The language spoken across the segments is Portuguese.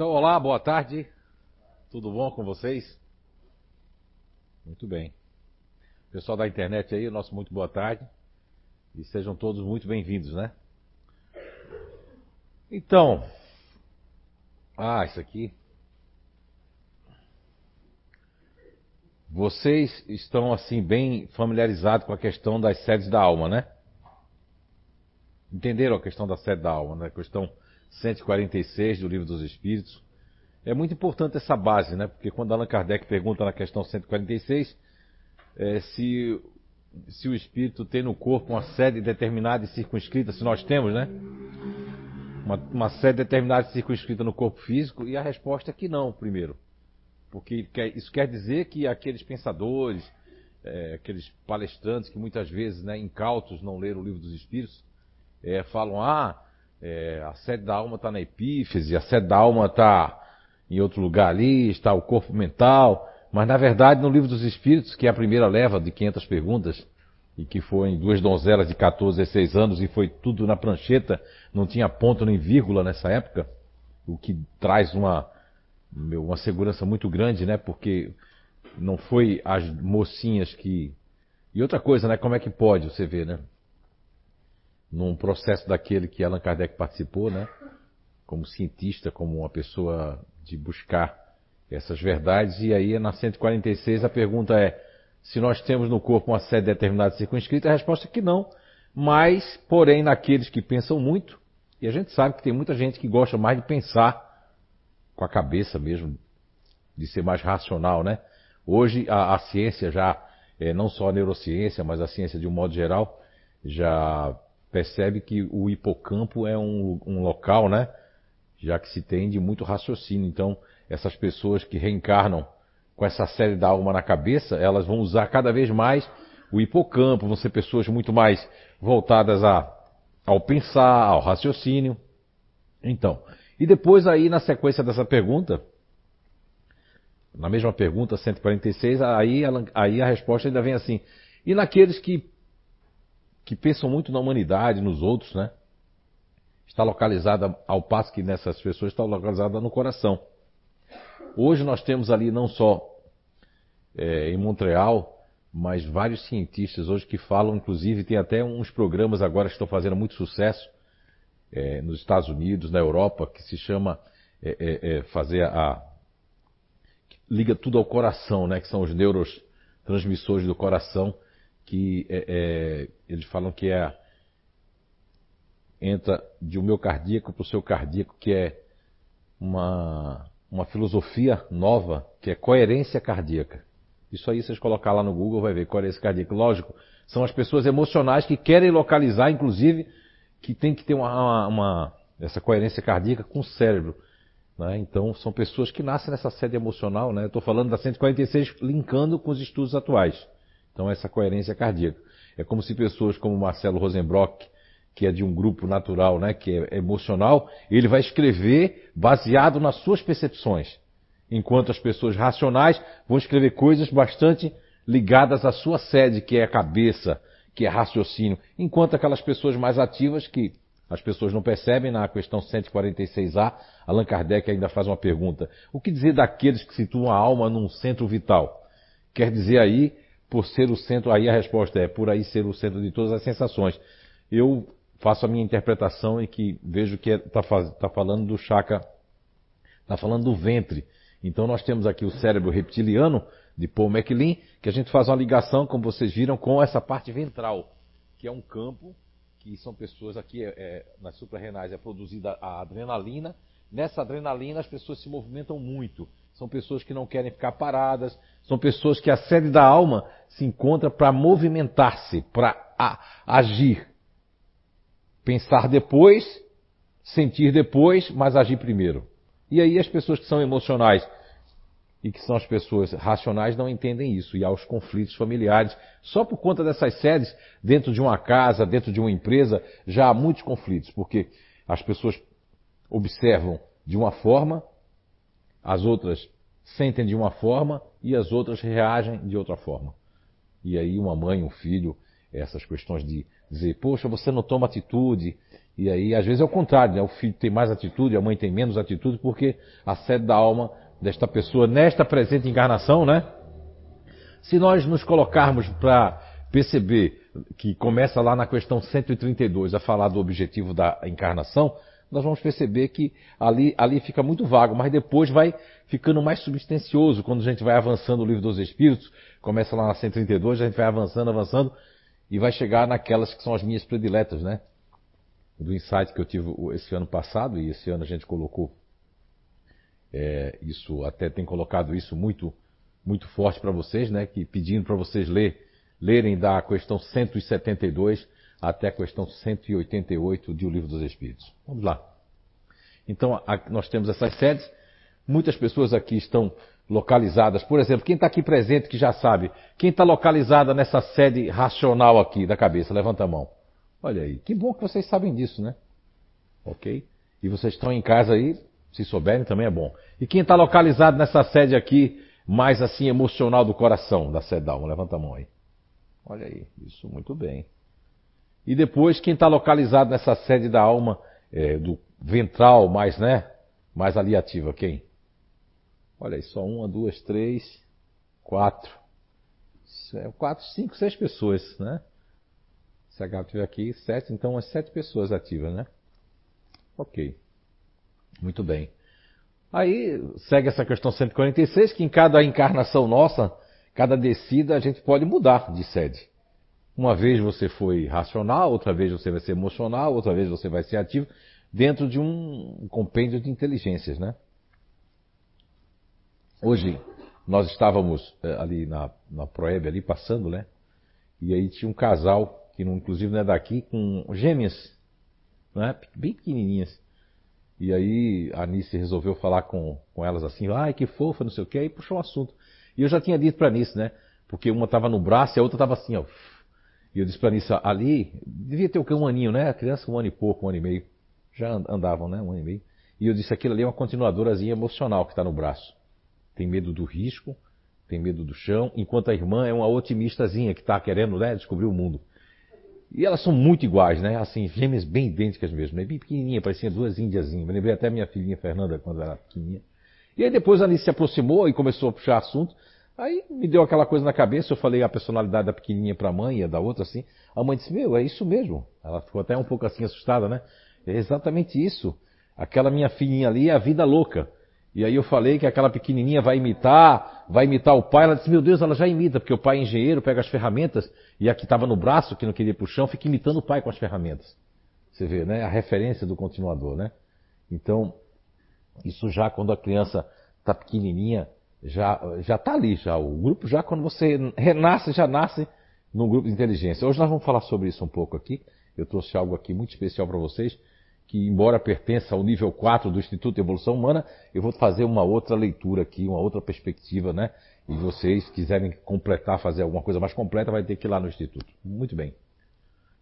Então, olá, boa tarde. Tudo bom com vocês? Muito bem. Pessoal da internet aí, nosso muito boa tarde. E sejam todos muito bem-vindos, né? Então, ah, isso aqui. Vocês estão assim bem familiarizados com a questão das sedes da alma, né? Entenderam a questão da sede da alma, né? A questão 146 do Livro dos Espíritos. É muito importante essa base, né? Porque quando Allan Kardec pergunta na questão 146 é, se, se o espírito tem no corpo uma sede determinada e circunscrita, se nós temos, né? Uma, uma sede determinada e circunscrita no corpo físico, e a resposta é que não, primeiro. Porque isso quer dizer que aqueles pensadores, é, aqueles palestrantes que muitas vezes, né, incautos, não leram o livro dos Espíritos, é, falam: ah, é, a sede da alma está na epífise, a sede da alma está em outro lugar ali, está o corpo mental. Mas na verdade, no livro dos Espíritos, que é a primeira leva de 500 perguntas, e que foi em duas donzelas de 14 a 16 anos, e foi tudo na prancheta, não tinha ponto nem vírgula nessa época, o que traz uma, uma segurança muito grande, né? Porque não foi as mocinhas que. E outra coisa, né? Como é que pode você ver, né? Num processo daquele que Allan Kardec participou, né? Como cientista, como uma pessoa de buscar essas verdades. E aí, na 146, a pergunta é: se nós temos no corpo uma sede determinada circunscrita, a resposta é que não. Mas, porém, naqueles que pensam muito, e a gente sabe que tem muita gente que gosta mais de pensar com a cabeça mesmo, de ser mais racional, né? Hoje a, a ciência já, é, não só a neurociência, mas a ciência de um modo geral, já percebe que o hipocampo é um, um local, né? Já que se tem de muito raciocínio. Então, essas pessoas que reencarnam com essa série da alma na cabeça, elas vão usar cada vez mais o hipocampo, vão ser pessoas muito mais voltadas a, ao pensar, ao raciocínio. Então, e depois aí na sequência dessa pergunta, na mesma pergunta 146, aí, aí a resposta ainda vem assim: e naqueles que que pensam muito na humanidade, nos outros, né? Está localizada, ao passo que nessas pessoas está localizada no coração. Hoje nós temos ali não só é, em Montreal, mas vários cientistas hoje que falam, inclusive tem até uns programas agora que estão fazendo muito sucesso é, nos Estados Unidos, na Europa, que se chama é, é, é fazer a liga tudo ao coração, né? Que são os neurotransmissores do coração que é, é, eles falam que é entra de um meu cardíaco para o seu cardíaco, que é uma, uma filosofia nova, que é coerência cardíaca. Isso aí vocês colocar lá no Google vai ver coerência cardíaca. Lógico, são as pessoas emocionais que querem localizar, inclusive, que tem que ter uma, uma, uma essa coerência cardíaca com o cérebro. Né? Então, são pessoas que nascem nessa sede emocional. Né? Estou falando da 146 linkando com os estudos atuais. Então, essa coerência cardíaca. É como se pessoas como Marcelo Rosenbrock, que é de um grupo natural, né, que é emocional, ele vai escrever baseado nas suas percepções. Enquanto as pessoas racionais vão escrever coisas bastante ligadas à sua sede, que é a cabeça, que é raciocínio. Enquanto aquelas pessoas mais ativas, que as pessoas não percebem, na questão 146A, Allan Kardec ainda faz uma pergunta. O que dizer daqueles que situam a alma num centro vital? Quer dizer aí por ser o centro, aí a resposta é por aí ser o centro de todas as sensações. Eu faço a minha interpretação e que vejo que está é, tá falando do chakra, está falando do ventre. Então nós temos aqui o cérebro reptiliano de Paul MacLean, que a gente faz uma ligação, como vocês viram, com essa parte ventral, que é um campo que são pessoas aqui, é, é, nas suprarrenais é produzida a adrenalina. Nessa adrenalina as pessoas se movimentam muito. São pessoas que não querem ficar paradas, são pessoas que a sede da alma se encontra para movimentar-se, para agir. Pensar depois, sentir depois, mas agir primeiro. E aí as pessoas que são emocionais e que são as pessoas racionais não entendem isso e há os conflitos familiares. Só por conta dessas sedes, dentro de uma casa, dentro de uma empresa, já há muitos conflitos, porque as pessoas observam de uma forma as outras sentem de uma forma e as outras reagem de outra forma. E aí uma mãe, um filho, essas questões de dizer, poxa, você não toma atitude E aí, às vezes é o contrário, né? O filho tem mais atitude, a mãe tem menos atitude, porque a sede da alma desta pessoa, nesta presente encarnação, né? Se nós nos colocarmos para perceber que começa lá na questão 132 a falar do objetivo da encarnação, nós vamos perceber que ali, ali fica muito vago, mas depois vai ficando mais substancioso quando a gente vai avançando o livro dos Espíritos, começa lá na 132, a gente vai avançando, avançando, e vai chegar naquelas que são as minhas prediletas, né? Do insight que eu tive esse ano passado, e esse ano a gente colocou é, isso, até tem colocado isso muito, muito forte para vocês, né? Que pedindo para vocês ler, lerem da questão 172 até a questão 188 do Livro dos Espíritos. Vamos lá. Então, nós temos essas sedes. Muitas pessoas aqui estão localizadas. Por exemplo, quem está aqui presente que já sabe, quem está localizada nessa sede racional aqui da cabeça? Levanta a mão. Olha aí, que bom que vocês sabem disso, né? Ok? E vocês estão em casa aí, se souberem também é bom. E quem está localizado nessa sede aqui, mais assim emocional do coração, da sede da alma? Levanta a mão aí. Olha aí, isso muito bem. E depois, quem está localizado nessa sede da alma, é, do ventral mais, né? Mais ali ativa, quem? Olha aí, só uma, duas, três, quatro. É, quatro, cinco, seis pessoas, né? Se a Gabi estiver aqui, sete, então umas sete pessoas ativas, né? Ok. Muito bem. Aí segue essa questão 146, que em cada encarnação nossa, cada descida, a gente pode mudar de sede. Uma vez você foi racional, outra vez você vai ser emocional, outra vez você vai ser ativo, dentro de um compêndio de inteligências, né? Hoje nós estávamos eh, ali na, na Proeb, ali passando, né? E aí tinha um casal, que inclusive não é daqui, com gêmeas, né? bem pequenininhas. E aí a Anice resolveu falar com, com elas assim, ai que fofa, não sei o que, aí puxou um assunto. E eu já tinha dito para Anice, né? Porque uma estava no braço e a outra estava assim, ó. E eu disse para Anice, ali, devia ter o que? Um aninho, né? A criança um ano e pouco, um ano e meio. Já andavam, né? Um ano e meio. E eu disse, aquilo ali é uma continuadorazinha emocional que está no braço tem medo do risco, tem medo do chão, enquanto a irmã é uma otimistazinha que está querendo né, descobrir o mundo. E elas são muito iguais, né? Assim, gêmeas bem idênticas mesmo, né? Bem pequenininha, parecia duas índiazinhas. Me lembrei até minha filhinha Fernanda quando era pequenininha. E aí depois a Alice se aproximou e começou a puxar assunto. Aí me deu aquela coisa na cabeça, eu falei a personalidade da pequenininha para a mãe e da outra assim. A mãe disse, meu, é isso mesmo. Ela ficou até um pouco assim assustada, né? É exatamente isso. Aquela minha filhinha ali é a vida louca. E aí eu falei que aquela pequenininha vai imitar, vai imitar o pai. Ela disse, meu Deus, ela já imita, porque o pai é engenheiro, pega as ferramentas, e a que estava no braço, que não queria ir para o chão, fica imitando o pai com as ferramentas. Você vê, né? A referência do continuador, né? Então, isso já quando a criança está pequenininha, já já está ali, já. O grupo já, quando você renasce, já nasce no grupo de inteligência. Hoje nós vamos falar sobre isso um pouco aqui. Eu trouxe algo aqui muito especial para vocês que embora pertença ao nível 4 do Instituto de Evolução Humana, eu vou fazer uma outra leitura aqui, uma outra perspectiva, né? E vocês quiserem completar, fazer alguma coisa mais completa, vai ter que ir lá no Instituto. Muito bem.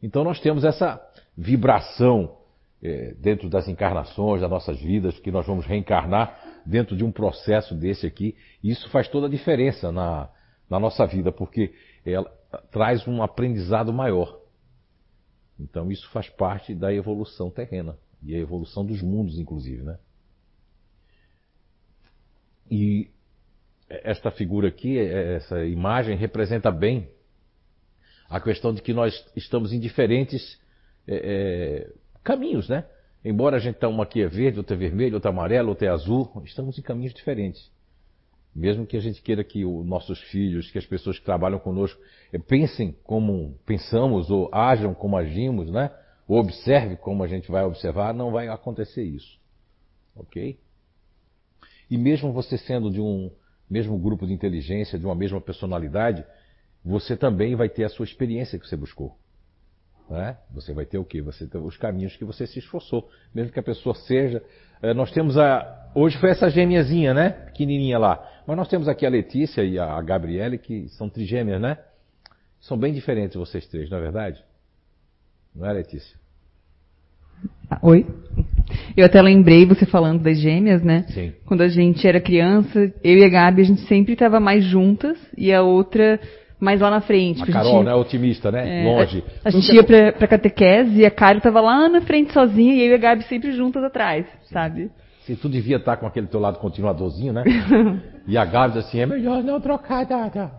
Então nós temos essa vibração é, dentro das encarnações, das nossas vidas, que nós vamos reencarnar dentro de um processo desse aqui. Isso faz toda a diferença na, na nossa vida, porque ela traz um aprendizado maior. Então isso faz parte da evolução terrena e a evolução dos mundos, inclusive, né? E esta figura aqui, essa imagem representa bem a questão de que nós estamos em diferentes é, é, caminhos, né? Embora a gente tenha uma aqui é verde, outra é vermelho, outra é amarelo, outra é azul, estamos em caminhos diferentes. Mesmo que a gente queira que os nossos filhos, que as pessoas que trabalham conosco eh, pensem como pensamos ou ajam como agimos, né? Ou observe como a gente vai observar, não vai acontecer isso. Ok? E mesmo você sendo de um mesmo grupo de inteligência, de uma mesma personalidade, você também vai ter a sua experiência que você buscou. Né? Você vai ter o quê? Você tem os caminhos que você se esforçou. Mesmo que a pessoa seja. Eh, nós temos a. Hoje foi essa gêmeazinha, né? Pequenininha lá. Mas nós temos aqui a Letícia e a Gabriele, que são trigêmeas, né? São bem diferentes vocês três, não é verdade? Não é, Letícia? Oi. Eu até lembrei você falando das gêmeas, né? Sim. Quando a gente era criança, eu e a Gabi, a gente sempre estava mais juntas e a outra mais lá na frente. A Carol, gente- né? Otimista, né? é, Longe. A, a gente ia pra, pra catequese e a Karen tava lá na frente sozinha e eu e a Gabi sempre juntas atrás, sabe? Se tu devia estar com aquele teu lado continuadorzinho, né? e a Gabi assim, é melhor não trocar nada.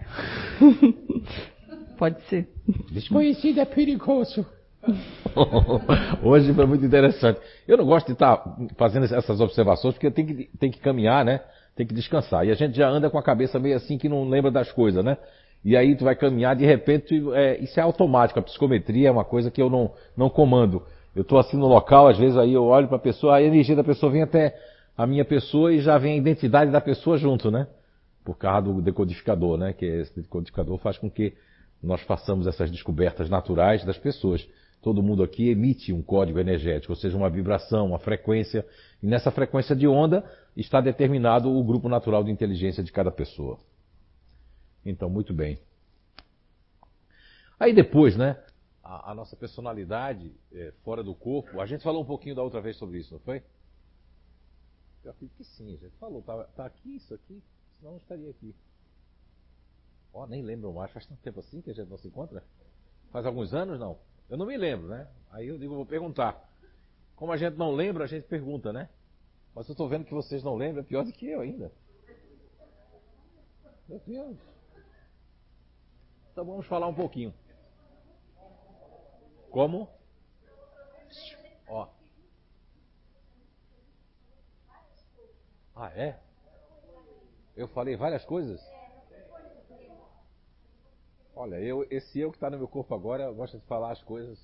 Pode ser. Desconhecido é perigoso. Hoje foi muito interessante. Eu não gosto de estar fazendo essas observações porque tem que, tem que caminhar, né? Tem que descansar. E a gente já anda com a cabeça meio assim que não lembra das coisas, né? E aí tu vai caminhar, de repente, é, isso é automático. A psicometria é uma coisa que eu não, não comando. Eu estou assim no local, às vezes aí eu olho para a pessoa, a energia da pessoa vem até a minha pessoa e já vem a identidade da pessoa junto, né? Por causa do decodificador, né? Que esse decodificador faz com que nós façamos essas descobertas naturais das pessoas. Todo mundo aqui emite um código energético, ou seja, uma vibração, uma frequência, e nessa frequência de onda está determinado o grupo natural de inteligência de cada pessoa. Então, muito bem. Aí depois, né? A, a nossa personalidade é, fora do corpo, a gente falou um pouquinho da outra vez sobre isso, não foi? Eu acredito que sim, a gente falou. Tá, tá aqui isso aqui, senão não estaria aqui. Ó, nem lembro mais, faz tanto tempo assim que a gente não se encontra? Faz alguns anos, não? Eu não me lembro, né? Aí eu digo, vou perguntar. Como a gente não lembra, a gente pergunta, né? Mas eu estou vendo que vocês não lembram, é pior do que eu ainda. Meu Deus. Então vamos falar um pouquinho. Como? Ó. Ah, é? Eu falei várias coisas? Olha, eu, esse eu que está no meu corpo agora gosta de falar as coisas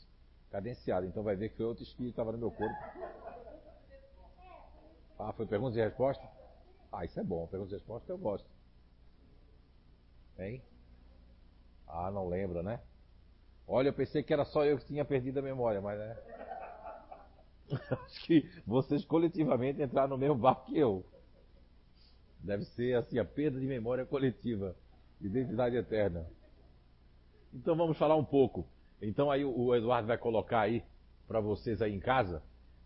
cadenciadas. Então vai ver que foi outro espírito que estava no meu corpo. Ah, foi perguntas e respostas? Ah, isso é bom. Perguntas e respostas eu gosto. Hein? Ah, não lembra, né? Olha, eu pensei que era só eu que tinha perdido a memória, mas é. Acho que vocês coletivamente entraram no mesmo barco que eu. Deve ser assim, a perda de memória coletiva. Identidade eterna. Então vamos falar um pouco. Então aí o Eduardo vai colocar aí para vocês aí em casa.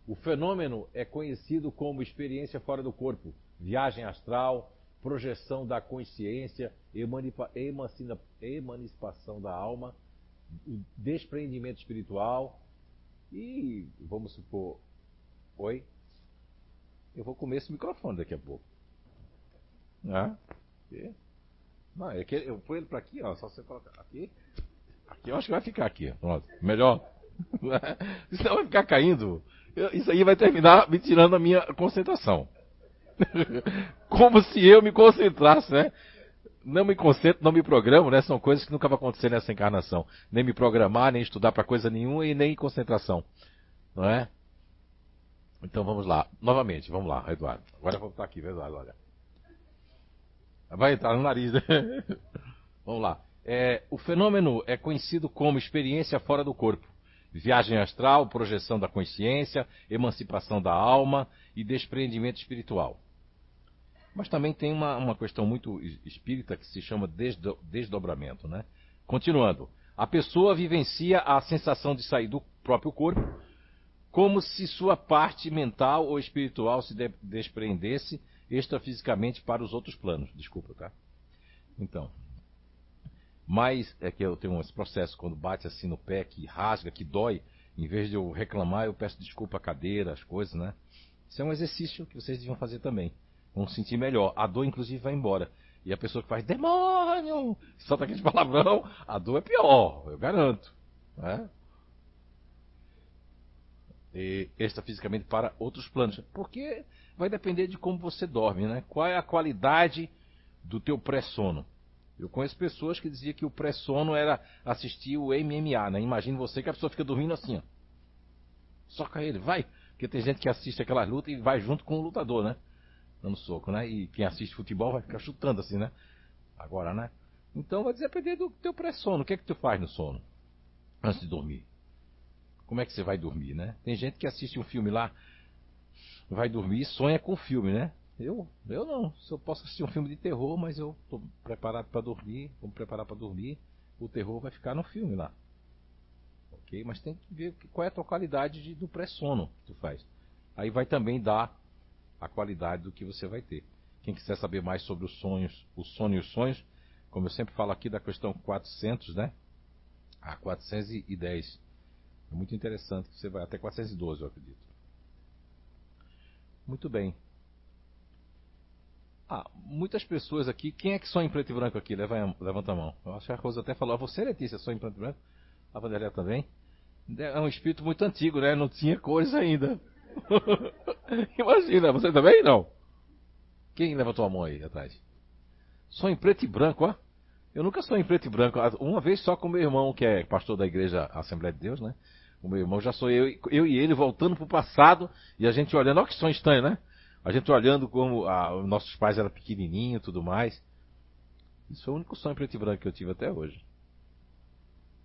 O fenômeno é conhecido como experiência fora do corpo, viagem astral, projeção da consciência, emancipação da alma, desprendimento espiritual e vamos supor, oi, eu vou comer esse microfone daqui a pouco. Ah, quê? Não, é que eu pôr ele para aqui, ó, só você colocar aqui. Aqui eu acho que vai ficar aqui. Pronto. Melhor. Senão vai ficar caindo. Eu- Isso aí vai terminar me tirando a minha concentração. Como se eu me concentrasse, né? Não me concentro, não me programo, né? São coisas que nunca vão acontecer nessa encarnação. Nem me programar, nem estudar para coisa nenhuma e nem concentração. Não é? Então vamos lá. Novamente, vamos lá, Eduardo. Agora vou botar aqui, Eduardo, olha. Vai entrar no nariz, né? Vamos lá. É, o fenômeno é conhecido como experiência fora do corpo. Viagem astral, projeção da consciência, emancipação da alma e desprendimento espiritual. Mas também tem uma, uma questão muito es- espírita que se chama desdo- desdobramento. Né? Continuando. A pessoa vivencia a sensação de sair do próprio corpo como se sua parte mental ou espiritual se de- desprendesse extrafisicamente para os outros planos. Desculpa, tá? Então. Mas é que eu tenho esse processo quando bate assim no pé, que rasga, que dói. Em vez de eu reclamar, eu peço desculpa à cadeira, as coisas, né? Isso é um exercício que vocês deviam fazer também. Vão se sentir melhor. A dor, inclusive, vai embora. E a pessoa que faz demônio, solta aquele palavrão, a dor é pior, eu garanto. Né? E extrafisicamente para outros planos. Porque vai depender de como você dorme, né? Qual é a qualidade do teu pré-sono? Eu conheço pessoas que diziam que o pré-sono era assistir o MMA, né? Imagina você que a pessoa fica dormindo assim, ó. Soca ele, vai. Porque tem gente que assiste aquelas lutas e vai junto com o lutador, né? Dando soco, né? E quem assiste futebol vai ficar chutando assim, né? Agora, né? Então vai depender do teu pré-sono. O que é que tu faz no sono? Antes de dormir. Como é que você vai dormir, né? Tem gente que assiste um filme lá, vai dormir e sonha com o filme, né? Eu, eu não. Se eu posso assistir um filme de terror, mas eu estou preparado para dormir, vou me preparar para dormir, o terror vai ficar no filme lá. Ok? Mas tem que ver qual é a tua qualidade de- do pré-sono que tu faz. Aí vai também dar a qualidade do que você vai ter. Quem quiser saber mais sobre os sonhos, o sono e os sonhos, como eu sempre falo aqui, da questão 400, né? A 410. É muito interessante, você vai até 412, eu acredito. Muito bem. Ah, muitas pessoas aqui. Quem é que só em preto e branco aqui? Leva, levanta a mão. Eu acho que a Rosa até falou. Ah, você, Letícia, só em preto e branco? A Vanderlei também? É um espírito muito antigo, né? Não tinha cores ainda. Imagina, você também não? Quem levantou a mão aí atrás? Só em preto e branco, ó. Eu nunca sou em preto e branco. Uma vez só com meu irmão, que é pastor da igreja Assembleia de Deus, né? O meu irmão já sou eu, eu e ele voltando para o passado e a gente olhando. Olha que som estranho, né? A gente olhando como a, nossos pais eram pequenininhos e tudo mais. Isso foi o único sonho preto e branco que eu tive até hoje.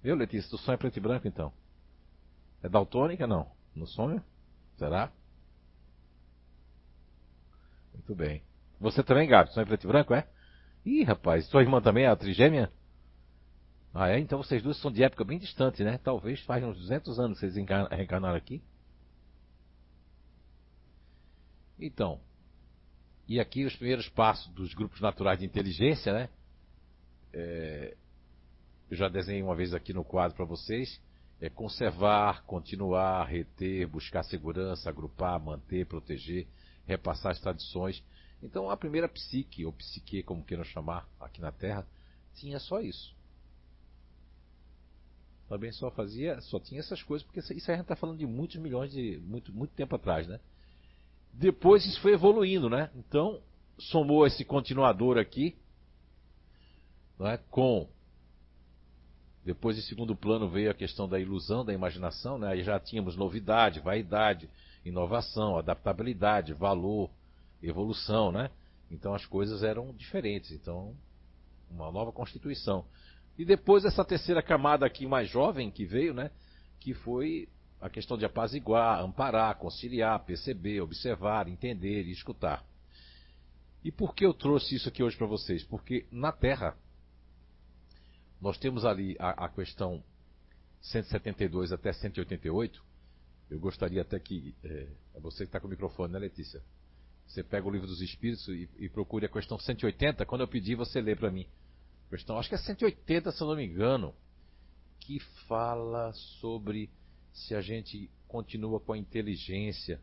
Eu, Letícia, tu sonha preto e branco então? É daltônica não? No sonho? Será? Muito bem. Você também, Gabi, sonha preto e branco, é? Ih, rapaz, sua irmã também é a trigêmea? Ah, é? Então vocês duas são de época bem distante, né? Talvez faz uns 200 anos que vocês reencarnaram aqui. Então, e aqui os primeiros passos dos grupos naturais de inteligência, né? É, eu já desenhei uma vez aqui no quadro para vocês. É conservar, continuar, reter, buscar segurança, agrupar, manter, proteger, repassar as tradições. Então a primeira psique, ou psique, como queiram chamar aqui na Terra, tinha só isso. Também só fazia, só tinha essas coisas, porque isso a gente está falando de muitos milhões de. muito, muito tempo atrás, né? Depois isso foi evoluindo, né? Então, somou esse continuador aqui, não é? com. Depois, em segundo plano, veio a questão da ilusão, da imaginação, né? Aí já tínhamos novidade, vaidade, inovação, adaptabilidade, valor, evolução, né? Então as coisas eram diferentes. Então, uma nova constituição. E depois essa terceira camada aqui mais jovem que veio, né? Que foi a questão de apaziguar, amparar, conciliar, perceber, observar, entender e escutar. E por que eu trouxe isso aqui hoje para vocês? Porque na Terra nós temos ali a, a questão 172 até 188. Eu gostaria até que. É, é você que está com o microfone, né, Letícia? Você pega o livro dos Espíritos e, e procure a questão 180. Quando eu pedir, você lê para mim. Questão, acho que é 180, se eu não me engano, que fala sobre se a gente continua com a inteligência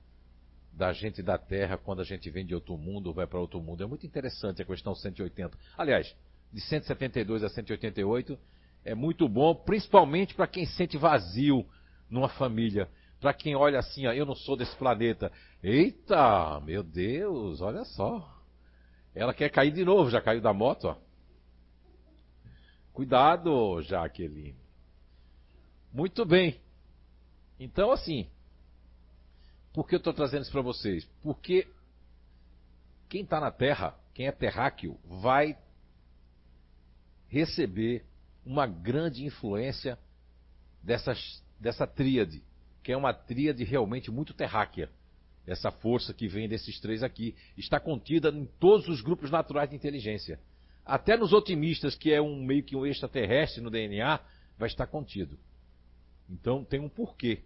da gente da Terra quando a gente vem de outro mundo ou vai para outro mundo. É muito interessante a questão 180. Aliás, de 172 a 188 é muito bom, principalmente para quem sente vazio numa família. Para quem olha assim, ó, eu não sou desse planeta. Eita, meu Deus, olha só. Ela quer cair de novo, já caiu da moto, ó. Cuidado, Jaqueline. Muito bem. Então, assim, por que eu estou trazendo isso para vocês? Porque quem está na Terra, quem é terráqueo, vai receber uma grande influência dessas, dessa tríade, que é uma tríade realmente muito terráquea. Essa força que vem desses três aqui está contida em todos os grupos naturais de inteligência. Até nos otimistas, que é um meio que um extraterrestre no DNA, vai estar contido. Então tem um porquê.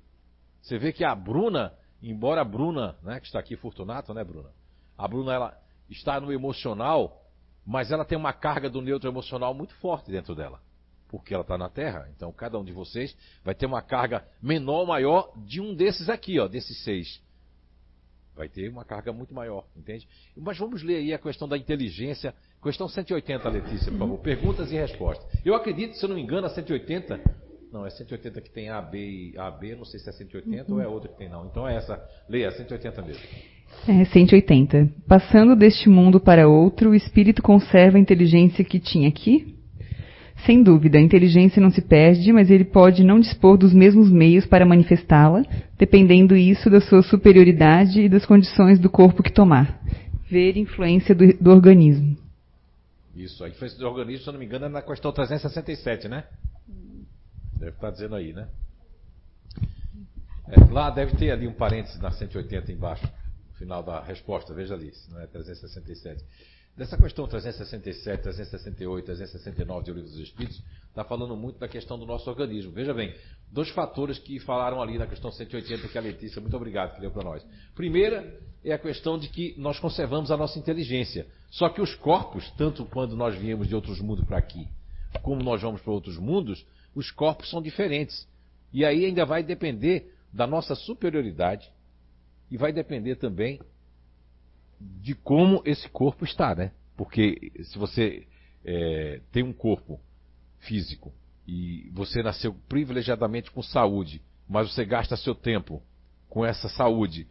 Você vê que a Bruna, embora a Bruna, né, que está aqui Fortunato, né, Bruna? A Bruna ela está no emocional, mas ela tem uma carga do neutro emocional muito forte dentro dela. Porque ela está na Terra. Então cada um de vocês vai ter uma carga menor ou maior de um desses aqui, ó, desses seis. Vai ter uma carga muito maior, entende? Mas vamos ler aí a questão da inteligência Questão 180, Letícia, por favor. Perguntas e respostas. Eu acredito, se eu não me engano, a 180. Não, é 180 que tem A, B e A, B. Não sei se é 180 uhum. ou é outra que tem, não. Então é essa. Leia, 180 mesmo. É, 180. Passando deste mundo para outro, o espírito conserva a inteligência que tinha aqui? Sem dúvida, a inteligência não se perde, mas ele pode não dispor dos mesmos meios para manifestá-la, dependendo isso da sua superioridade e das condições do corpo que tomar. Ver influência do, do organismo. Isso, a influência do organismo, se eu não me engano, é na questão 367, né? Deve estar dizendo aí, né? É, lá deve ter ali um parênteses na 180 embaixo, final da resposta, veja ali, se não é 367. Dessa questão 367, 368, 369 do Livro dos Espíritos, está falando muito da questão do nosso organismo. Veja bem, dois fatores que falaram ali na questão 180 que a Letícia, muito obrigado, que deu para nós. Primeira é a questão de que nós conservamos a nossa inteligência. Só que os corpos, tanto quando nós viemos de outros mundos para aqui, como nós vamos para outros mundos, os corpos são diferentes. E aí ainda vai depender da nossa superioridade e vai depender também de como esse corpo está, né? Porque se você é, tem um corpo físico e você nasceu privilegiadamente com saúde, mas você gasta seu tempo com essa saúde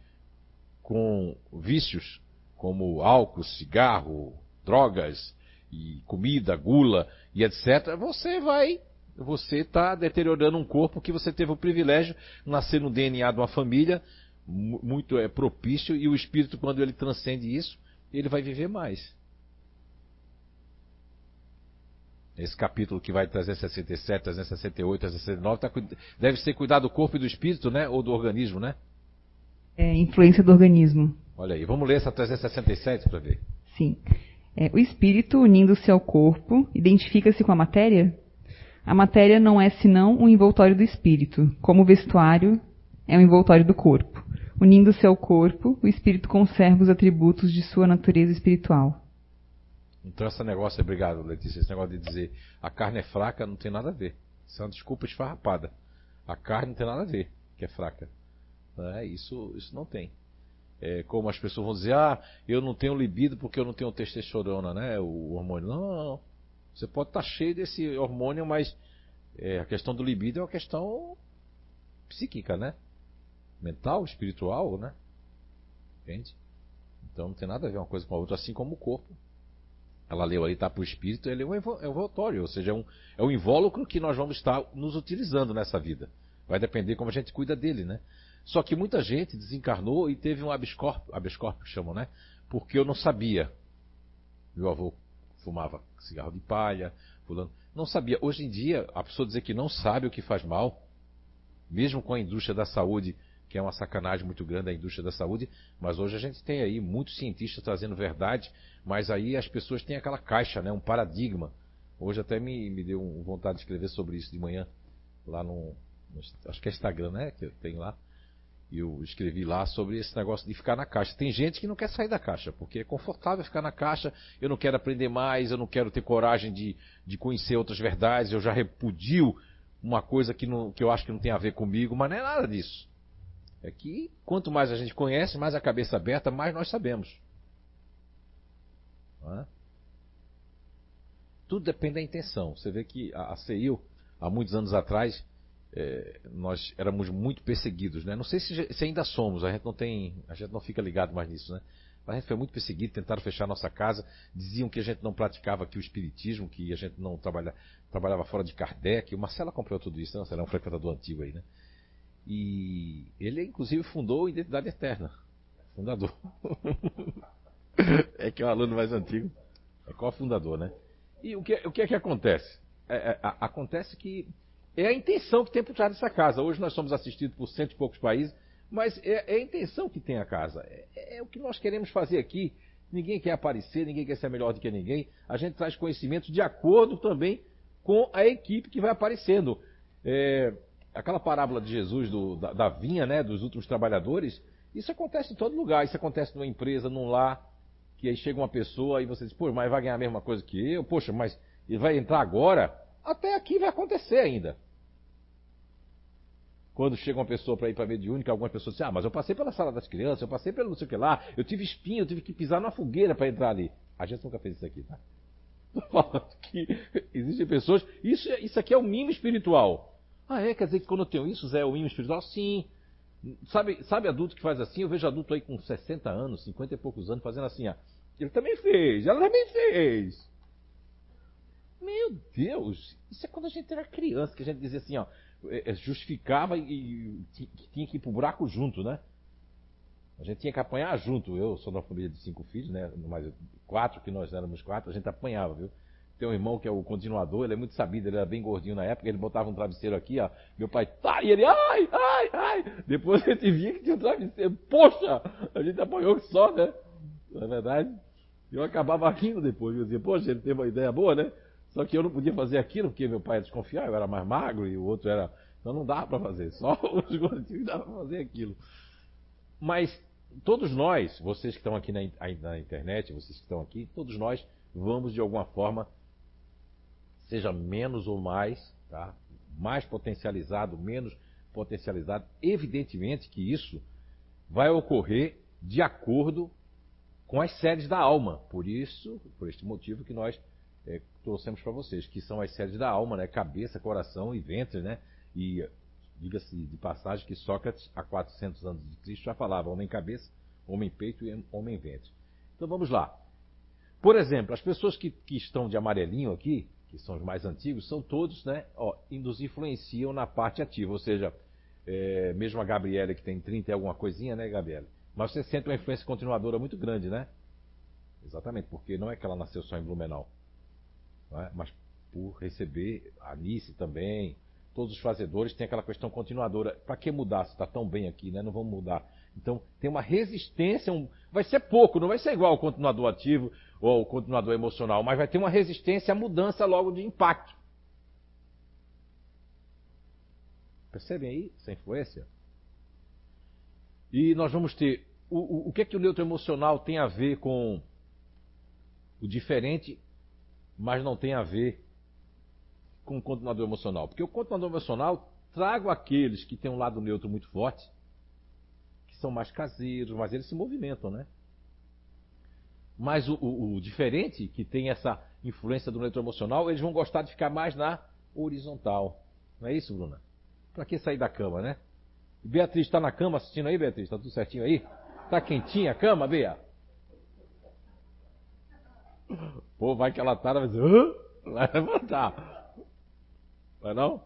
com vícios como álcool, cigarro, drogas e comida, gula e etc, você vai você está deteriorando um corpo que você teve o privilégio de nascer no DNA de uma família muito é, propício e o espírito, quando ele transcende isso, ele vai viver mais. Esse capítulo que vai 367, 368, 369, tá, deve ser cuidar do corpo e do espírito, né? Ou do organismo, né? É, influência do organismo. Olha aí, vamos ler essa 367 para ver. Sim. É, o espírito, unindo-se ao corpo, identifica-se com a matéria? A matéria não é senão um envoltório do espírito, como o vestuário é um envoltório do corpo. Unindo-se ao corpo, o espírito conserva os atributos de sua natureza espiritual. Então esse negócio, obrigado Letícia, esse negócio de dizer a carne é fraca não tem nada a ver. Isso é uma desculpa esfarrapada. A carne não tem nada a ver que é fraca. É, isso, isso não tem. É, como as pessoas vão dizer, ah, eu não tenho libido porque eu não tenho testosterona, né? O hormônio. Não, não, não. Você pode estar cheio desse hormônio, mas é, a questão do libido é uma questão psíquica, né? Mental, espiritual, né? Entende? Então não tem nada a ver uma coisa com a outra, assim como o corpo. Ela leu aí, está para o espírito, ele é um envoltório, ou seja, é um, é um invólucro que nós vamos estar nos utilizando nessa vida. Vai depender como a gente cuida dele, né? Só que muita gente desencarnou e teve um abscorpio, abscorpio chamam, né? Porque eu não sabia. Meu avô fumava cigarro de palha, fulano. Não sabia. Hoje em dia, a pessoa dizer que não sabe o que faz mal, mesmo com a indústria da saúde que é uma sacanagem muito grande da indústria da saúde, mas hoje a gente tem aí muitos cientistas trazendo verdade, mas aí as pessoas têm aquela caixa, né, um paradigma. Hoje até me, me deu vontade de escrever sobre isso de manhã, lá no, no acho que é Instagram, né, que tenho lá. E eu escrevi lá sobre esse negócio de ficar na caixa. Tem gente que não quer sair da caixa, porque é confortável ficar na caixa, eu não quero aprender mais, eu não quero ter coragem de, de conhecer outras verdades, eu já repudio uma coisa que, não, que eu acho que não tem a ver comigo, mas não é nada disso. É que quanto mais a gente conhece, mais a cabeça aberta, mais nós sabemos. É? Tudo depende da intenção. Você vê que a CEIU, há muitos anos atrás, é, nós éramos muito perseguidos, né? Não sei se, se, ainda somos, a gente não tem, a gente não fica ligado mais nisso, né? Mas a gente foi muito perseguido, tentaram fechar nossa casa, diziam que a gente não praticava aqui o espiritismo, que a gente não trabalha, trabalhava fora de Kardec. O Marcelo comprou tudo isso, né? Marcelo é um frequentador antigo aí, né? E ele, inclusive, fundou Identidade Eterna. Fundador. é que é um aluno mais antigo. É qual fundador, né? E o que, o que é que acontece? É, é, acontece que é a intenção que tem por trás dessa casa. Hoje nós somos assistidos por cento e poucos países, mas é, é a intenção que tem a casa. É, é, o que nós queremos fazer aqui. Ninguém quer aparecer, ninguém quer ser melhor do que ninguém. A gente traz conhecimento de acordo também com a equipe que vai aparecendo. É, aquela parábola de Jesus do, da, da, vinha, né, dos últimos trabalhadores, isso acontece em todo lugar. Isso acontece numa empresa, num lar, que aí chega uma pessoa e você diz, pô, mas vai ganhar a mesma coisa que eu? Poxa, mas ele vai entrar agora? Até aqui vai acontecer ainda. Quando chega uma pessoa para ir para a mediúnica, algumas pessoas dizem, ah, mas eu passei pela sala das crianças, eu passei pelo não sei o que lá, eu tive espinho, eu tive que pisar numa fogueira para entrar ali. A gente nunca fez isso aqui, tá? Estou falando que existem pessoas. Isso, isso aqui é o mimo espiritual. Ah, é? Quer dizer que quando eu tenho isso, Zé, o imã espiritual? Sim. Sabe, sabe adulto que faz assim? Eu vejo adulto aí com 60 anos, 50 e poucos anos, fazendo assim, ó. Ele também fez, ela também fez. Meu Deus, isso é quando a gente era criança, que a gente dizia assim, ó, é, é, justificava e, e tinha que ir pro buraco junto, né? A gente tinha que apanhar junto. Eu sou uma família de cinco filhos, né? Mais quatro, que nós éramos quatro, a gente apanhava, viu? Tem um irmão que é o continuador, ele é muito sabido, ele era bem gordinho na época, ele botava um travesseiro aqui, ó. Meu pai, tá, e ele, ai, ai, ai. Depois a gente via que tinha um travesseiro. Poxa, a gente apanhou só, né? Não é verdade? Eu acabava rindo depois. Eu dizia, poxa, ele teve uma ideia boa, né? Só que eu não podia fazer aquilo porque meu pai ia desconfiar, eu era mais magro e o outro era. Então não dava para fazer, só os gordinhos dava para fazer aquilo. Mas todos nós, vocês que estão aqui na, na internet, vocês que estão aqui, todos nós vamos de alguma forma, seja menos ou mais, tá? mais potencializado, menos potencializado, evidentemente que isso vai ocorrer de acordo com as sedes da alma. Por isso, por este motivo que nós é, trouxemos para vocês, que são as sedes da alma, né? cabeça, coração e ventre, né? E diga-se de passagem que Sócrates, há 400 anos de Cristo, já falava homem cabeça, homem peito e homem ventre. Então vamos lá. Por exemplo, as pessoas que, que estão de amarelinho aqui, que são os mais antigos, são todos, né, ó, nos influenciam na parte ativa, ou seja, é, mesmo a Gabriela que tem 30 e alguma coisinha, né, Gabriela? Mas você sente uma influência continuadora muito grande, né? Exatamente, porque não é que ela nasceu só em Blumenau, é? mas por receber a Anice também, todos os fazedores têm aquela questão continuadora. Para que mudar se está tão bem aqui, né? Não vamos mudar. Então tem uma resistência, um... vai ser pouco, não vai ser igual ao continuador ativo ou ao continuador emocional, mas vai ter uma resistência à mudança logo de impacto. Percebem aí essa influência? E nós vamos ter. O, o, o que é que o neutro emocional tem a ver com o diferente, mas não tem a ver com o continuador emocional? Porque o continuador emocional trago aqueles que têm um lado neutro muito forte, que são mais caseiros, mas eles se movimentam, né? Mas o, o, o diferente, que tem essa influência do neutro emocional, eles vão gostar de ficar mais na horizontal. Não é isso, Bruna? Para que sair da cama, né? Beatriz está na cama assistindo aí, Beatriz? Está tudo certinho aí? Está quentinha a cama, Bea? Pô, vai que ela tá, vai dizer, vai levantar. Vai não?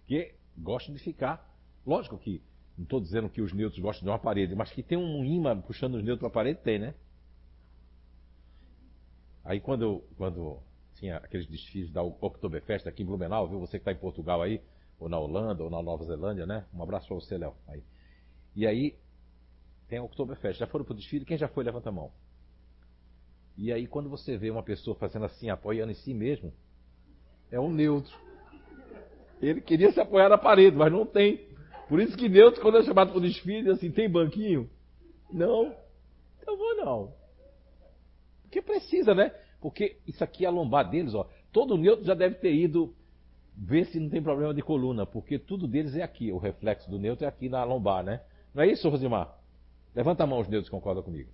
Porque gostam de ficar. Lógico que, não estou dizendo que os neutros gostam de uma parede, mas que tem um imã puxando os neutros para a parede, tem, né? Aí quando, quando tinha aqueles desfiles da Oktoberfest aqui em Blumenau, viu? Você que está em Portugal aí, ou na Holanda, ou na Nova Zelândia, né? Um abraço para você, Léo. Aí. E aí, tem a Oktoberfest. Já foram pro desfile? Quem já foi, levanta a mão. E aí, quando você vê uma pessoa fazendo assim, apoiando em si mesmo, é um neutro. Ele queria se apoiar na parede, mas não tem. Por isso que neutro, quando é chamado para o desfile, assim, tem banquinho? Não. Então vou não. Porque precisa, né? Porque isso aqui é a lombar deles, ó. Todo neutro já deve ter ido ver se não tem problema de coluna, porque tudo deles é aqui. O reflexo do neutro é aqui na lombar, né? Não é isso, Rosimar? Levanta a mão os neutros que concordam comigo.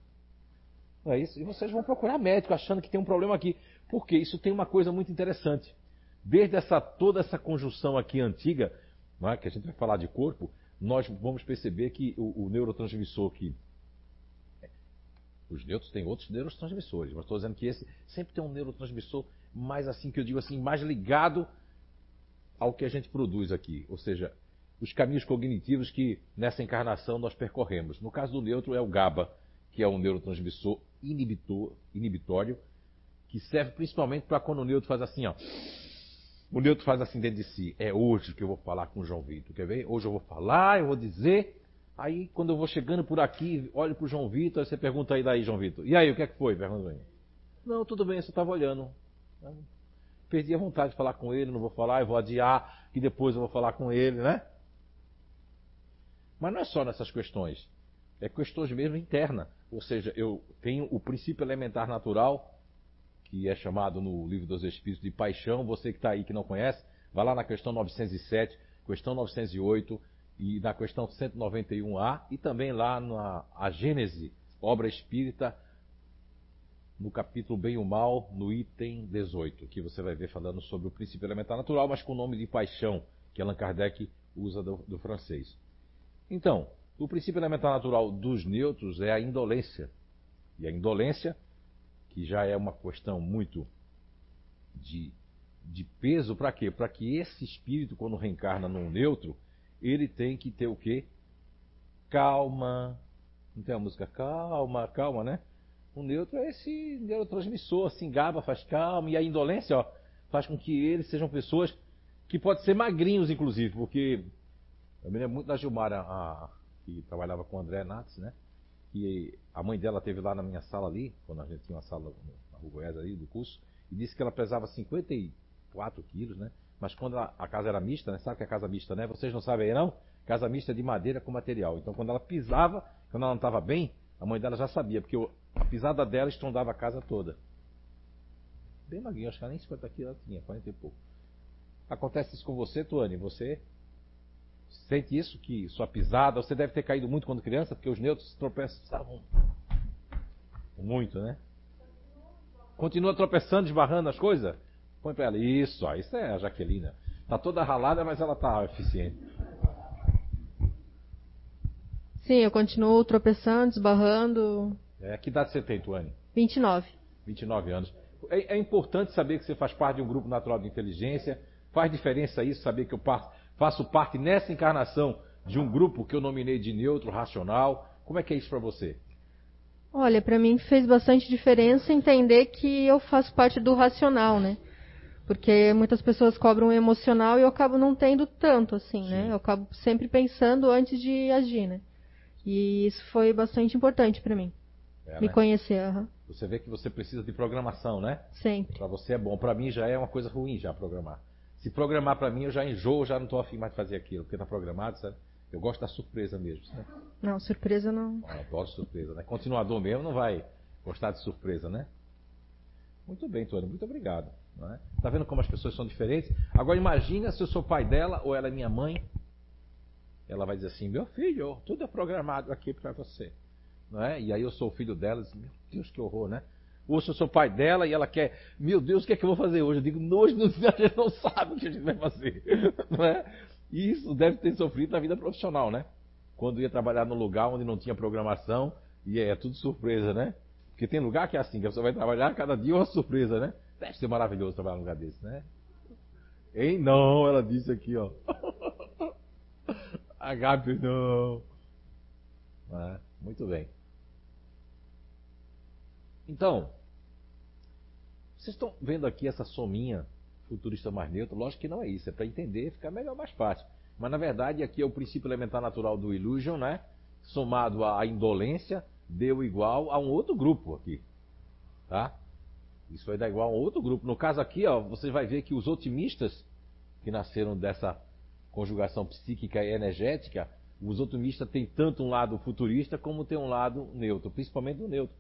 Não é isso? E vocês vão procurar médico achando que tem um problema aqui. Porque isso tem uma coisa muito interessante. Desde essa, toda essa conjunção aqui antiga, é? que a gente vai falar de corpo, nós vamos perceber que o, o neurotransmissor que. Os neutros têm outros neurotransmissores, mas estou dizendo que esse sempre tem um neurotransmissor mais assim, que eu digo assim, mais ligado ao que a gente produz aqui, ou seja, os caminhos cognitivos que nessa encarnação nós percorremos. No caso do neutro é o GABA, que é um neurotransmissor inibitor, inibitório, que serve principalmente para quando o neutro faz assim, ó. O neutro faz assim dentro de si. É hoje que eu vou falar com o João Vitor. Quer ver? Hoje eu vou falar, eu vou dizer. Aí quando eu vou chegando por aqui, olho para o João Vitor, você pergunta aí daí, João Vitor. E aí, o que é que foi? Pergunta aí. Não, tudo bem, você estava olhando perdi a vontade de falar com ele, não vou falar, eu vou adiar, que depois eu vou falar com ele, né? Mas não é só nessas questões. É questões mesmo interna. Ou seja, eu tenho o princípio elementar natural, que é chamado no Livro dos Espíritos de paixão. Você que está aí que não conhece, vai lá na questão 907, questão 908 e na questão 191A e também lá na a Gênese, obra espírita, no capítulo Bem e o Mal, no item 18, que você vai ver falando sobre o princípio elementar natural, mas com o nome de paixão, que Allan Kardec usa do, do francês. Então, o princípio elementar natural dos neutros é a indolência. E a indolência, que já é uma questão muito de, de peso, para quê? Para que esse espírito, quando reencarna num neutro, ele tem que ter o quê? Calma. Não tem a música calma, calma, né? O neutro é esse neurotransmissor, assim, GABA faz calma, e a indolência, ó, faz com que eles sejam pessoas que podem ser magrinhos, inclusive, porque eu me lembro muito da Gilmara, a, que trabalhava com o André Nats, né? que a mãe dela teve lá na minha sala ali, quando a gente tinha uma sala na Rua Goiás ali do curso, e disse que ela pesava 54 quilos, né? Mas quando a, casa era mista, né? Sabe que é casa mista, né? Vocês não sabem aí não? Casa mista é de madeira com material. Então quando ela pisava, quando ela não estava bem, a mãe dela já sabia, porque a pisada dela estrondava a casa toda. Bem magrinha, acho que nem 50 quilos ela tinha, 40 e pouco. Acontece isso com você, Tuane? Você sente isso? Que sua pisada, você deve ter caído muito quando criança, porque os neutros tropeçavam muito, né? Continua tropeçando, esbarrando as coisas? Põe para ela. Isso, ó, isso é a Jaqueline. Tá toda ralada, mas ela tá eficiente. Sim, eu continuo tropeçando, esbarrando. É, que idade você tem, Tuane? 29. 29 anos. É, é, importante saber que você faz parte de um grupo natural de inteligência. Faz diferença isso, saber que eu faço parte nessa encarnação de um grupo que eu nominei de neutro racional. Como é que é isso para você? Olha, para mim fez bastante diferença entender que eu faço parte do racional, né? Porque muitas pessoas cobram emocional e eu acabo não tendo tanto assim, né? Sim. né? Eu acabo sempre pensando antes de agir, né? E isso foi bastante importante para mim. É, me né? conhecer. Uhum. Você vê que você precisa de programação, né? Sempre. Para você é bom. Para mim já é uma coisa ruim já programar. Se programar para mim eu já enjoo, já não estou afim mais de fazer aquilo, porque está programado, sabe? Eu gosto da surpresa mesmo. Né? Não, surpresa não. Eu adoro surpresa, né? Continuador mesmo não vai gostar de surpresa, né? Muito bem, Tony, muito obrigado. Não é? Tá vendo como as pessoas são diferentes? Agora imagina se eu sou pai dela ou ela é minha mãe. Ela vai dizer assim, meu filho, tudo é programado aqui para você. Não é? E aí eu sou o filho dela diz, meu Deus, que horror, né? Ou se eu sou pai dela e ela quer, meu Deus, o que é que eu vou fazer hoje? Eu digo, hoje a gente não sabe o que a gente vai fazer. Não é? E isso deve ter sofrido na vida profissional, né? Quando ia trabalhar num lugar onde não tinha programação e é tudo surpresa, né? Porque tem lugar que é assim, que você vai trabalhar cada dia uma surpresa, né? Deve ser maravilhoso trabalhar num lugar desse, né? Hein? Não, ela disse aqui, ó. A Gabi, não. Ah, muito bem. Então, vocês estão vendo aqui essa sominha futurista mais neutro, lógico que não é isso, é para entender, ficar melhor, mais fácil. Mas na verdade aqui é o princípio elementar natural do illusion, né? Somado à indolência, deu igual a um outro grupo aqui, tá? Isso vai dar igual a outro grupo. No caso aqui, ó, você vai ver que os otimistas que nasceram dessa conjugação psíquica e energética, os otimistas têm tanto um lado futurista como tem um lado neutro, principalmente o neutro.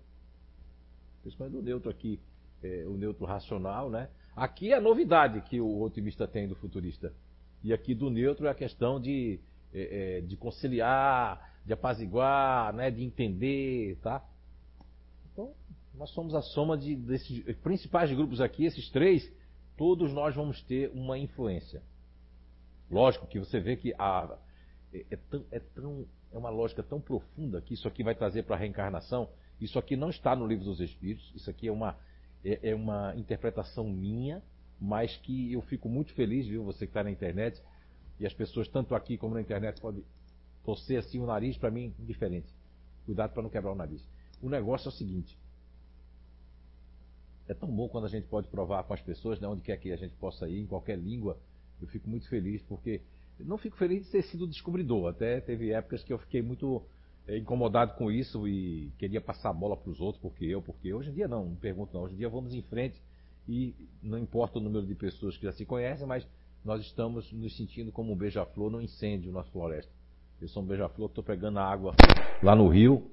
Principalmente o neutro aqui, é, o neutro racional, né? Aqui é a novidade que o otimista tem do futurista. E aqui do neutro é a questão de, é, é, de conciliar, de apaziguar, né, de entender, tá? Nós somos a soma de, desses principais grupos aqui, esses três, todos nós vamos ter uma influência. Lógico que você vê que a, é, é, tão, é, tão, é uma lógica tão profunda que isso aqui vai trazer para a reencarnação. Isso aqui não está no livro dos Espíritos, isso aqui é uma é, é uma interpretação minha, mas que eu fico muito feliz, viu? Você que está na internet, e as pessoas, tanto aqui como na internet, podem torcer assim o nariz, para mim, indiferente. Cuidado para não quebrar o nariz. O negócio é o seguinte: é tão bom quando a gente pode provar com as pessoas, né, onde quer que a gente possa ir, em qualquer língua. Eu fico muito feliz, porque não fico feliz de ter sido descobridor. Até teve épocas que eu fiquei muito é, incomodado com isso e queria passar a bola para os outros, porque eu, porque. Hoje em dia não, não pergunto não. Hoje em dia vamos em frente e não importa o número de pessoas que já se conhecem, mas nós estamos nos sentindo como um beija-flor no incêndio na floresta. Eu sou um beija-flor, estou pegando a água lá no rio.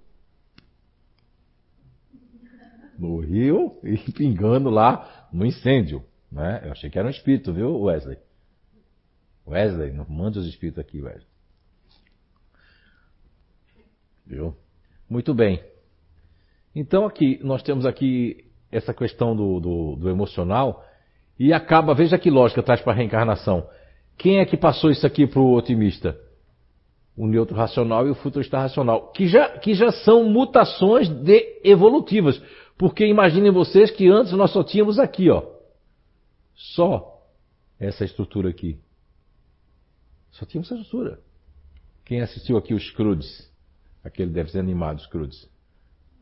No rio e pingando lá no incêndio. Né? Eu achei que era um espírito, viu, Wesley? Wesley, não manda os espíritos aqui, Wesley. Viu? Muito bem. Então aqui, nós temos aqui essa questão do, do, do emocional e acaba, veja que lógica traz para a reencarnação. Quem é que passou isso aqui para o otimista? O neutro racional e o futurista racional, que já, que já são mutações de evolutivas. Porque imaginem vocês que antes nós só tínhamos aqui, ó. Só essa estrutura aqui. Só tínhamos essa estrutura. Quem assistiu aqui os Crudes? aquele desenho animado, Scrooge.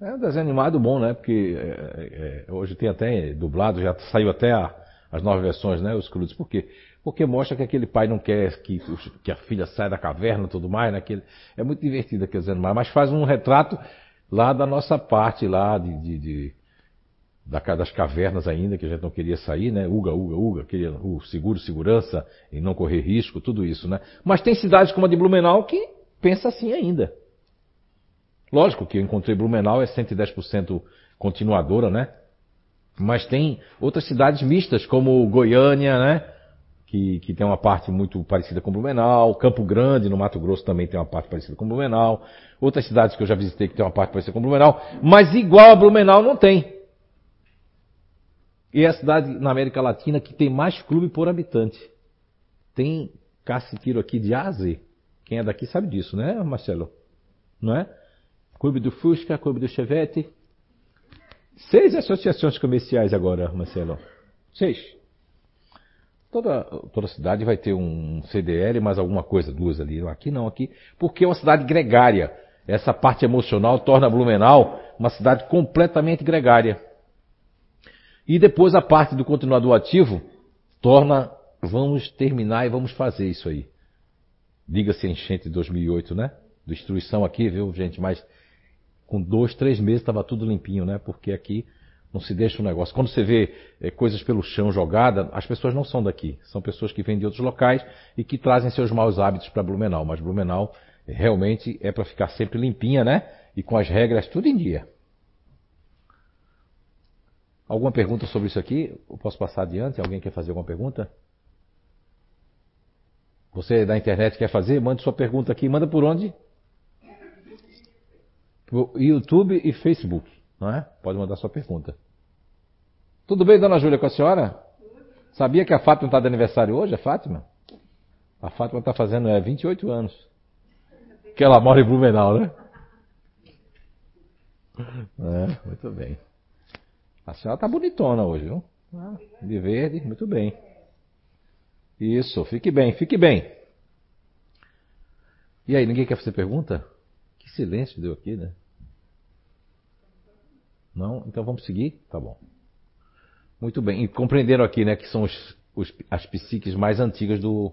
É um desenho animado bom, né? Porque é, é, hoje tem até dublado, já saiu até a, as novas versões, né? Os Scrooge. Por quê? Porque mostra que aquele pai não quer que, que a filha saia da caverna e tudo mais, né? É muito divertido aqueles animais, mas faz um retrato lá da nossa parte lá de, de, de das cavernas ainda, que a gente não queria sair, né? Uga, uga, uga, queria o seguro, segurança e não correr risco, tudo isso, né? Mas tem cidades como a de Blumenau que pensa assim ainda. Lógico que eu encontrei Blumenau é 110% continuadora, né? Mas tem outras cidades mistas, como Goiânia, né? Que, que tem uma parte muito parecida com Blumenau. Campo Grande, no Mato Grosso, também tem uma parte parecida com Blumenau. Outras cidades que eu já visitei que tem uma parte parecida com Blumenau. Mas igual a Blumenau não tem. E é a cidade na América Latina que tem mais clube por habitante. Tem caça-tiro aqui de A a Z. Quem é daqui sabe disso, né, Marcelo? Não é? Clube do Fusca, Clube do Chevette. Seis associações comerciais agora, Marcelo. Seis. Toda, toda cidade vai ter um CDL mais alguma coisa, duas ali. Aqui não, aqui. Porque é uma cidade gregária. Essa parte emocional torna Blumenau uma cidade completamente gregária. E depois a parte do continuador ativo torna, vamos terminar e vamos fazer isso aí. Diga-se enchente de 2008, né? Destruição aqui, viu, gente? Mas com dois, três meses estava tudo limpinho, né? Porque aqui não se deixa o negócio. Quando você vê é, coisas pelo chão jogada, as pessoas não são daqui. São pessoas que vêm de outros locais e que trazem seus maus hábitos para Blumenau. Mas Blumenau é, realmente é para ficar sempre limpinha, né? E com as regras tudo em dia. Alguma pergunta sobre isso aqui? Eu posso passar adiante? Alguém quer fazer alguma pergunta? Você da internet quer fazer? Mande sua pergunta aqui. Manda por onde? YouTube e Facebook, não é? Pode mandar sua pergunta. Tudo bem, dona Júlia, com a senhora? Sabia que a Fátima está de aniversário hoje, a Fátima? A Fátima está fazendo é, 28 anos. Que ela mora em Blumenau, né? É, muito bem. A senhora está bonitona hoje, viu? De verde, muito bem. Isso, fique bem, fique bem. E aí, ninguém quer fazer pergunta? Que silêncio deu aqui, né? Não? Então vamos seguir? Tá bom. Muito bem. E compreenderam aqui, né, que são os, os, as psiques mais antigas do,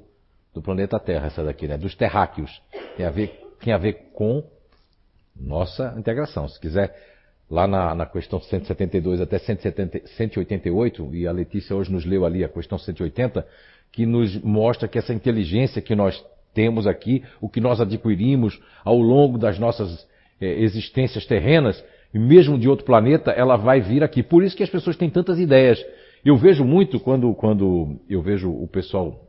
do planeta Terra, essa daqui, né? Dos terráqueos. Tem a ver, tem a ver com nossa integração. Se quiser lá na, na questão 172 até 170, 188, e a Letícia hoje nos leu ali a questão 180, que nos mostra que essa inteligência que nós temos aqui, o que nós adquirimos ao longo das nossas é, existências terrenas, e mesmo de outro planeta, ela vai vir aqui. Por isso que as pessoas têm tantas ideias. Eu vejo muito quando, quando eu vejo o pessoal,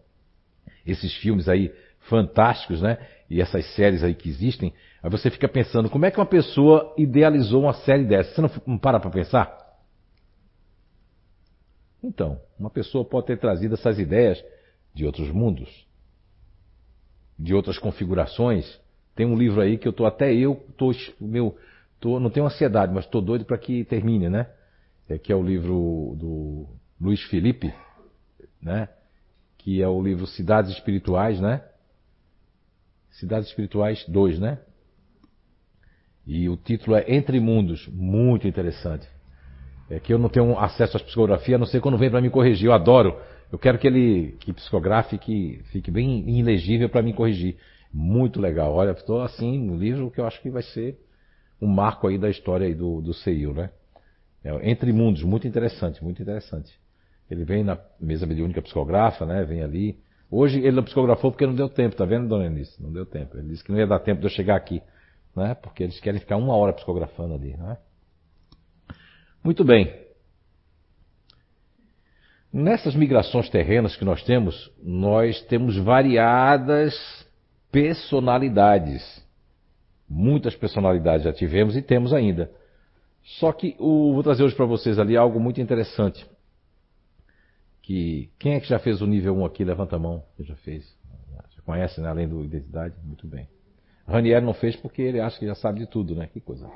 esses filmes aí fantásticos, né? E essas séries aí que existem, Aí você fica pensando, como é que uma pessoa idealizou uma série dessa? Você não, para para pensar? Então, uma pessoa pode ter trazido essas ideias de outros mundos, de outras configurações. Tem um livro aí que eu tô até eu tô meu tô, não tenho ansiedade, mas estou doido para que termine, né? É, que é o livro do Luiz Felipe, né? Que é o livro Cidades Espirituais, né? Cidades Espirituais 2, né? E o título é Entre Mundos, muito interessante. É que eu não tenho acesso à psicografia, a não ser quando vem para me corrigir. Eu adoro. Eu quero que ele que psicografe, que fique bem ilegível para me corrigir. Muito legal. Olha, estou assim, no livro que eu acho que vai ser um marco aí da história aí do, do CEIU, né? É, Entre Mundos, muito interessante, muito interessante. Ele vem na mesa mediúnica psicografa, né? Vem ali. Hoje ele não psicografou porque não deu tempo, tá vendo, dona Eunice? Não deu tempo. Ele disse que não ia dar tempo de eu chegar aqui né? porque eles querem ficar uma hora psicografando ali. Né? Muito bem. Nessas migrações terrenas que nós temos, nós temos variadas personalidades. Muitas personalidades já tivemos e temos ainda. Só que o, vou trazer hoje para vocês ali algo muito interessante. Que quem é que já fez o nível 1 aqui? Levanta a mão. Quem já fez? Já conhece, né? Além do identidade? Muito bem. Ranieri não fez porque ele acha que já sabe de tudo, né? Que coisa.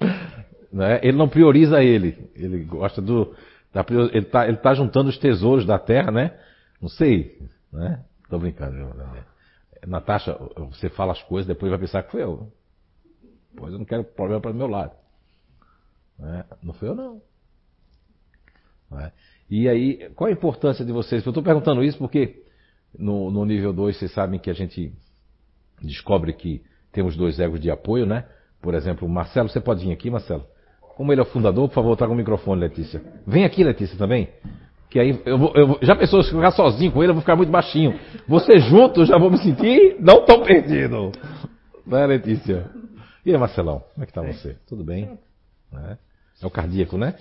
né? Ele não prioriza ele. Ele gosta do. Da, ele está ele tá juntando os tesouros da terra, né? Não sei. Né? Tô brincando. Né? Natasha, você fala as coisas, depois vai pensar que foi eu. Pois eu não quero problema para o meu lado. Né? Não foi eu, não. Né? E aí, qual a importância de vocês? Eu estou perguntando isso porque no, no nível 2 vocês sabem que a gente descobre que temos dois egos de apoio, né? por exemplo, Marcelo, você pode vir aqui, Marcelo? Como ele é o fundador, por favor, traga o um microfone, Letícia. Vem aqui, Letícia, também. Que aí eu, eu já pensou se ficar sozinho com ele, eu vou ficar muito baixinho. Você junto, eu já vou me sentir não tão perdido. Né, Letícia? E aí, Marcelão, como é que tá você? Tudo bem? É, é o cardíaco, né?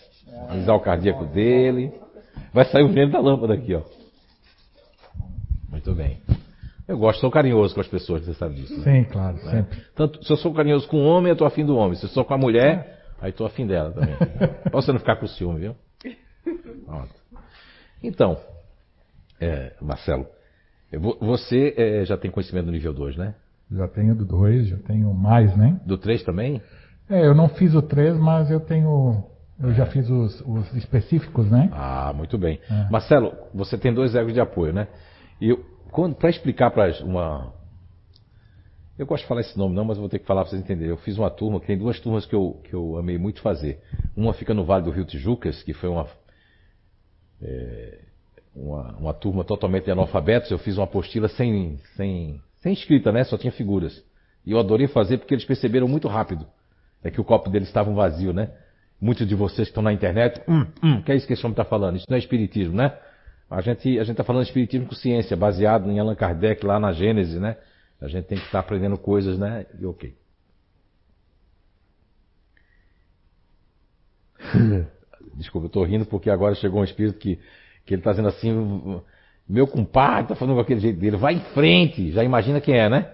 Analisar o cardíaco dele. Vai sair o veneno da lâmpada aqui, ó. Muito bem. Eu gosto, sou carinhoso com as pessoas, você sabe disso. Né? Sim, claro, né? sempre. Tanto, se eu sou carinhoso com o homem, eu tô afim do homem. Se eu sou com a mulher, aí tô afim dela também. pra você não ficar com ciúme, viu? Pronto. Então, é, Marcelo, você é, já tem conhecimento do nível 2, né? Já tenho do 2, já tenho mais, né? Do 3 também? É, eu não fiz o 3, mas eu tenho. Eu já fiz os, os específicos, né? Ah, muito bem. É. Marcelo, você tem dois egos de apoio, né? E para explicar para uma. Eu gosto de falar esse nome, não, mas vou ter que falar para vocês entenderem. Eu fiz uma turma, tem duas turmas que eu, que eu amei muito fazer. Uma fica no Vale do Rio Tijucas, que foi uma é, uma, uma, turma totalmente de analfabetos, eu fiz uma apostila sem, sem, sem escrita, né? Só tinha figuras. E eu adorei fazer porque eles perceberam muito rápido é que o copo deles estava vazio, né? Muitos de vocês que estão na internet, hum, hum, que é isso que esse homem está falando? Isso não é espiritismo, né? A gente a está falando de espiritismo com ciência, baseado em Allan Kardec lá na Gênese, né? A gente tem que estar tá aprendendo coisas, né? E ok. Desculpa, eu estou rindo porque agora chegou um espírito que, que ele está dizendo assim, meu compadre está falando com aquele jeito dele, vai em frente, já imagina quem é, né?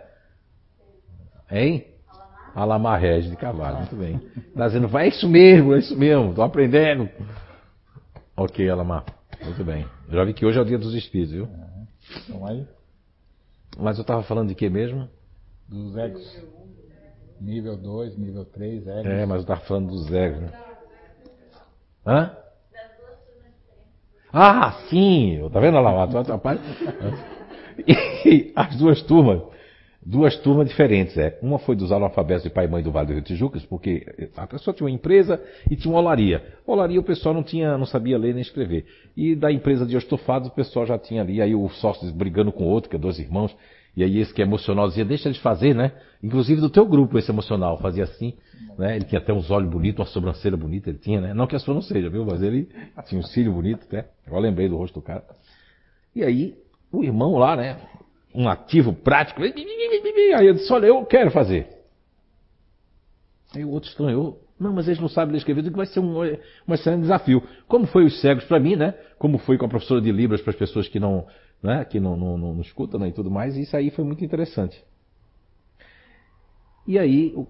Hein? Alamar Regis de Cavalho, muito bem. Está dizendo, vai, é isso mesmo, é isso mesmo, estou aprendendo. Ok, Alamar, muito bem. Já vi que hoje é o dia dos espíritos, viu? Então aí. Mas eu estava falando de que mesmo? Dos egos. Nível 2, nível 3, egos. É, mas eu estava falando dos egos, né? Hã? Ah, sim! Tá vendo lá? E as duas turmas, duas turmas diferentes. É. Uma foi dos analfabetos de pai e mãe do Vale do Rio Tijucas, porque a pessoa tinha uma empresa e tinha uma olaria. Olaria o pessoal não tinha, não sabia ler nem escrever. E da empresa de estofados o pessoal já tinha ali, aí o sócio brigando com o outro, que é dois irmãos, e aí esse que é emocional dizia, deixa eles fazer, né? Inclusive do teu grupo esse emocional fazia assim, né? Ele tinha até uns olhos bonitos, uma sobrancelha bonita, ele tinha, né? Não que a sua não seja, viu? Mas ele tinha um cílio bonito, né? Agora lembrei do rosto do cara. E aí, o irmão lá, né? Um ativo prático, aí eu disse, olha, eu quero fazer. Aí o outro estranhou, não, mas eles não sabem ler escrever, que vai ser um, um excelente desafio. Como foi os cegos para mim, né? Como foi com a professora de Libras para as pessoas que não né, que não, não, não, não escutam né, e tudo mais, e isso aí foi muito interessante. E aí, o,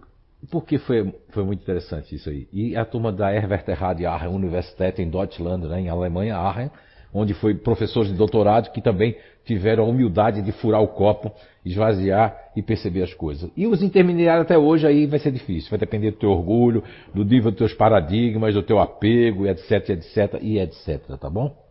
por que foi, foi muito interessante isso aí? E a turma da Erweterrad Aachen Universität em Deutschland, né, em Alemanha, Aachen, onde foi professores de doutorado que também tiveram a humildade de furar o copo, esvaziar e perceber as coisas. E os intermediários até hoje aí vai ser difícil, vai depender do teu orgulho, do nível dos teus paradigmas, do teu apego, etc, etc e etc, tá bom?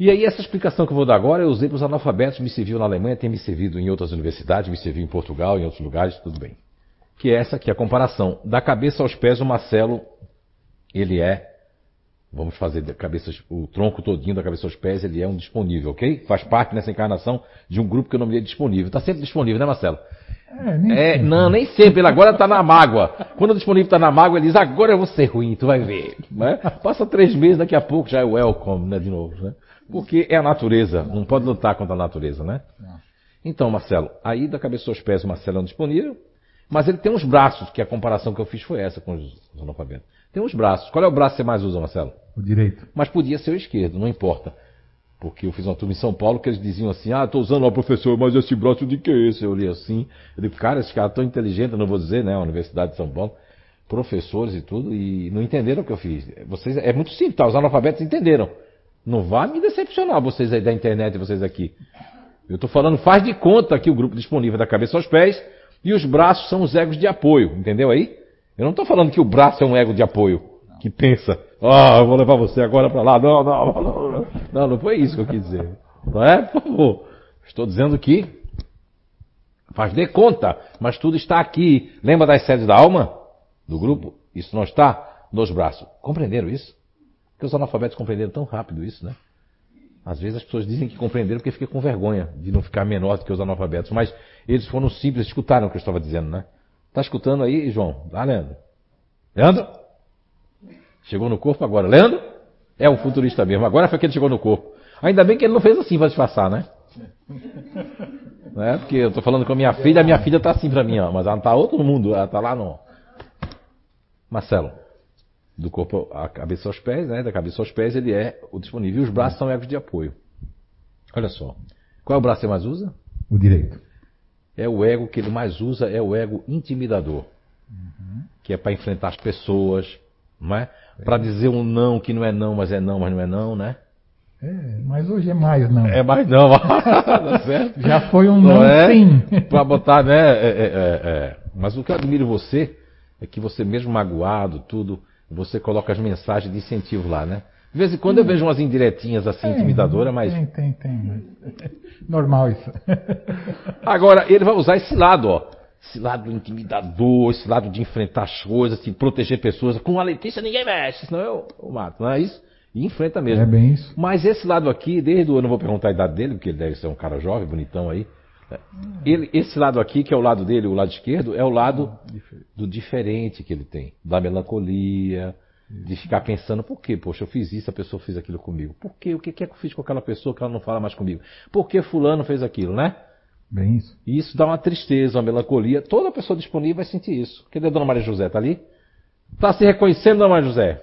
E aí essa explicação que eu vou dar agora eu usei para os analfabetos, me serviu na Alemanha, tem me servido em outras universidades, me serviu em Portugal, em outros lugares, tudo bem. Que é essa aqui, a comparação. Da cabeça aos pés, o Marcelo, ele é, vamos fazer da cabeça, o tronco todinho da cabeça aos pés, ele é um disponível, ok? Faz parte nessa encarnação de um grupo que eu nomeei disponível. Está sempre disponível, né Marcelo? É, nem é, sempre. Não, nem sempre. Ele agora está na mágoa. Quando o disponível está na mágoa, ele diz, agora eu vou ser ruim, tu vai ver. Né? Passa três meses, daqui a pouco já é welcome, né, de novo. Né? Porque é a natureza, não pode lutar contra a natureza, né? Então, Marcelo, aí da cabeça aos pés o Marcelo é um disponível, mas ele tem uns braços, que a comparação que eu fiz foi essa com os analfabetos. Tem uns braços. Qual é o braço que você mais usa, Marcelo? O direito. Mas podia ser o esquerdo, não importa. Porque eu fiz uma turma em São Paulo que eles diziam assim, ah, estou usando lá, professor, mas esse braço de que é esse? Eu li assim. Eu digo, cara, esses caras tão inteligentes, não vou dizer, né? A Universidade de São Paulo, professores e tudo, e não entenderam o que eu fiz. Vocês, é muito simples, tá? Os analfabetos entenderam. Não vá me decepcionar vocês aí da internet, vocês aqui. Eu estou falando, faz de conta aqui o grupo disponível da cabeça aos pés e os braços são os egos de apoio, entendeu aí? Eu não estou falando que o braço é um ego de apoio que pensa, ah, eu vou levar você agora para lá. Não, não, não, não, não foi isso que eu quis dizer. Não é? Por favor. Estou dizendo que faz de conta, mas tudo está aqui. Lembra das sedes da alma? Do grupo? Isso não está nos braços. Compreenderam isso? Porque os analfabetos compreenderam tão rápido isso, né? Às vezes as pessoas dizem que compreenderam porque fica com vergonha de não ficar menor do que os analfabetos. Mas eles foram simples, escutaram o que eu estava dizendo, né? Tá escutando aí, João? Tá, Leandro? Leandro? Chegou no corpo agora. Leandro? É um futurista mesmo. Agora foi que ele chegou no corpo. Ainda bem que ele não fez assim para disfarçar, né? É, porque eu tô falando com a minha filha, a minha filha tá assim pra mim, ó, mas ela não tá outro mundo, ela tá lá no. Marcelo, do corpo à cabeça aos pés, né? Da cabeça aos pés ele é o disponível. E os braços são egos de apoio. Olha só. Qual é o braço que mais usa? O direito. É o ego que ele mais usa, é o ego intimidador. Que é para enfrentar as pessoas, não é? Para dizer um não que não é não, mas é não, mas não é não, né? É, mas hoje é mais não. É mais não, tá certo? Já foi um Não não, é? sim. Pra botar, né? é, é, é, é. Mas o que eu admiro em você é que você, mesmo magoado, tudo, você coloca as mensagens de incentivo lá, né? De vez em quando eu vejo umas indiretinhas assim, intimidadoras, mas. Tem, tem, tem. Normal isso. Agora, ele vai usar esse lado, ó. Esse lado intimidador, esse lado de enfrentar as coisas, de proteger pessoas. Com a Letícia ninguém mexe, senão eu, eu mato, não é isso? E enfrenta mesmo. É bem isso. Mas esse lado aqui, desde o. Eu não vou perguntar a idade dele, porque ele deve ser um cara jovem, bonitão aí. Ele, esse lado aqui, que é o lado dele, o lado esquerdo, é o lado do diferente que ele tem. Da melancolia, de ficar pensando, por que, poxa, eu fiz isso, a pessoa fez aquilo comigo. Por quê? O que que é que eu fiz com aquela pessoa que ela não fala mais comigo? Por que fulano fez aquilo, né? Bem isso. E isso dá uma tristeza, uma melancolia. Toda pessoa disponível vai sentir isso. Cadê a dona Maria José? Tá ali? Tá se reconhecendo, dona Maria José?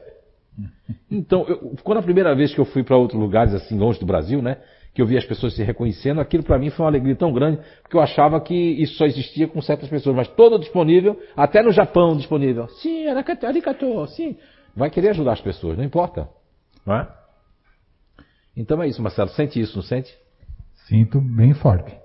Então, eu, quando a primeira vez que eu fui para outros lugares, assim, longe do Brasil, né? Que eu vi as pessoas se reconhecendo, aquilo para mim foi uma alegria tão grande, porque eu achava que isso só existia com certas pessoas, mas todo disponível, até no Japão disponível. Sim, arigato, sim. Vai querer ajudar as pessoas, não importa. Não é? Então é isso, Marcelo. Sente isso, não sente? Sinto bem forte.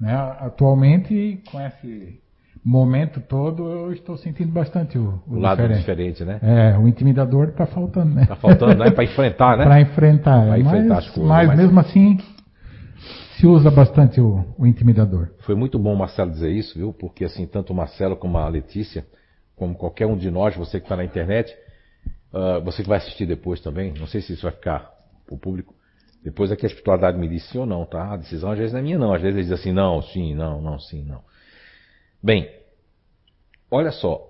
Né? Atualmente, com esse momento todo, eu estou sentindo bastante o, o O lado diferente. diferente, né? É, o intimidador está faltando, né? Tá faltando, né? Para enfrentar, né? Para enfrentar. Pra enfrentar mas, as coisas, mas mas- mesmo assim, se usa bastante o, o intimidador. Foi muito bom o Marcelo dizer isso, viu? Porque assim, tanto o Marcelo como a Letícia, como qualquer um de nós, você que está na internet, ah, você que vai assistir depois também, não sei se isso vai ficar para o público. Depois é que a espiritualidade me diz sim ou não, tá? A decisão às vezes não é minha, não. Às vezes ele diz assim, não, sim, não, não, sim, não. Bem, olha só,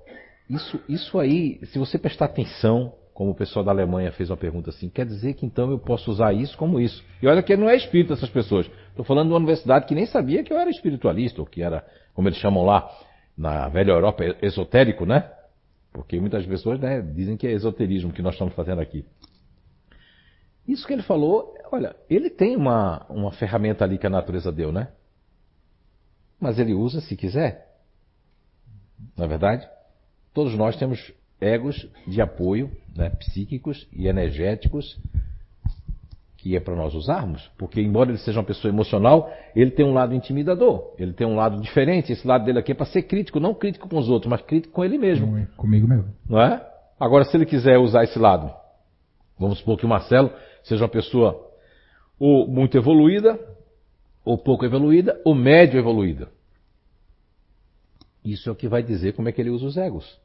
isso, isso aí, se você prestar atenção, como o pessoal da Alemanha fez uma pergunta assim, quer dizer que então eu posso usar isso como isso. E olha que não é espírito essas pessoas. Estou falando de uma universidade que nem sabia que eu era espiritualista, ou que era, como eles chamam lá, na velha Europa, esotérico, né? Porque muitas pessoas né, dizem que é esoterismo que nós estamos fazendo aqui. Isso que ele falou, olha, ele tem uma, uma ferramenta ali que a natureza deu, né? Mas ele usa se quiser. Não é verdade? Todos nós temos egos de apoio, né, psíquicos e energéticos, que é para nós usarmos. Porque, embora ele seja uma pessoa emocional, ele tem um lado intimidador, ele tem um lado diferente. Esse lado dele aqui é para ser crítico, não crítico com os outros, mas crítico com ele mesmo. Com- Comigo mesmo. Não é? Agora, se ele quiser usar esse lado, vamos supor que o Marcelo seja uma pessoa ou muito evoluída, ou pouco evoluída, ou médio evoluída. Isso é o que vai dizer como é que ele usa os egos.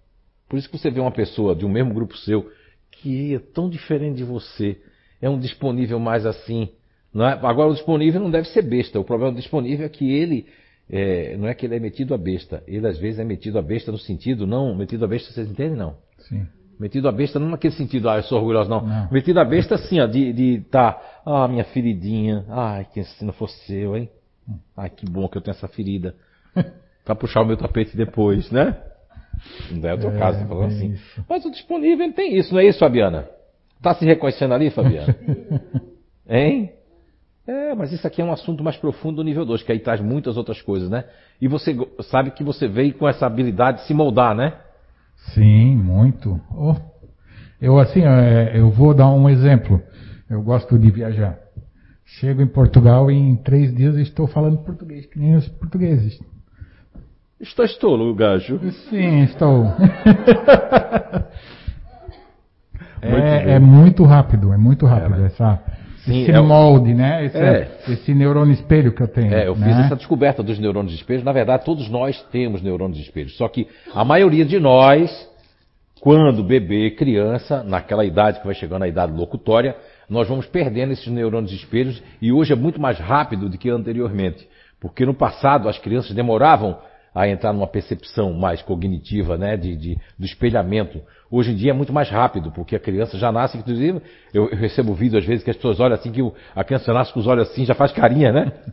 Por isso que você vê uma pessoa de um mesmo grupo seu que é tão diferente de você, é um disponível mais assim. Não é? Agora, o disponível não deve ser besta. O problema do disponível é que ele, é, não é que ele é metido a besta. Ele, às vezes, é metido a besta no sentido, não, metido a besta, vocês entendem? Não. Sim. Metido a besta não naquele sentido, ah, eu sou orgulhoso, não. Não. Metido a besta assim, ó, de, de tá, ah, minha feridinha, ai, que se não fosse eu, hein? Ai, que bom que eu tenho essa ferida. pra puxar o meu tapete depois, né? Não é o teu É, caso, tá falando bem assim. isso. Mas o disponível ele tem isso, não é isso, Fabiana? Tá se reconhecendo ali, Fabiana? hein? É, mas isso aqui é um assunto mais profundo do nível 2, que aí traz muitas outras coisas, né? E você sabe que você veio com essa habilidade de se moldar, né? Sim, muito. Oh, Eu assim, é, eu vou dar um exemplo. Eu gosto de viajar. Chego em Portugal e em três dias estou falando português, que nem os portugueses. Estás tolo, gajo. Sim, estou. É, é muito rápido, é muito rápido É, né? essa, Sim, esse é o- molde, né? Esse, É. esse neurônio espelho que eu tenho. É, eu fiz né? essa descoberta dos neurônios de espelho. Na verdade, todos nós temos neurônios de espelho. Só que a maioria de nós, quando bebê, criança, naquela idade que vai chegando à idade locutória, nós vamos perdendo esses neurônios de espelhos e hoje é muito mais rápido do que anteriormente. Porque no passado as crianças demoravam a entrar numa percepção mais cognitiva, né, de, de, do espelhamento. Hoje em dia é muito mais rápido, porque a criança já nasce, inclusive, eu, eu recebo vídeo às vezes que as pessoas olham assim, que o, a criança nasce com os olhos assim, já faz carinha, né?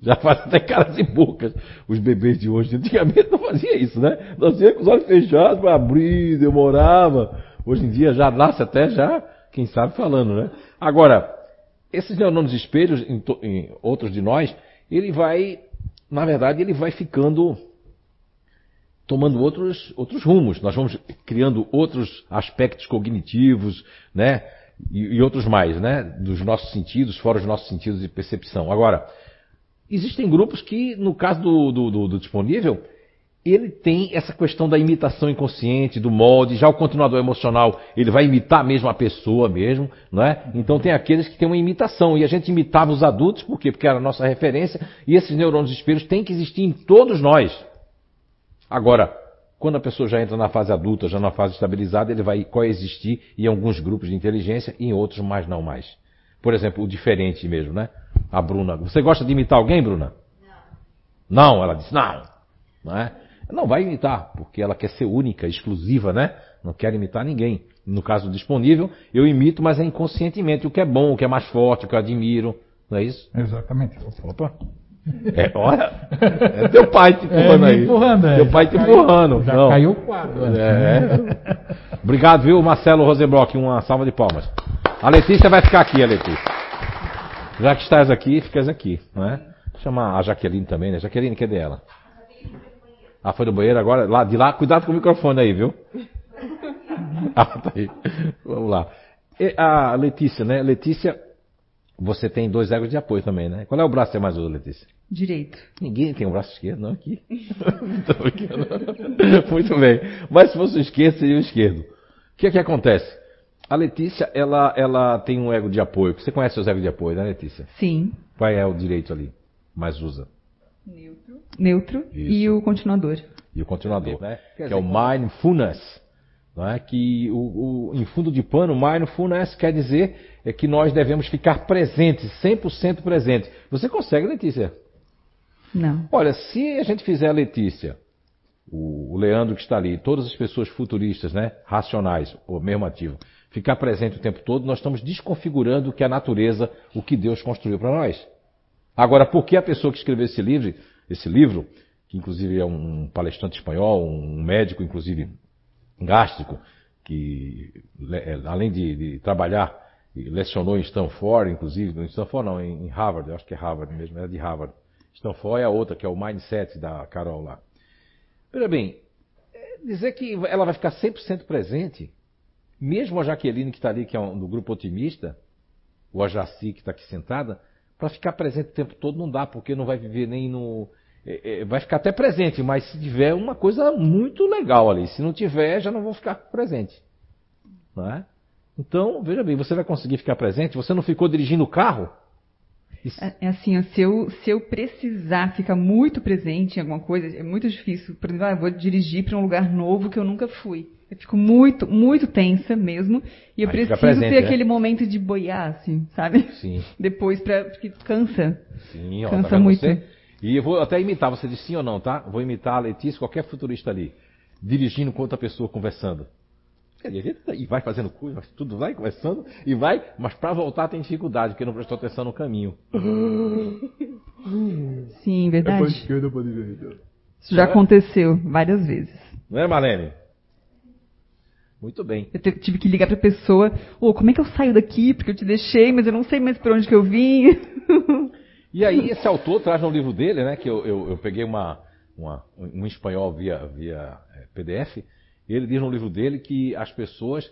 Já faz até caras e bocas. Os bebês de hoje, antigamente não fazia isso, né? Nascia com os olhos fechados para abrir, demorava. Hoje em dia já nasce até já, quem sabe, falando, né? Agora, esses neurônios espelhos, em, em outros de nós, ele vai, na verdade, ele vai ficando tomando outros, outros rumos. Nós vamos criando outros aspectos cognitivos, né? E, e, outros mais, né? Dos nossos sentidos, fora os nossos sentidos de percepção. Agora, existem grupos que, no caso do, do, do, do disponível, ele tem essa questão da imitação inconsciente, do molde, já o continuador emocional, ele vai imitar mesmo a pessoa mesmo, não é? Então tem aqueles que têm uma imitação, e a gente imitava os adultos, por quê? Porque era a nossa referência, e esses neurônios espelhos têm que existir em todos nós. Agora, quando a pessoa já entra na fase adulta, já na fase estabilizada, ele vai coexistir em alguns grupos de inteligência e em outros mais não mais. Por exemplo, o diferente mesmo, né? A Bruna. Você gosta de imitar alguém, Bruna? Não. Não, ela disse não. Não é? Não vai imitar, porque ela quer ser única, exclusiva, né? Não quer imitar ninguém. No caso disponível, eu imito, mas é inconscientemente o que é bom, o que é mais forte, o que eu admiro. Não é isso? Exatamente. Opa. É, olha, é teu pai te empurrando é, aí. Empurrando, é. Teu pai te empurrando. Já Não. caiu o quadro. É. Obrigado, viu, Marcelo Rosenbrock? Uma salva de palmas. A Letícia vai ficar aqui, a Letícia. Já que estás aqui, ficas aqui, não é? Chama a Jaqueline também, né? Jaqueline, cadê ela? Ah, foi no banheiro agora? Lá, de lá, cuidado com o microfone aí, viu? Ah, tá aí. Vamos lá. E a Letícia, né? Letícia, você tem dois egos de apoio também, né? Qual é o braço que você mais usa, Letícia? Direito. Ninguém tem um braço esquerdo, não, aqui. Muito bem. Mas se fosse o esquerdo, seria o esquerdo. O que é que acontece? A Letícia, ela, ela tem um ego de apoio. Você conhece os egos de apoio, né, Letícia? Sim. Qual é o direito ali? Mais usa? Neutro. Neutro e o continuador. E o continuador, né? que é o mindfulness. Não é? Que o, o, em fundo de pano, mindfulness quer dizer é que nós devemos ficar presentes, 100% presentes. Você consegue, Letícia? Não. Olha, se a gente fizer a Letícia, o, o Leandro que está ali, todas as pessoas futuristas, né, racionais, ou mesmo ativo, ficar presente o tempo todo, nós estamos desconfigurando o que a natureza, o que Deus construiu para nós. Agora, por que a pessoa que escreveu esse livro, esse livro, que inclusive é um palestrante espanhol, um médico, inclusive gástrico, que é, além de, de trabalhar, lecionou em Stanford, inclusive, em Stanford não, em Harvard, eu acho que é Harvard mesmo, é de Harvard. Stanford é a outra, que é o Mindset da Carol lá. Veja bem, é dizer que ela vai ficar 100% presente, mesmo a Jaqueline que está ali, que é um, do grupo otimista, ou a que está aqui sentada, para ficar presente o tempo todo não dá, porque não vai viver nem no. É, é, vai ficar até presente, mas se tiver uma coisa muito legal ali. Se não tiver, já não vou ficar presente. Não é? Então, veja bem, você vai conseguir ficar presente? Você não ficou dirigindo o carro? É, é assim, se eu, se eu precisar ficar muito presente em alguma coisa, é muito difícil. Por exemplo, ah, vou dirigir para um lugar novo que eu nunca fui. Eu fico muito, muito tensa mesmo. E eu Aí preciso presente, ter né? aquele momento de boiar, assim, sabe? Sim. Depois, pra, porque cansa. Sim, ó, cansa tá muito. Você? E eu vou até imitar, você diz sim ou não, tá? Vou imitar a Letícia, qualquer futurista ali, dirigindo com outra pessoa conversando. E vai fazendo coisa, tudo vai conversando e vai, mas para voltar tem dificuldade, porque não prestou atenção no caminho. Sim, verdade. É esquerda direita. Isso já é? aconteceu várias vezes. Não é, Marlene? Muito bem. Eu tive que ligar para a pessoa, oh, como é que eu saio daqui? Porque eu te deixei, mas eu não sei mais por onde que eu vim. E aí esse autor traz no livro dele, né, que eu, eu, eu peguei uma, uma, um espanhol via, via é, PDF, ele diz no livro dele que as pessoas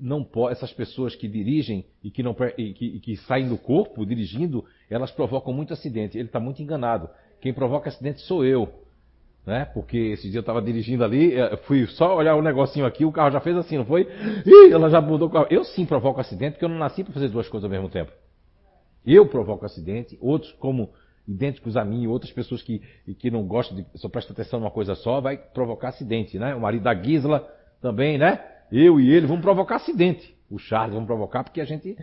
não essas pessoas que dirigem e que, não, e que, e que saem do corpo dirigindo, elas provocam muito acidente. Ele está muito enganado. Quem provoca acidente sou eu né? Porque esse dia eu estava dirigindo ali, eh, fui só olhar o um negocinho aqui, o carro já fez assim, não foi? Ih, ela já mudou o carro. Eu sim provoco acidente, porque eu não nasci para fazer duas coisas ao mesmo tempo. Eu provoco acidente, outros como idênticos a mim, outras pessoas que, que não gostam de, só prestam atenção numa coisa só, vai provocar acidente, né? O marido da Gisela também, né? Eu e ele vamos provocar acidente. O Charles vamos provocar porque a gente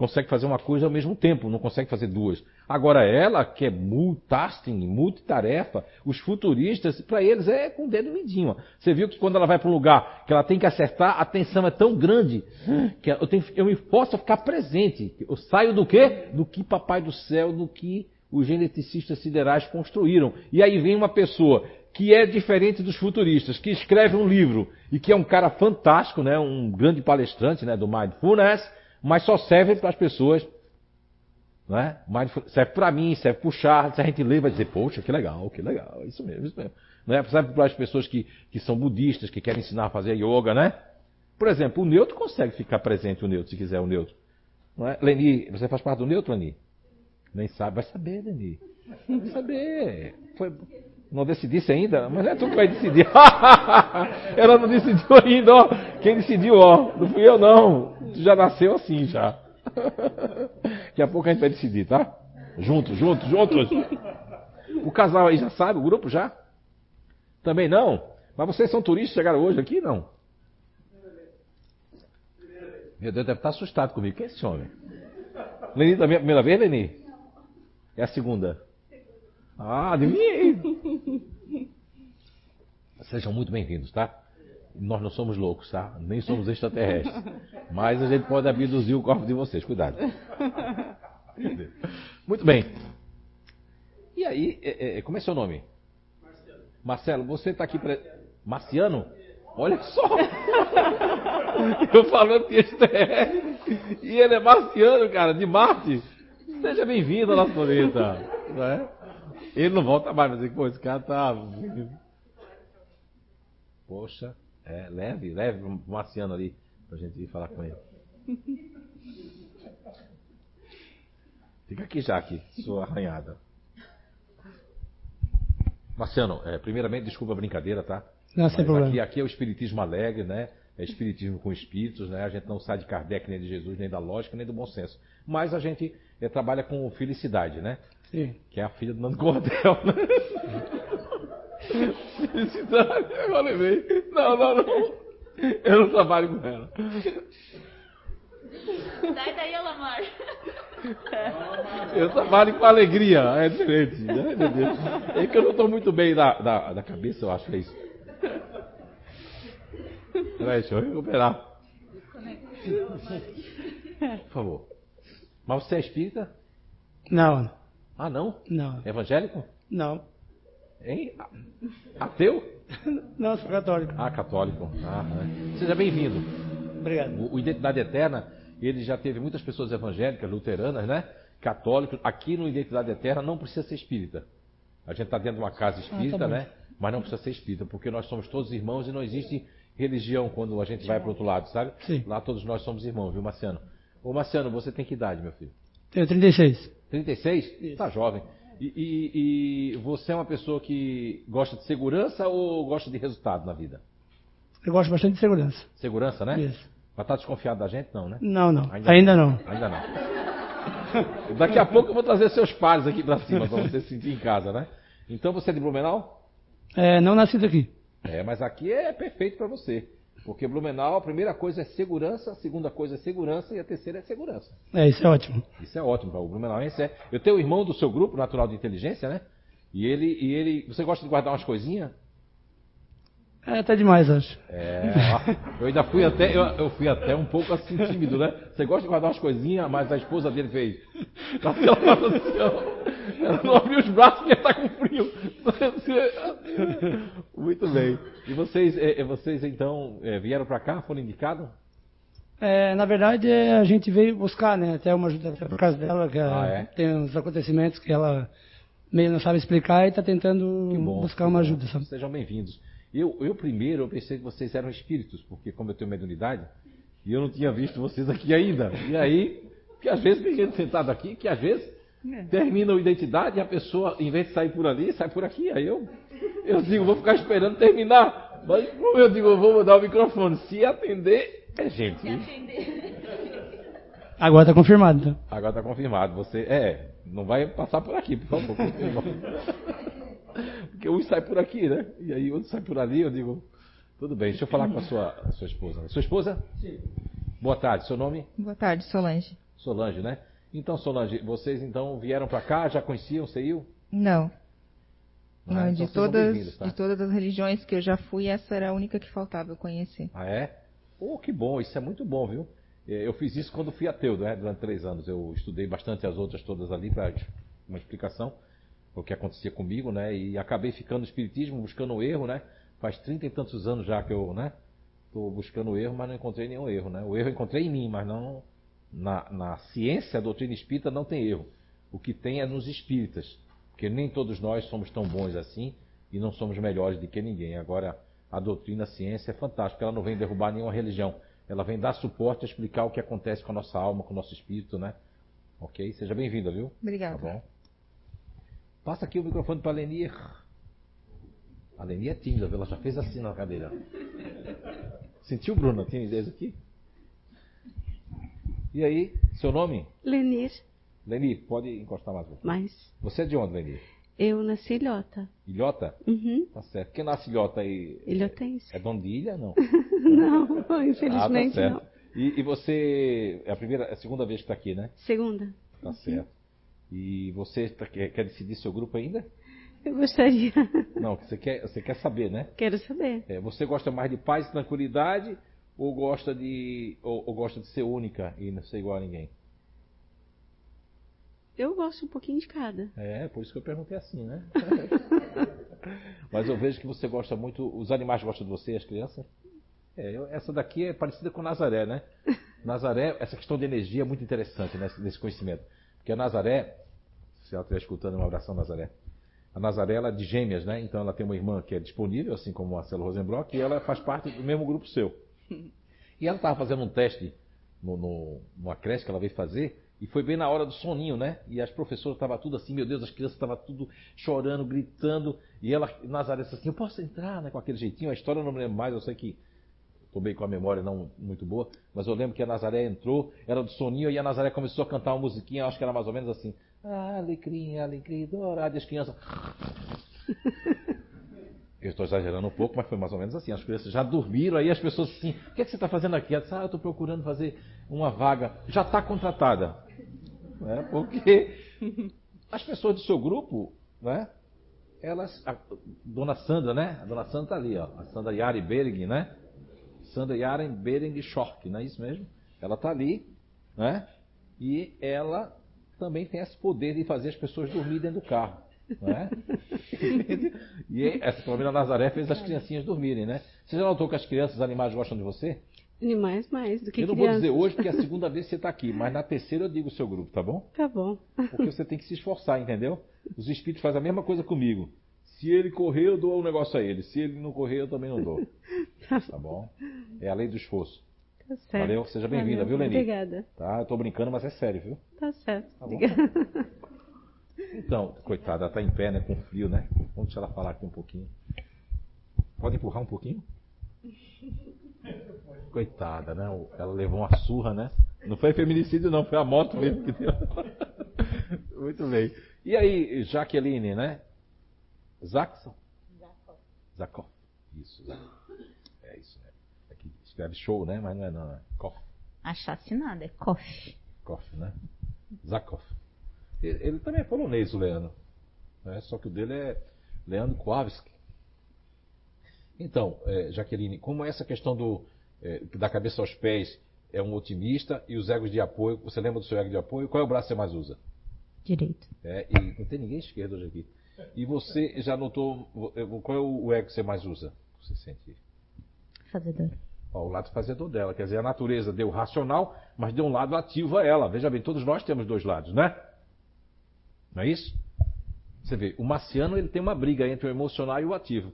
consegue fazer uma coisa ao mesmo tempo, não consegue fazer duas. Agora ela, que é multitasking, multitarefa, os futuristas, para eles é com o dedo mindinho. Você viu que quando ela vai para um lugar que ela tem que acertar, a tensão é tão grande que eu, tenho, eu me posso ficar presente. Eu saio do quê? Do que papai do céu, do que os geneticistas siderais construíram. E aí vem uma pessoa que é diferente dos futuristas, que escreve um livro e que é um cara fantástico, né, um grande palestrante né, do Mindfulness, mas só serve para as pessoas. Não é? Serve para mim, serve para o Charles. Se a gente lê, vai dizer, poxa, que legal, que legal, isso mesmo, isso mesmo. Não é? Serve para as pessoas que, que são budistas, que querem ensinar a fazer yoga, né? Por exemplo, o neutro consegue ficar presente, o neutro, se quiser, o neutro. Não é? Leni, você faz parte do neutro, Leni? Nem sabe, vai saber, Leni. Vai saber. Foi, não decidisse ainda, mas é tu que vai decidir. Ela não decidiu ainda, ó. Quem decidiu, ó. Não fui eu, não. Tu já nasceu assim, já. Daqui a pouco a gente vai decidir, tá? Juntos, juntos, juntos. O casal aí já sabe, o grupo já? Também não? Mas vocês são turistas, chegaram hoje aqui? Não? Meu Deus, deve estar assustado comigo. Quem é esse homem? Leni também é a primeira vez, Leni? É a segunda? Ah, adivinhei. Sejam muito bem-vindos, tá? Nós não somos loucos, tá? Nem somos extraterrestres. Mas a gente pode abduzir o corpo de vocês, cuidado. Muito bem. E aí, é, é, como é seu nome? Marcelo. Marcelo, você está aqui para. Marciano? Olha só! Eu falando que extraterrestre. E ele é marciano, cara, de Marte. Seja bem-vindo ao nosso planeta. Não é? Ele não volta mais, mas pô, esse cara tá. Poxa, é, leve, leve o Marciano ali, pra gente ir falar com ele. Fica aqui já, aqui, sua arranhada. Marciano, é, primeiramente, desculpa a brincadeira, tá? Não, sem problema. Aqui, aqui é o espiritismo alegre, né? É espiritismo com espíritos, né? A gente não sai de Kardec, nem de Jesus, nem da lógica, nem do bom senso. Mas a gente é, trabalha com felicidade, né? Sim. Que é a filha do Nando Cordel, né? Felicidade, eu lembrei. Não, não, não. Eu não trabalho com ela. Sai daí, Alamar. Eu trabalho com alegria, é diferente. Né? É que eu não estou muito bem da, da, da, cabeça, eu acho que é isso. Peraí, deixa eu recuperar. Por favor. Mas você é espírita? Não. Ah, não? Não. Evangélico? Não. Hein? Ateu? Não, sou católico. Ah, católico. Ah, né? Seja bem-vindo. Obrigado. O, o Identidade Eterna, ele já teve muitas pessoas evangélicas, luteranas, né? Católicos. Aqui no Identidade Eterna não precisa ser espírita. A gente está dentro de uma casa espírita, ah, tá né? Mas não precisa ser espírita, porque nós somos todos irmãos e não existe religião quando a gente vai para o outro lado, sabe? Sim. Lá todos nós somos irmãos, viu, Marciano? Ô, Marciano, você tem que idade, meu filho? Tenho 36. 36? Está jovem. E, e, e, você é uma pessoa que gosta de segurança ou gosta de resultado na vida? Eu gosto bastante de segurança. Segurança, né? Isso. Mas tá desconfiado da gente? Não, né? Não, não. Ainda, Ainda não. não. Ainda não. Daqui a pouco eu vou trazer seus pares aqui para cima, para você se sentir em casa, né? Então você é de Blumenau? É, não nascido aqui. É, mas aqui é perfeito para você. Porque Blumenau, a primeira coisa é segurança, a segunda coisa é segurança e a terceira é segurança. É, isso é ótimo. Isso é ótimo para o Blumenau. É. Eu tenho o irmão do seu grupo, Natural de Inteligência, né? E ele, e ele. Você gosta de guardar umas coisinhas? É até demais, acho. É, eu ainda fui até, eu, eu, fui até um pouco assim tímido, né? Você gosta de guardar umas coisinhas, mas a esposa dele fez. Ela falou assim, ela não abriu os braços porque está com frio. Muito bem. E vocês, é, é, vocês então é, vieram para cá, foram indicados? É, na verdade, a gente veio buscar, né? Até uma ajuda por causa dela, que ah, é? tem uns acontecimentos que ela meio não sabe explicar e está tentando buscar uma ajuda. Sabe? Sejam bem-vindos. Eu, eu primeiro eu pensei que vocês eram espíritos, porque como eu tenho mediunidade, e eu não tinha visto vocês aqui ainda. E aí, que às vezes tem gente sentado aqui, que às vezes é. termina a identidade e a pessoa, em vez de sair por ali, sai por aqui. Aí eu, eu digo, vou ficar esperando terminar. Mas eu digo, eu vou mudar o microfone. Se atender, é gente. Se atender. Agora está confirmado. Então. Agora está confirmado. Você, é, não vai passar por aqui, por favor. Porque um sai por aqui, né? E aí outro sai por ali, eu digo, tudo bem, deixa eu falar com a sua, a sua esposa. Sua esposa? Sim. Boa tarde, seu nome? Boa tarde, Solange. Solange, né? Então, Solange, vocês então vieram para cá, já conheciam o CEIU? Não. Ah, Não, então de, todas, tá? de todas as religiões que eu já fui, essa era a única que faltava eu conhecer. Ah, é? Oh, que bom, isso é muito bom, viu? É, eu fiz isso quando fui ateu, né? Durante três anos. Eu estudei bastante as outras todas ali para uma explicação o que acontecia comigo, né? E acabei ficando no espiritismo, buscando o erro, né? Faz trinta e tantos anos já que eu, né? Estou buscando o erro, mas não encontrei nenhum erro, né? O erro eu encontrei em mim, mas não na, na ciência, a doutrina espírita não tem erro. O que tem é nos espíritas, porque nem todos nós somos tão bons assim e não somos melhores do que ninguém. Agora, a doutrina, a ciência é fantástica, ela não vem derrubar nenhuma religião. Ela vem dar suporte a explicar o que acontece com a nossa alma, com o nosso espírito, né? Ok? Seja bem-vinda, viu? Obrigada. Tá bom? Passa aqui o microfone para a Lenier. A Lenier é tímida, ela já fez assim na cadeira. Sentiu, Bruna, timidez aqui? E aí, seu nome? Lenir. Lenir, pode encostar mais um pouco. Mais. Você é de onde, Lenir? Eu nasci ilhota. Ilhota? Uhum. Tá certo. Quem nasce ilhota aí? Ilhotense. É dono de ilha, não? não, infelizmente ah, tá não. E, e, você, é a primeira, é a segunda vez que está aqui, né? Segunda. Tá certo. E você tá, quer, quer decidir seu grupo ainda? Eu gostaria. Não, você quer, você quer saber, né? Quero saber. É, você gosta mais de paz e tranquilidade ou gosta de ou, ou, gosta de ser única e não ser igual a ninguém? Eu gosto um pouquinho de cada. É, por isso que eu perguntei assim, né? Mas eu vejo que você gosta muito. Os animais gostam de você, as crianças? É, eu, essa daqui é parecida com Nazaré, né? Nazaré, essa questão de energia é muito interessante né, nesse conhecimento. Porque a Nazaré, se ela estiver escutando, um abração, Nazaré. A Nazaré ela é de gêmeas, né? Então ela tem uma irmã que é disponível, assim como o Marcelo Rosenbrock, e ela faz parte do mesmo grupo seu. E ela estava fazendo um teste no, no, numa creche que ela veio fazer, e foi bem na hora do soninho, né? E as professoras estavam tudo assim, meu Deus, as crianças estavam tudo chorando, gritando, e ela, Nazaré, disse assim, eu posso entrar, né? Com aquele jeitinho, a história eu não me lembro mais, eu sei que bem com a memória não muito boa, mas eu lembro que a Nazaré entrou, era do soninho, e a Nazaré começou a cantar uma musiquinha, acho que era mais ou menos assim, ah, alecrim, alecrim dourado, e as crianças... Eu estou exagerando um pouco, mas foi mais ou menos assim. As crianças já dormiram, aí as pessoas assim, o que, é que você está fazendo aqui? Ela disse, ah, eu estou procurando fazer uma vaga. Já está contratada. É, porque as pessoas do seu grupo, né? Elas. A dona Sandra, né? A dona Sandra está ali, ó. A Sandra Yari Bering, né? Sandra Yaren Bering Schork, não é isso mesmo? Ela está ali, né? E ela também tem esse poder de fazer as pessoas dormir dentro do carro. Né? e essa família Nazaré fez as criancinhas dormirem, né? Você já notou que as crianças, os animais gostam de você? Animais mais do que Eu não crianças. vou dizer hoje porque é a segunda vez que você está aqui, mas na terceira eu digo o seu grupo, tá bom? Tá bom. Porque você tem que se esforçar, entendeu? Os espíritos fazem a mesma coisa comigo. Se ele correr, eu dou um negócio a ele. Se ele não correr, eu também não dou. Tá bom? É a lei do esforço. Tá certo. Valeu, seja bem-vinda, viu, Leni? Obrigada. Tá, eu tô brincando, mas é sério, viu? Tá certo. Tá Obrigada. Então, coitada, ela tá em pé, né? Com frio, né? Vamos deixar ela falar aqui um pouquinho. Pode empurrar um pouquinho? Coitada, né? Ela levou uma surra, né? Não foi feminicídio, não, foi a moto mesmo que deu. Muito bem. E aí, Jaqueline, né? Zaxon? Zakov. Zakov. Isso, Zakov. É isso, né? Aqui escreve show, né? Mas não é não, é Koff. Assassinado, é Koff. Koff, né? Zakov. Ele, ele, também é polonês, o Leandro. Né? Só que o dele é Leandro Kowalski. Então, é, Jaqueline, como essa questão do, é, da cabeça aos pés é um otimista e os egos de apoio, você lembra do seu ego de apoio? Qual é o braço que você mais usa? Direito. É, e não tem ninguém esquerdo hoje aqui. E você já notou qual é o ego que você mais usa? Você sente? Fazedor. Ó, o lado fazedor dela. Quer dizer, a natureza deu racional, mas deu um lado ativo a ela. Veja bem, todos nós temos dois lados, né? Não é isso? Você vê, o marciano ele tem uma briga entre o emocional e o ativo.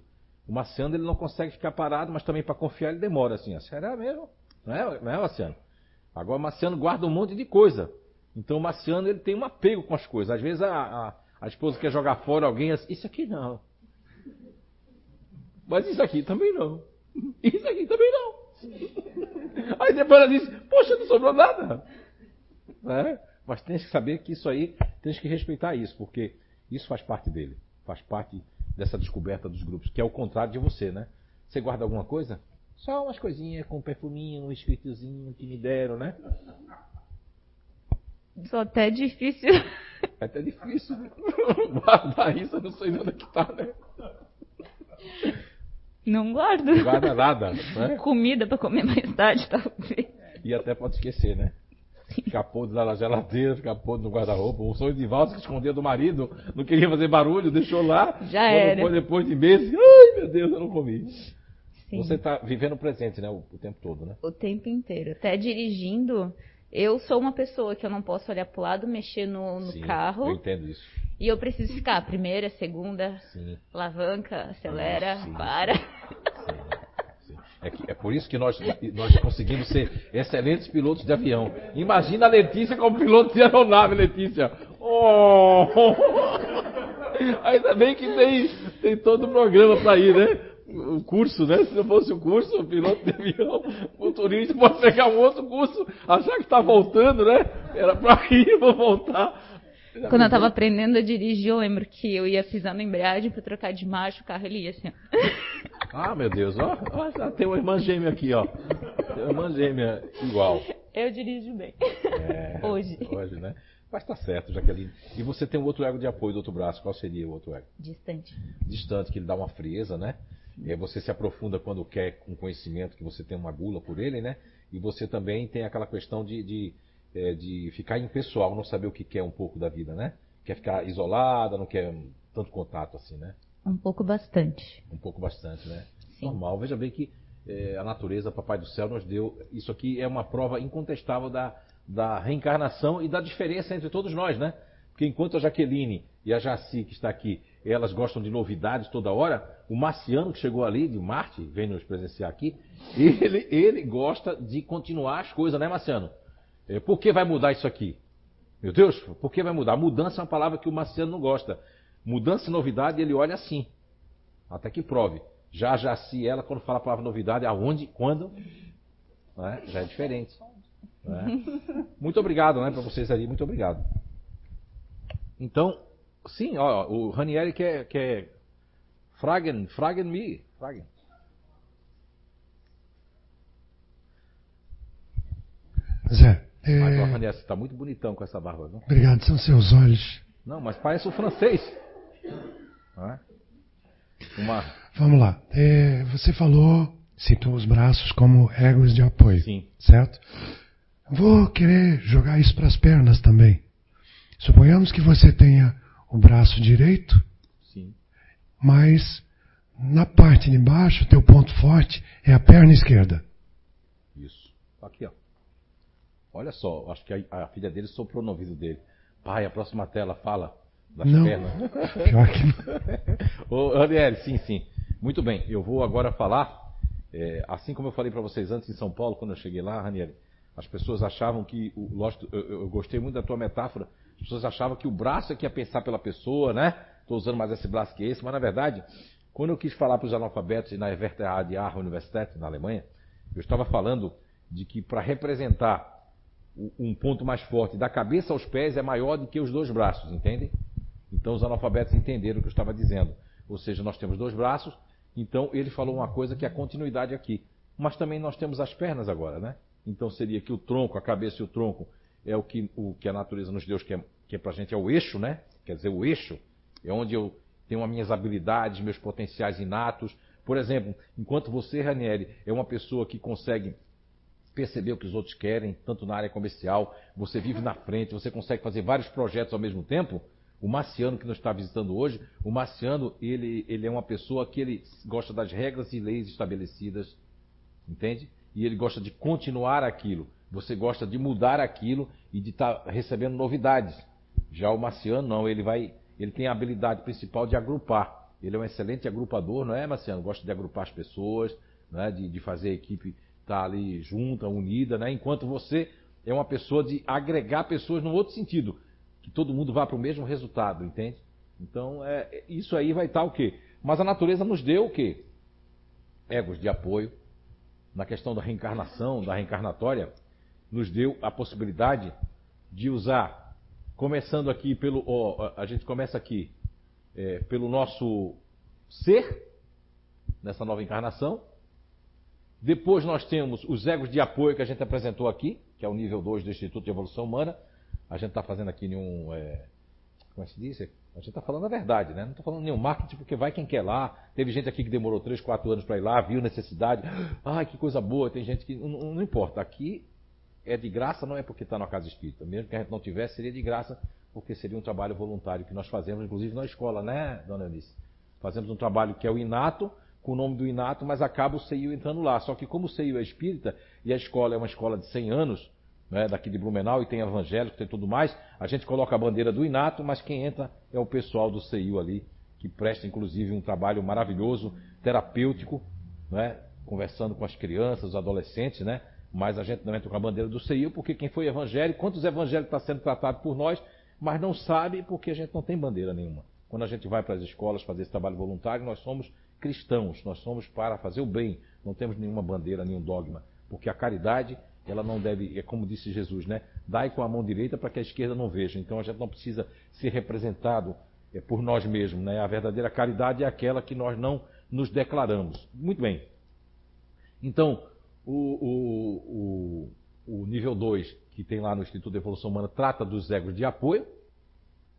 O marciano ele não consegue ficar parado, mas também para confiar ele demora assim. A sério é mesmo? Não é, não é marciano? Agora o marciano guarda um monte de coisa. Então o marciano ele tem um apego com as coisas. Às vezes a, a, a esposa quer jogar fora alguém assim, isso aqui não. Mas isso aqui também não. Isso aqui também não. Aí depois ela diz, poxa, não sobrou nada. É? Mas tem que saber que isso aí, tem que respeitar isso, porque isso faz parte dele. Faz parte dessa descoberta dos grupos, que é o contrário de você, né? Você guarda alguma coisa? Só umas coisinhas com um perfuminho, um escritozinho que me deram, né? Só até difícil. É até difícil guardar isso, eu não sei onde é que tá, né? Não guardo. Não guarda nada, né? Comida para comer mais tarde, talvez. E até pode esquecer, né? Ficar podre lá na geladeira, ficar podre no guarda-roupa. O sonho de Valsa que escondia do marido, não queria fazer barulho, deixou lá. Já era. Foi depois de meses, ai meu Deus, eu não comi. Sim. Você está vivendo o presente, né? O, o, tempo todo, né? O tempo inteiro. Até dirigindo, eu sou uma pessoa que eu não posso olhar para o lado, mexer no, no Sim, carro. Eu entendo isso. E eu preciso ficar primeira, segunda, sim. alavanca, acelera, sim, para. É, é, por isso que nós, nós conseguimos ser excelentes pilotos de avião. Imagina a Letícia como piloto de aeronave, Letícia. Oh! Ainda bem que tem, tem todo o programa para ir, né? O curso, né? Se não fosse o curso, o piloto de avião, o turista pode pegar um outro curso, achar que está voltando, né? Era para ir, vou voltar. Quando eu tava aprendendo a dirigir, eu lembro que eu ia pisar na embreagem para trocar de marcha, o carro ele ia assim. Ah, meu Deus, ó, ó, tem uma irmã gêmea aqui, ó. Tem uma irmã gêmea igual. Eu dirijo bem. É, hoje. Hoje, né? Mas tá certo, Jaqueline. E você tem um outro ego de apoio do outro braço. Qual seria o outro ego? Distante. Distante, que ele dá uma frieza, né? E aí você se aprofunda quando quer um conhecimento que você tem uma gula por ele, né? E você também tem aquela questão de, de é, de ficar impessoal, não saber o que quer um pouco da vida, né? Quer ficar isolada, não quer tanto contato assim, né? Um pouco bastante. Um pouco bastante, né? Sim. Normal. Veja bem que é, a natureza, Papai do Céu, nos deu. Isso aqui é uma prova incontestável da, da reencarnação e da diferença entre todos nós, né? Porque enquanto a Jaqueline e a Jaci, que está aqui, elas gostam de novidades toda hora, o Marciano, que chegou ali de Marte, vem nos presenciar aqui, ele, ele gosta de continuar as coisas, né, Marciano? É, por que vai mudar isso aqui? Meu Deus, por que vai mudar? Mudança é uma palavra que o Marciano não gosta. Mudança e novidade, ele olha assim. Até que prove. Já, já, se ela, quando fala a palavra novidade, aonde, quando, né? já é diferente. Né? Muito obrigado né, para vocês ali, muito obrigado. Então, sim, ó, o Ranieri quer, quer fragen, fragen me, fragen. Zé, é... Mas, Ranieri, você está muito bonitão com essa barba, não? Obrigado, são seus olhos. Não, mas parece o francês. É? Uma... Vamos lá. É, você falou, citou os braços como egos de apoio. Sim. Certo? Vou querer jogar isso para as pernas também. Suponhamos que você tenha o braço direito, Sim. mas na parte de baixo, teu ponto forte é a perna esquerda. Isso. Aqui, ó. Olha só, acho que a, a, filha dele soprou no ouvido dele. Pai, a próxima tela fala das não. pernas. Pior que não. Ô, sim, sim. Muito bem, eu vou agora falar, é, assim como eu falei para vocês antes em São Paulo, quando eu cheguei lá, Ranieri, as pessoas achavam que, lógico, eu, eu, gostei muito da tua metáfora, as pessoas achavam que o braço é que ia pensar pela pessoa, né? Estou usando mais esse braço que esse, mas na verdade, quando eu quis falar para os analfabetos na Werther de Aar Universität, na Alemanha, eu estava falando de que para representar um ponto mais forte da cabeça aos pés é maior do que os dois braços, entendem? Então os analfabetos entenderam o que eu estava dizendo. Ou seja, nós temos dois braços, então ele falou uma coisa que é a continuidade aqui. Mas também nós temos as pernas agora, né? Então seria que o tronco, a cabeça e o tronco é o que, o que a natureza nos deu, que é, que é pra gente é o eixo, né? Quer dizer, o eixo é onde eu tenho as minhas habilidades, meus potenciais inatos. Por exemplo, enquanto você, Ranieri, é uma pessoa que consegue perceber o que os outros querem, tanto na área comercial, você vive na frente, você consegue fazer vários projetos ao mesmo tempo. O Marciano que nos está visitando hoje, o Marciano, ele, ele é uma pessoa que ele gosta das regras e leis estabelecidas, entende? E ele gosta de continuar aquilo. Você gosta de mudar aquilo e de estar tá recebendo novidades. Já o Marciano não, ele vai, ele tem a habilidade principal de agrupar. Ele é um excelente agrupador, não é, Marciano? Gosta de agrupar as pessoas, é? de, de fazer a equipe está ali junta, unida, né? Enquanto você é uma pessoa de agregar pessoas num outro sentido, que todo mundo vá para o mesmo resultado, entende? Então, é, isso aí vai estar tá o quê? Mas a natureza nos deu o quê? Egos de apoio. Na questão da reencarnação, da reencarnatória, nos deu a possibilidade de usar, começando aqui pelo. Ó, a gente começa aqui é, pelo nosso ser, nessa nova encarnação, depois nós temos os egos de apoio que a gente apresentou aqui, que é o nível 2 do Instituto de Evolução Humana. a gente está fazendo aqui nenhum. É, como é que se diz? A gente está falando a verdade, né? Não estou falando nenhum marketing, porque vai quem quer lá. Teve gente aqui que demorou 3, 4 anos para ir lá, viu necessidade. Ai, que coisa boa. Tem gente que. Não, não importa. Aqui é de graça, não é porque está na casa espírita. Mesmo que a gente não tivesse, seria de graça, porque seria um trabalho voluntário que nós fazemos, inclusive na escola, né, dona Eunice? Fazemos um trabalho que é o Inato, com o nome do Inato, mas acaba o CEIU entrando lá. Só que como o CEIU é espírita e a escola é uma escola de 100 anos, né, daqui de Blumenau, e tem evangélico, tem tudo mais, a gente coloca a bandeira do Inato, mas quem entra é o pessoal do CEIU ali, que presta inclusive um trabalho maravilhoso, terapêutico, né, conversando com as crianças, os adolescentes, né, mas a gente não entra com a bandeira do CEIU, porque quem foi evangélico, quantos evangélicos está sendo tratado por nós, mas não sabe porque a gente não tem bandeira nenhuma. Quando a gente vai para as escolas fazer esse trabalho voluntário, nós somos cristãos, nós somos para fazer o bem, não temos nenhuma bandeira, nenhum dogma, porque a caridade, ela não deve, é como disse Jesus, né? Dai com a mão direita para que a esquerda não veja. Então a gente não precisa ser representado é, por nós mesmos, né? A verdadeira caridade é aquela que nós não nos declaramos. Muito bem. Então, o, o, o, o nível 2, que tem lá no Instituto de Evolução Humana, trata dos egos de apoio.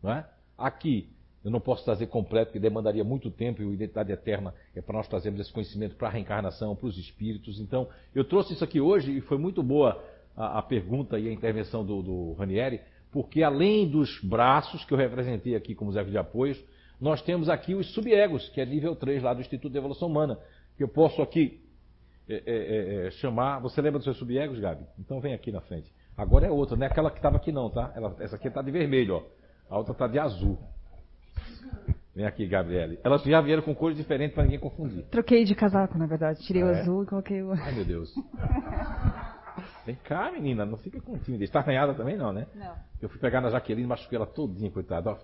Não é? Aqui, eu não posso trazer completo, porque demandaria muito tempo, e o Identidade Eterna é para nós trazermos esse conhecimento para a reencarnação, para os espíritos. Então, eu trouxe isso aqui hoje e foi muito boa a, a pergunta e a intervenção do, do Ranieri, porque além dos braços que eu representei aqui como egos de apoio, nós temos aqui os subegos, que é nível 3 lá do Instituto de Evolução Humana, que eu posso aqui é, é, é, é, chamar. Você lembra dos seus subegos, Gabi? Então vem aqui na frente. Agora é outra, não é aquela que estava aqui não, tá? Ela, essa aqui está de vermelho, ó. A outra está de azul. Vem aqui, Gabriele. Elas já vieram com cores diferentes para ninguém confundir. Troquei de casaco, na verdade. Tirei ah, o é? azul e coloquei o. Ai, meu Deus. Vem cá, menina, não fica com tímida. Está arranhada também, não, né? Não. Eu fui pegar na Jaqueline e machuquei ela todinha, coitada.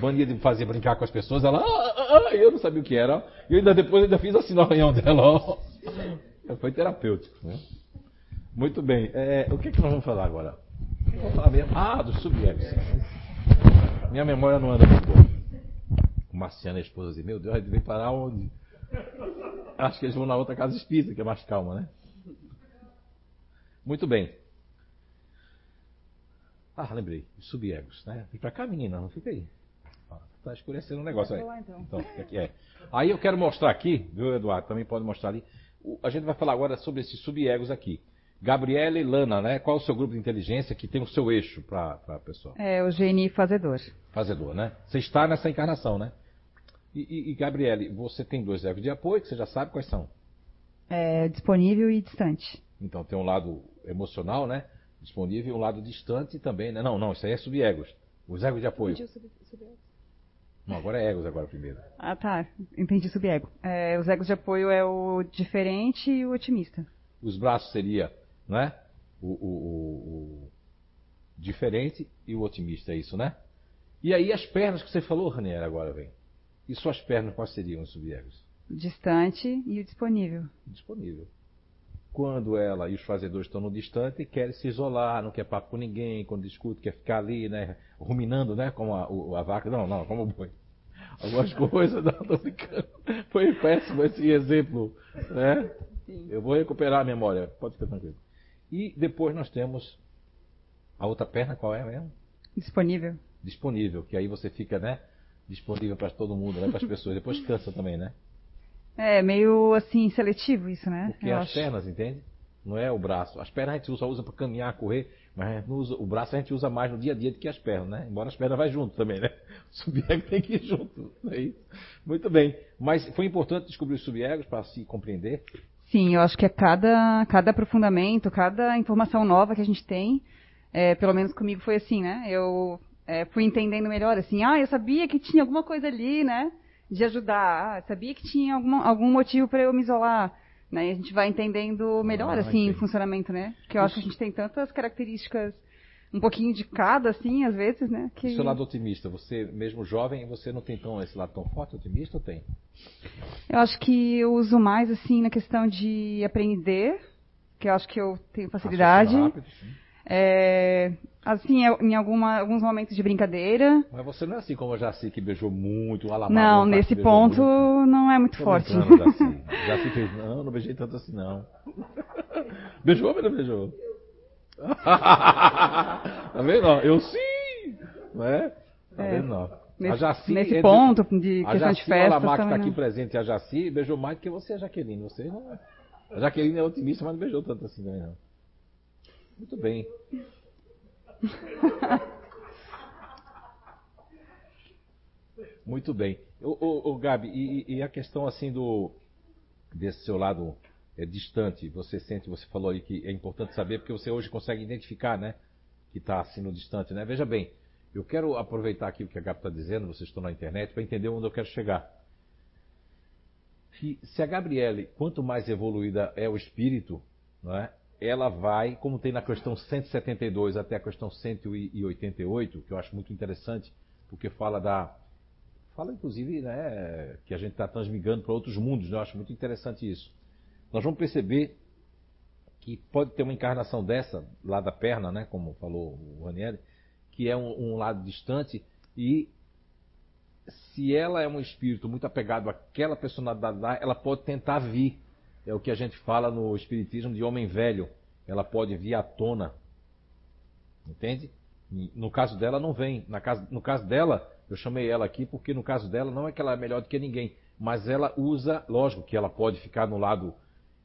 Mania de me fazer brincar com as pessoas, ela. Ah, ah, ah, eu não sabia o que era. E eu ainda depois ainda fiz assim no arranhão dela, ó. Foi terapêutico, né? Muito bem. É, o que, é que nós vamos falar agora? Vamos falar mesmo. Ah, do subjects. Minha memória não anda muito boa. O Marciano e a esposa dizem, meu Deus, a gente veio parar onde? Acho que eles vão na outra casa espírita, que é mais calma, né? Muito bem. Ah, lembrei. Os subegos, né? Vem pra cá, menina, não fica aí. Está escurecendo o um negócio aí. Então. então, fica aqui. É. Aí eu quero mostrar aqui, viu, Eduardo? Também pode mostrar ali. A gente vai falar agora sobre esses subegos aqui. Gabriela e Lana, né? Qual é o seu grupo de inteligência que tem o seu eixo para a pessoa? É o GNI Fazedor. Fazedor, né? Você está nessa encarnação, né? E, e, e Gabriele, você tem dois egos de apoio que você já sabe quais são? É, disponível e distante. Então tem um lado emocional, né? Disponível e um lado distante também, né? Não, não, isso aí é subegos. Os egos de apoio. Não, agora é egos agora primeiro. Ah, tá. Entendi subego. É, os egos de apoio é o diferente e o otimista. Os braços seria né? O, o, o, o, diferente e o otimista, é isso, né? E aí as pernas que você falou, Ranier, agora vem. E suas pernas quais seriam os subegos? Distante e o disponível. Disponível. Quando ela e os fazedores estão no distante, querem se isolar, não quer papo com ninguém, quando discute, quer ficar ali, né? Ruminando, né? Como a, a vaca. Não, não, como o boi. Algumas coisas, não, tô brincando. Foi péssimo esse exemplo, né? Sim. Eu vou recuperar a memória, pode ficar tranquilo. E depois nós temos a outra perna, qual é mesmo? Disponível. Disponível, que aí você fica, né? Disponível para todo mundo, né? Para as pessoas. Depois cansa também, né? É, meio assim, seletivo isso, né? Porque Eu as acho. pernas, entende? Não é o braço. As pernas a gente só usa para caminhar, correr, mas usa, o braço a gente usa mais no dia a dia do que as pernas, né? Embora as pernas vá junto também, né? O subego tem que ir junto. É isso? Muito bem. Mas foi importante descobrir os subegos para se compreender Sim, eu acho que é cada, cada aprofundamento, cada informação nova que a gente tem, é, pelo menos comigo foi assim, né? Eu é, fui entendendo melhor, assim, ah, eu sabia que tinha alguma coisa ali, né? De ajudar, ah, sabia que tinha algum, algum motivo para eu me isolar. Né? E a gente vai entendendo melhor, ah, assim, o funcionamento, né? Porque eu acho que a gente tem tantas características um pouquinho de cada, assim, às vezes, né? Que... O seu lado otimista, você, mesmo jovem, você não tem tão, esse lado tão forte otimista ou tem? Eu acho que eu uso mais, assim, na questão de aprender, que eu acho que eu tenho facilidade. Rápido, sim. É, assim, em alguma, alguns momentos de brincadeira. Mas você não é assim como a Jaci, que beijou muito, o Alamar. Não, nesse ponto muito. não é muito Tô forte. Jaci. Jaci fez, não, não beijei tanto assim não. beijou ou não beijou? tá vendo? Eu sim! Não é? Tá é. vendo? Não. Nesse, Jaci, nesse ponto de questão Jaci, de festa. A Lamar que está aqui presente, a Jaci beijou mais do que você, a Jaqueline. Você não... A Jaqueline é otimista, mas não beijou tanto assim também, não. Muito bem. Muito bem. O, o, Gabi, e, e, a questão assim do desse seu lado é, distante, você sente, você falou aí que é importante saber, porque você hoje consegue identificar, né? Que está assim no distante, né? Veja bem, eu quero aproveitar aqui o que a Gabi está dizendo, vocês estão na internet, para entender onde eu quero chegar. Se, se a Gabriele, quanto mais evoluída é o espírito, não é? Ela vai, como tem na questão 172 até a questão 188, que eu acho muito interessante, porque fala da. Fala inclusive né, que a gente está transmigando para outros mundos, né? eu acho muito interessante isso. Nós vamos perceber que pode ter uma encarnação dessa, lá da perna, né, como falou o Ranieri, que é um, um lado distante, e se ela é um espírito muito apegado àquela personalidade lá, ela pode tentar vir é o que a gente fala no Espiritismo de homem velho. Ela pode vir à tona. Entende? No caso dela, não vem. no caso dela, eu chamei ela aqui porque no caso dela não é que ela é melhor do que ninguém, mas ela usa, lógico que ela pode ficar no lado,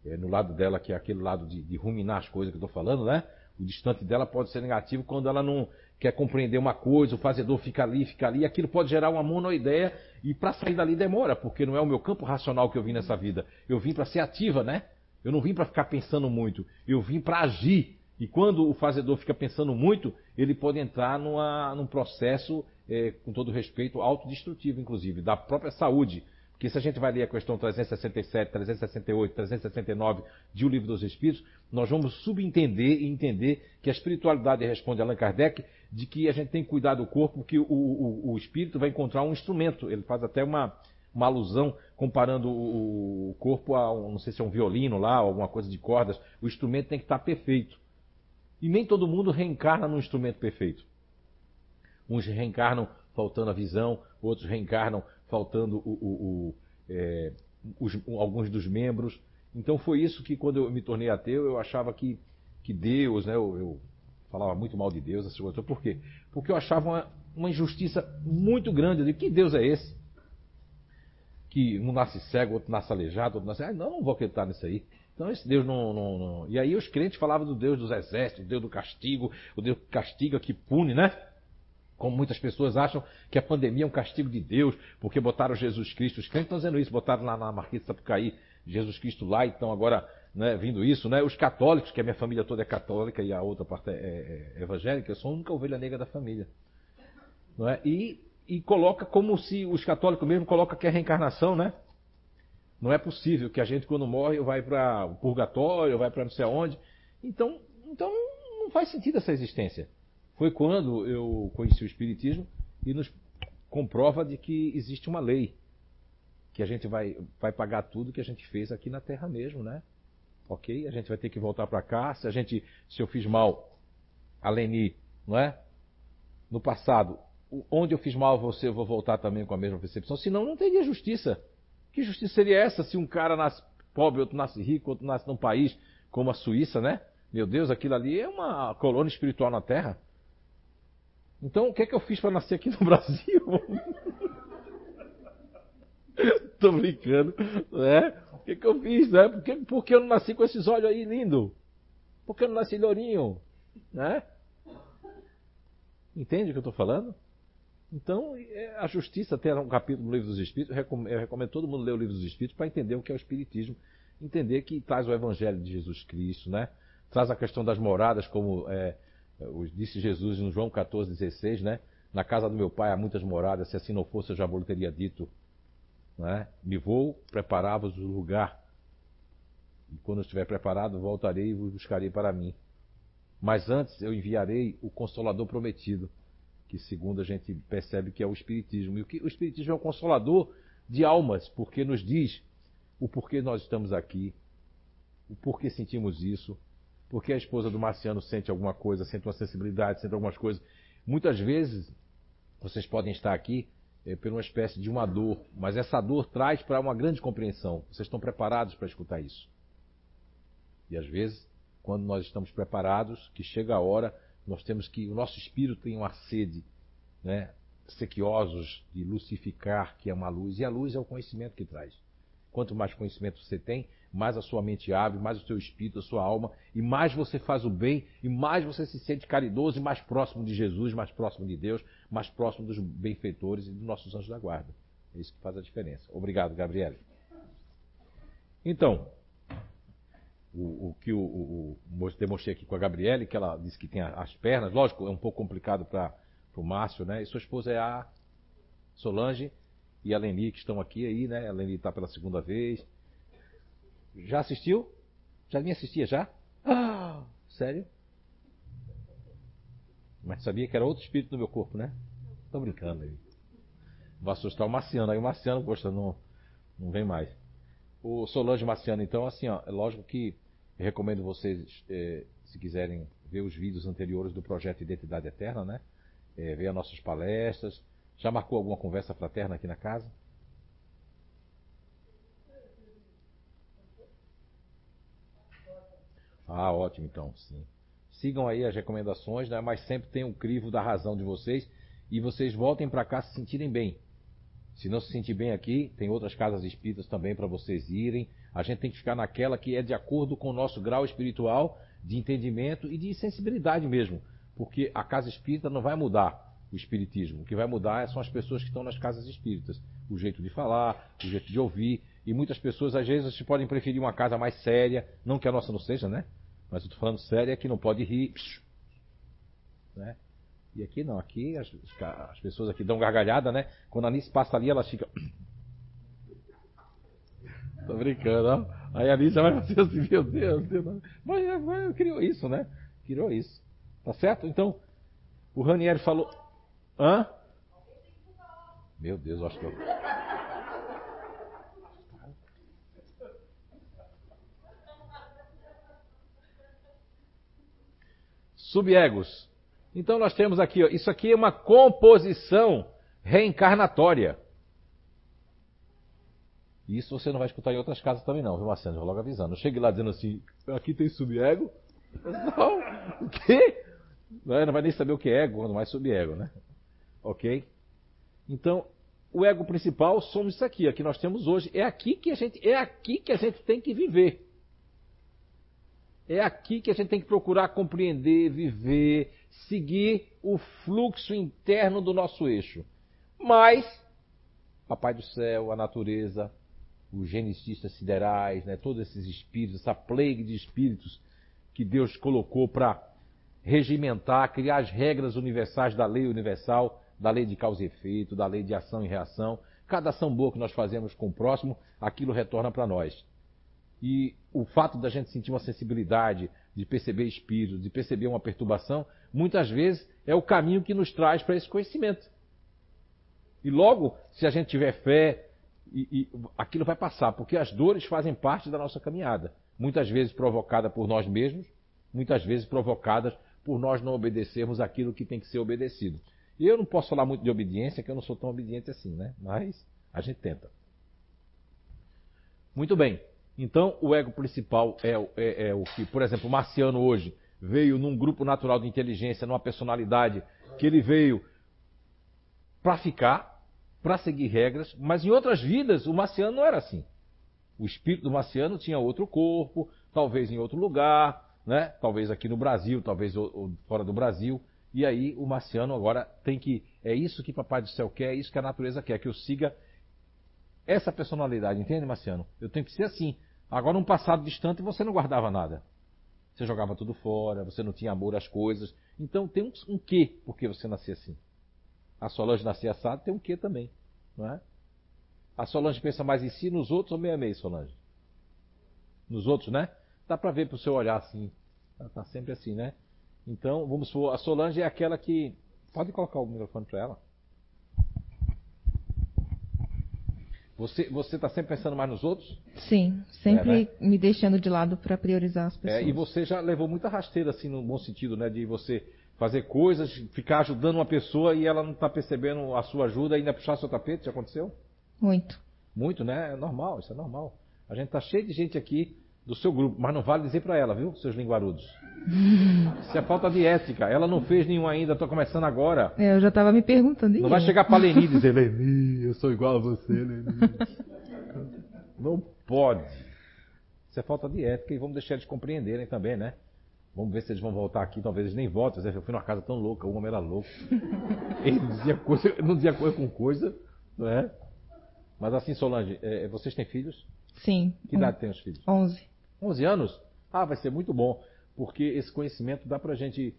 é, no lado dela, que é aquele lado de, de ruminar as coisas que eu estou falando, né? O distante dela pode ser negativo quando ela não quer compreender uma coisa, o fazedor fica ali, fica ali, aquilo pode gerar uma monoideia e para sair dali demora, porque não é o meu campo racional que eu vim nessa vida. Eu vim para ser ativa, né? Eu não vim para ficar pensando muito, eu vim para agir. E quando o fazedor fica pensando muito, ele pode entrar numa, num processo, é, com todo respeito, autodestrutivo, inclusive, da própria saúde. Porque se a gente vai ler a questão 367, 368, 369 de O Livro dos Espíritos, nós vamos subentender e entender que a espiritualidade responde a Allan Kardec de que a gente tem que cuidar do corpo, porque o, o, o espírito vai encontrar um instrumento. Ele faz até uma, uma alusão comparando o, corpo a, um, não sei se é um violino lá, alguma coisa de cordas. O instrumento tem que estar perfeito. E nem todo mundo reencarna num instrumento perfeito. Uns reencarnam faltando a visão, outros reencarnam faltando o, o, o, é, os, alguns dos membros. Então foi isso que quando eu me tornei ateu, eu achava que, que Deus, né, eu, eu falava muito mal de Deus, essas coisas. Por quê? Porque eu achava uma, uma injustiça muito grande. Eu digo, que Deus é esse? Que um nasce cego, outro nasce aleijado, outro nasce. Ah, não, não vou acreditar nisso aí. Então esse Deus não, não, não, E aí os crentes falavam do Deus dos exércitos, o Deus do castigo, o Deus que castiga, que pune, né? Como muitas pessoas acham que a pandemia é um castigo de Deus, porque botaram Jesus Cristo. Os crentes estão dizendo isso, botaram lá na Marquês de Sapucaí Jesus Cristo lá, então agora né, vindo isso, né? Os católicos, que a minha família toda é católica e a outra parte é, é, é evangélica, eu sou a única ovelha negra da família. Não é? e, e coloca como se os católicos mesmo colocam que é reencarnação, né? Não é possível que a gente, quando morre, vai para o purgatório, vai para não sei aonde. Então, então não faz sentido essa existência. Foi quando eu conheci o Espiritismo e nos comprova de que existe uma lei. Que a gente vai, vai pagar tudo que a gente fez aqui na Terra mesmo, né? Ok? A gente vai ter que voltar para cá. Se a gente, se eu fiz mal a Leni, não é? No passado, onde eu fiz mal você, eu vou voltar também com a mesma percepção. Senão, não teria justiça. Que justiça seria essa se um cara nasce pobre, outro nasce rico, outro nasce num país como a Suíça, né? Meu Deus, aquilo ali é uma colônia espiritual na Terra. Então, o que é que eu fiz para nascer aqui no Brasil? Tô brincando, né? O que, é que eu fiz, né? Por que, por que eu não nasci com esses olhos aí lindo? Por que eu não nasci lourinho? Né? Entende o que eu estou falando? Então, é, a justiça tem um capítulo no Livro dos Espíritos. Eu recomendo, eu recomendo todo mundo ler o Livro dos Espíritos para entender o que é o Espiritismo. Entender que traz o Evangelho de Jesus Cristo, né? Traz a questão das moradas, como é, disse Jesus em João 14,16, né? Na casa do meu pai há muitas moradas, se assim não fosse eu já vos teria dito. Né? Me vou, preparar-vos o lugar. E quando estiver preparado, voltarei e vos buscarei para mim. Mas antes eu enviarei o Consolador prometido, que segundo a gente percebe que é o Espiritismo. E o, que, o Espiritismo é o Consolador de almas, porque nos diz o porquê nós estamos aqui, o porquê sentimos isso, porque a esposa do Marciano sente alguma coisa, sente uma sensibilidade, sente algumas coisas. Muitas vezes vocês podem estar aqui é, por uma espécie de uma dor, mas essa dor traz para uma grande compreensão. Vocês estão preparados para escutar isso. E às vezes quando nós estamos preparados, que chega a hora, nós temos que, o nosso espírito tem uma sede, né? Sequiosos de lucificar, que é uma luz, e a luz é o conhecimento que traz. Quanto mais conhecimento você tem, mais a sua mente abre, mais o seu espírito, a sua alma, e mais você faz o bem, e mais você se sente caridoso e mais próximo de Jesus, mais próximo de Deus, mais próximo dos benfeitores e dos nossos anjos da guarda. É isso que faz a diferença. Obrigado, Gabriele. Então, o, o que o, o, o, demonstrei aqui com a Gabriele, que ela disse que tem as pernas, lógico, é um pouco complicado para o Márcio, né? E sua esposa é a Solange e a Leni, que estão aqui aí, né? A Leni está pela segunda vez. Já assistiu? Já me assistia já? Ah, sério? Mas sabia que era outro espírito no meu corpo, né? Tô brincando aí. Vou assustar o Marciano. Aí o Marciano, poxa, não, não vem mais. O Solange Marciano, então, assim, ó, é lógico que recomendo vocês, eh, se quiserem ver os vídeos anteriores do projeto Identidade Eterna, né? Eh, ver as nossas palestras. Já marcou alguma conversa fraterna aqui na casa? Ah, ótimo, então, sim. Sigam aí as recomendações, né? mas sempre tem um crivo da razão de vocês e vocês voltem para cá se sentirem bem. Se não se sentir bem aqui, tem outras casas espíritas também para vocês irem. A gente tem que ficar naquela que é de acordo com o nosso grau espiritual de entendimento e de sensibilidade mesmo. Porque a casa espírita não vai mudar o espiritismo. O que vai mudar são as pessoas que estão nas casas espíritas. O jeito de falar, o jeito de ouvir. E muitas pessoas, às vezes, podem preferir uma casa mais séria. Não que a nossa não seja, né? Mas eu estou falando séria que não pode rir. Né? E aqui não, aqui as, as pessoas aqui dão gargalhada, né? Quando a Anice passa ali, elas ficam. Tô brincando, ó. Aí a Anice vai fazer assim, meu Deus, Deus. Mas, mas criou isso, né? Criou isso. Tá certo? Então, o Ranieri falou. Hã? Meu Deus, eu acho que eu. Subegos. Então nós temos aqui, ó, isso aqui é uma composição reencarnatória. Isso você não vai escutar em outras casas também não, viu, Marcelo? vou logo avisando. Não chegue lá dizendo assim, aqui tem subego. Não, o quê? Não, não vai nem saber o que é ego, quando mais subego, né? Ok? Então, o ego principal somos isso aqui, aqui nós temos hoje. É aqui que a gente, é aqui que a gente tem que viver. É aqui que a gente tem que procurar compreender, viver, seguir o fluxo interno do nosso eixo. Mas, Papai do Céu, a natureza, os geneticistas siderais, né, todos esses espíritos, essa plague de espíritos que Deus colocou para regimentar, criar as regras universais da lei universal, da lei de causa e efeito, da lei de ação e reação. Cada ação boa que nós fazemos com o próximo, aquilo retorna para nós. E o fato da gente sentir uma sensibilidade, de perceber espírito, de perceber uma perturbação, muitas vezes é o caminho que nos traz para esse conhecimento. E logo, se a gente tiver fé, e, e, aquilo vai passar, porque as dores fazem parte da nossa caminhada. Muitas vezes provocadas por nós mesmos, muitas vezes provocadas por nós não obedecermos aquilo que tem que ser obedecido. E eu não posso falar muito de obediência, que eu não sou tão obediente assim, né? Mas a gente tenta. Muito bem. Então, o ego principal é, é, é, o que, por exemplo, o Marciano hoje veio num grupo natural de inteligência, numa personalidade que ele veio para ficar, para seguir regras, mas em outras vidas o Marciano não era assim. O espírito do Marciano tinha outro corpo, talvez em outro lugar, né? talvez aqui no Brasil, talvez fora do Brasil. E aí o Marciano agora tem que. É isso que Papai do Céu quer, é isso que a natureza quer, que eu siga essa personalidade, entende, Marciano? Eu tenho que ser assim. Agora, num passado distante, você não guardava nada. Você jogava tudo fora, você não tinha amor às coisas. Então, tem um, um quê porque você nascia assim. A Solange nascer assado tem um quê também, não é? A Solange pensa mais em si, nos outros ou meio a meio, Solange? Nos outros, né? Dá para ver pro seu olhar assim. Ela tá sempre assim, né? Então, vamos supor, a Solange é aquela que. Pode colocar o microfone para ela? Você você está sempre pensando mais nos outros? Sim, sempre é, né? me deixando de lado para priorizar as pessoas. É, e você já levou muita rasteira assim no bom sentido, né, de você fazer coisas, ficar ajudando uma pessoa e ela não está percebendo a sua ajuda e ainda puxar seu tapete, já aconteceu? Muito. Muito, né? É normal, isso é normal. A gente está cheio de gente aqui do seu grupo, mas não vale dizer para ela, viu, seus linguarudos. Isso é falta de ética. Ela não fez nenhum ainda, estou começando agora. É, eu já estava me perguntando. Não vai chegar para Leni e dizer, Leni, eu sou igual a você, Leni. Não pode. Isso é falta de ética e vamos deixar eles compreenderem também, né? Vamos ver se eles vão voltar aqui, talvez eles nem voltem. Eu fui numa casa tão louca, o homem era louco. Ele dizia coisa, não dizia coisa com coisa, não é? Mas assim, Solange, é, vocês têm filhos? Sim. Que idade um, tem os filhos? 11. 11 anos? Ah, vai ser muito bom, porque esse conhecimento dá pra gente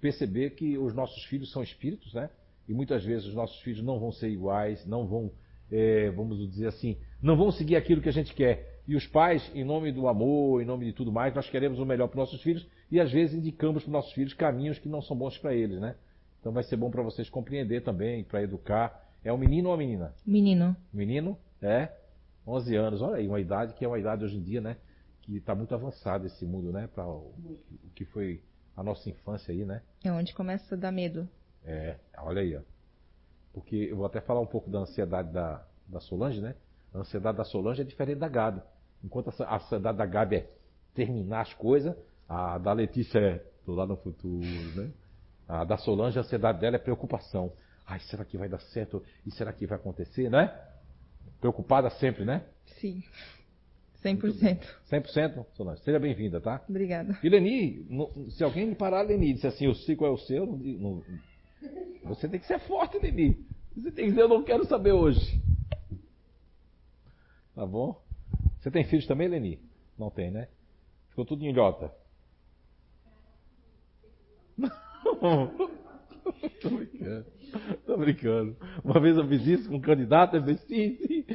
perceber que os nossos filhos são espíritos, né? E muitas vezes os nossos filhos não vão ser iguais, não vão, é, vamos dizer assim, não vão seguir aquilo que a gente quer. E os pais, em nome do amor, em nome de tudo mais, nós queremos o melhor para nossos filhos e às vezes indicamos para nossos filhos caminhos que não são bons para eles, né? Então vai ser bom para vocês compreender também, para educar. É um menino ou uma menina? Menino. Menino? É. 11 anos. Olha aí, uma idade que é uma idade hoje em dia, né? Que está muito avançada esse mundo, né? Para o, o que foi a nossa infância aí, né? É onde começa a dar medo. É, olha aí, ó. Porque eu vou até falar um pouco da ansiedade da, da Solange, né? A ansiedade da Solange é diferente da Gabi. Enquanto a ansiedade da Gabi é terminar as coisas, a da Letícia é tô lá no futuro, né? A da Solange, a ansiedade dela é preocupação. Ai, será que vai dar certo? E será que vai acontecer, né? Preocupada sempre, né? Sim. 100%. 100%, Solange. Seja bem-vinda, tá? Obrigada. E Leni, se alguém me parar, Leni, disse assim, o ciclo é o seu, não, não, você tem que ser forte, Leni. Você tem que dizer, eu não quero saber hoje. Tá bom? Você tem filhos também, Leni? Não tem, né? Ficou tudo em ilhota. tô brincando. Tô brincando. Uma vez eu fiz isso com um candidato, ele disse sim, sim.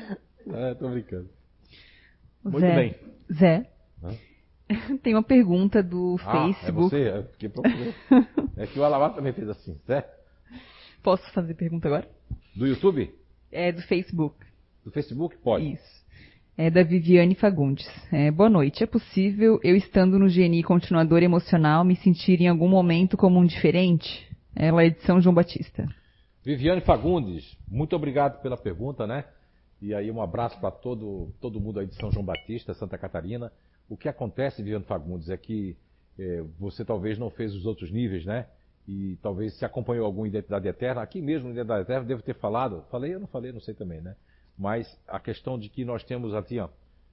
É, tô brincando. Muito Zé, bem. Zé. Tem uma pergunta do ah, Facebook. É você? É, é que o Alavar também fez assim, Zé? Posso fazer pergunta agora? Do YouTube? É, do Facebook. Do Facebook? Pode. Isso. É da Viviane Fagundes. É, boa noite. É possível eu, estando no GNI continuador emocional, me sentir em algum momento como um diferente? Ela é de São João Batista. Viviane Fagundes, muito obrigado pela pergunta, né? E aí um abraço para todo, todo mundo aí de São João Batista, Santa Catarina. O que acontece, Viviane Fagundes, é que é, você talvez não fez os outros níveis, né? E talvez se acompanhou alguma Identidade Eterna. Aqui mesmo, Identidade Eterna, devo ter falado. Falei, eu não falei, não sei também, né? Mas a questão de que nós temos aqui, ó,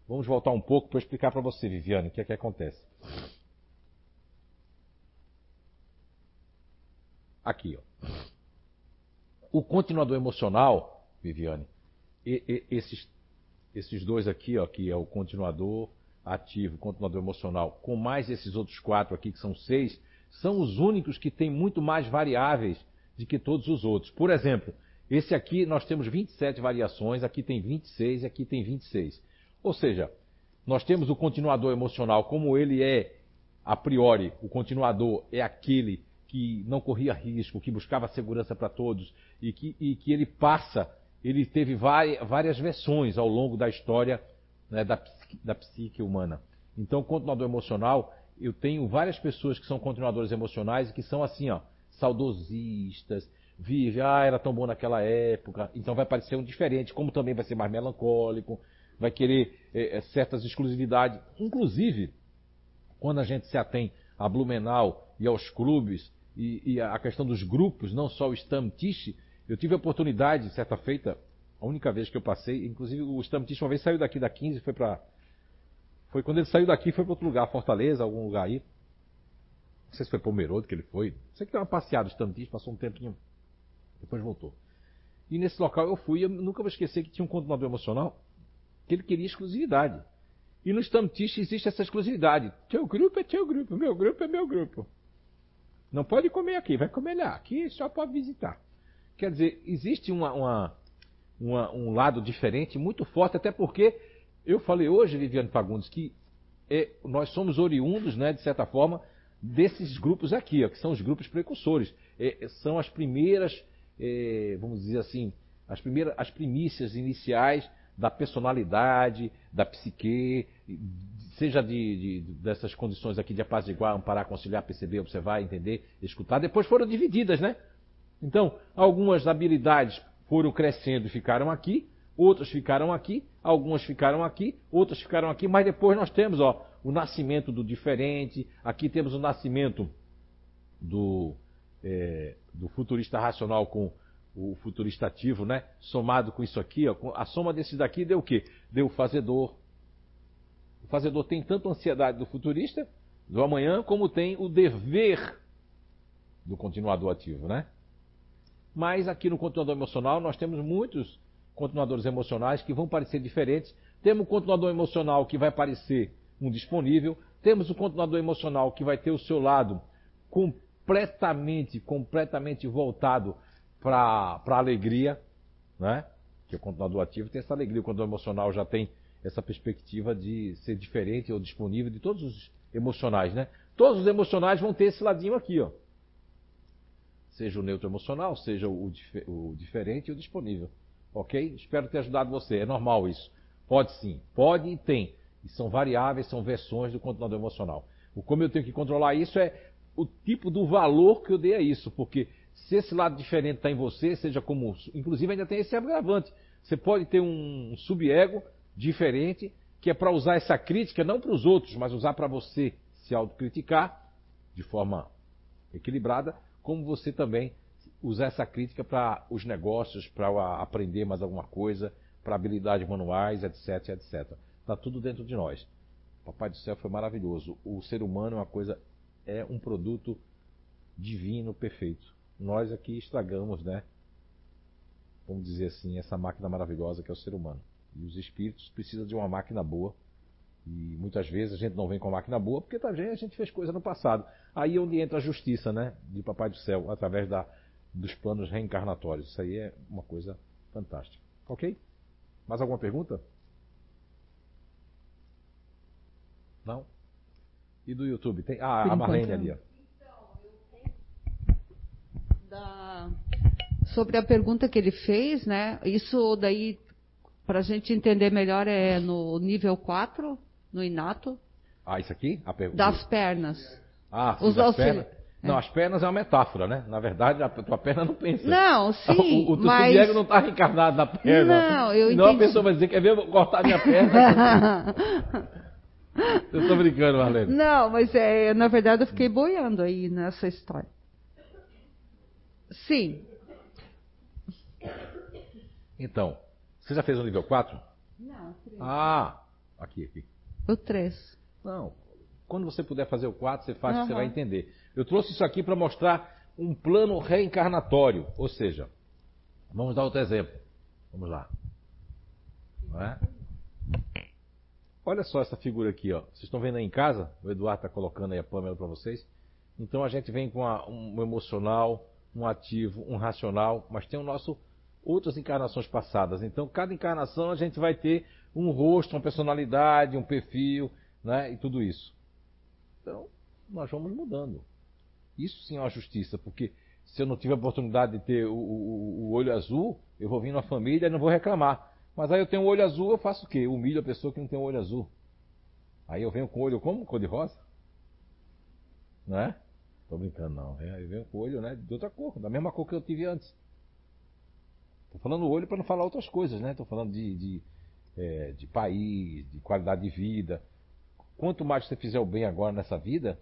vamos voltar um pouco para explicar para você, Viviane, o que é que acontece. Aqui, ó. O continuador emocional, Viviane, e, e, esses, esses dois aqui, ó, que é o continuador ativo, continuador emocional, com mais esses outros quatro aqui, que são seis, são os únicos que têm muito mais variáveis do que todos os outros. Por exemplo, esse aqui nós temos 27 variações, aqui tem 26 e aqui tem 26. Ou seja, nós temos o continuador emocional, como ele é a priori, o continuador é aquele que não corria risco, que buscava segurança para todos e que, e que, ele passa, ele teve várias, versões ao longo da história né, da, da psique humana. Então, continuador emocional, eu tenho várias pessoas que são continuadores emocionais e que são assim, ó, saudosistas, vive, ah, era tão bom naquela época, então vai parecer um diferente, como também vai ser mais melancólico, vai querer é, certas exclusividades. Inclusive, quando a gente se atém a Blumenau e aos clubes e, e a questão dos grupos, não só o Stammtisch, eu tive a oportunidade, certa feita, a única vez que eu passei, inclusive o Stammtisch uma vez saiu daqui da 15 e foi para foi quando ele saiu daqui foi para outro lugar, Fortaleza, algum lugar aí. Não sei se foi Pomerode que ele foi. Sei que deu uma passeada, o Stammtisch, passou um tempinho depois voltou. E nesse local eu fui, eu nunca vou esquecer que tinha um continuador emocional que ele queria exclusividade. E no Stamptish existe essa exclusividade. Teu grupo é teu grupo, meu grupo é meu grupo. Não pode comer aqui, vai comer lá. Aqui só pode visitar. Quer dizer, existe uma, uma, uma, um lado diferente, muito forte, até porque eu falei hoje, Viviane Fagundes, que é, nós somos oriundos, né, de certa forma, desses grupos aqui, ó, que são os grupos precursores. É, são as primeiras é, vamos dizer assim, as, primeiras, as primícias iniciais da personalidade, da psique, seja de, de, dessas condições aqui de apaziguar, amparar, conciliar, perceber, observar, entender, escutar, depois foram divididas, né? Então, algumas habilidades foram crescendo e ficaram aqui, outras ficaram aqui, algumas ficaram aqui, outras ficaram aqui, mas depois nós temos, ó, o nascimento do diferente, aqui temos o nascimento do, é, do futurista racional com o futurista ativo, né? Somado com isso aqui, ó, a soma desses daqui deu o quê? Deu o fazedor. O fazedor tem tanto a ansiedade do futurista, do amanhã, como tem o dever do continuador ativo, né? Mas aqui no continuador emocional nós temos muitos continuadores emocionais que vão parecer diferentes. Temos o continuador emocional que vai parecer um disponível. Temos o continuador emocional que vai ter o seu lado completamente, completamente voltado para a alegria, né? Que o continuador ativo tem essa alegria, o continuador emocional já tem essa perspectiva de ser diferente ou disponível de todos os emocionais, né? Todos os emocionais vão ter esse ladinho aqui, ó. Seja o neutro emocional, seja o, dif o diferente e o disponível. Ok? Espero ter ajudado você. É normal isso. Pode sim. Pode e tem. E são variáveis, são versões do continuador emocional. O como eu tenho que controlar isso é o tipo do valor que eu dei a isso. Porque se esse lado diferente está em você, seja como. Inclusive ainda tem esse agravante. Você pode ter um sub-ego diferente, que é para usar essa crítica não para os outros, mas usar para você se autocriticar de forma equilibrada, como você também usar essa crítica para os negócios, para aprender mais alguma coisa, para habilidades manuais, etc, etc. Está tudo dentro de nós. Papai do céu foi maravilhoso. O ser humano é uma coisa, é um produto divino, perfeito. Nós aqui estragamos, né? Vamos dizer assim, essa máquina maravilhosa que é o ser humano. E os espíritos precisam de uma máquina boa. E muitas vezes a gente não vem com a máquina boa porque também a gente fez coisa no passado. Aí é onde entra a justiça, né? De Papai do Céu, através da, dos planos reencarnatórios. Isso aí é uma coisa fantástica. Ok? Mais alguma pergunta? Não? E do YouTube? Tem... Ah, a Marlene ali, ó. Da... Sobre a pergunta que ele fez, né? Isso daí, para a gente entender melhor, é no nível 4, no inato. Ah, isso aqui? A pergunta. Das pernas. Ah, sim, Os das pernas. Não, as pernas é uma metáfora, né? Na verdade, a tua perna não pensa. Não, sim, o, o mas... Diego não está reencarnado na perna. Não, eu entendi. Não a pessoa vai dizer, quer ver, eu vou cortar minha perna. eu estou brincando, Marlene. Não, mas é, na verdade eu fiquei boiando aí nessa história. Sim. Então, você já fez o nível 4? Não, 3. Ah, aqui, aqui. O 3. Não, quando você puder fazer o 4, você faz, uhum. você vai entender. Eu trouxe isso aqui para mostrar um plano reencarnatório. Ou seja, vamos dar outro exemplo. Vamos lá. É? Olha só essa figura aqui, ó. Vocês estão vendo aí em casa? O Eduardo está colocando aí a Pâmela para vocês. Então a gente vem com a, um emocional, um ativo, um racional, mas tem o nosso outras encarnações passadas. Então cada encarnação a gente vai ter um rosto, uma personalidade, um perfil, né? E tudo isso. Então nós vamos mudando. Isso sim é uma justiça, porque se eu não tive a oportunidade de ter o, o, o olho azul, eu vou vir na família e não vou reclamar. Mas aí eu tenho um olho azul, eu faço o quê? Humilho a pessoa que não tem um olho azul. Aí eu venho com o olho como? Cor de rosa? Não é? Tô brincando não. Eu venho com o olho né, de outra cor, da mesma cor que eu tive antes. Tô falando olho para não falar outras coisas, né? Tô falando de, de, é, de país, de qualidade de vida. Quanto mais você fizer o bem agora nessa vida,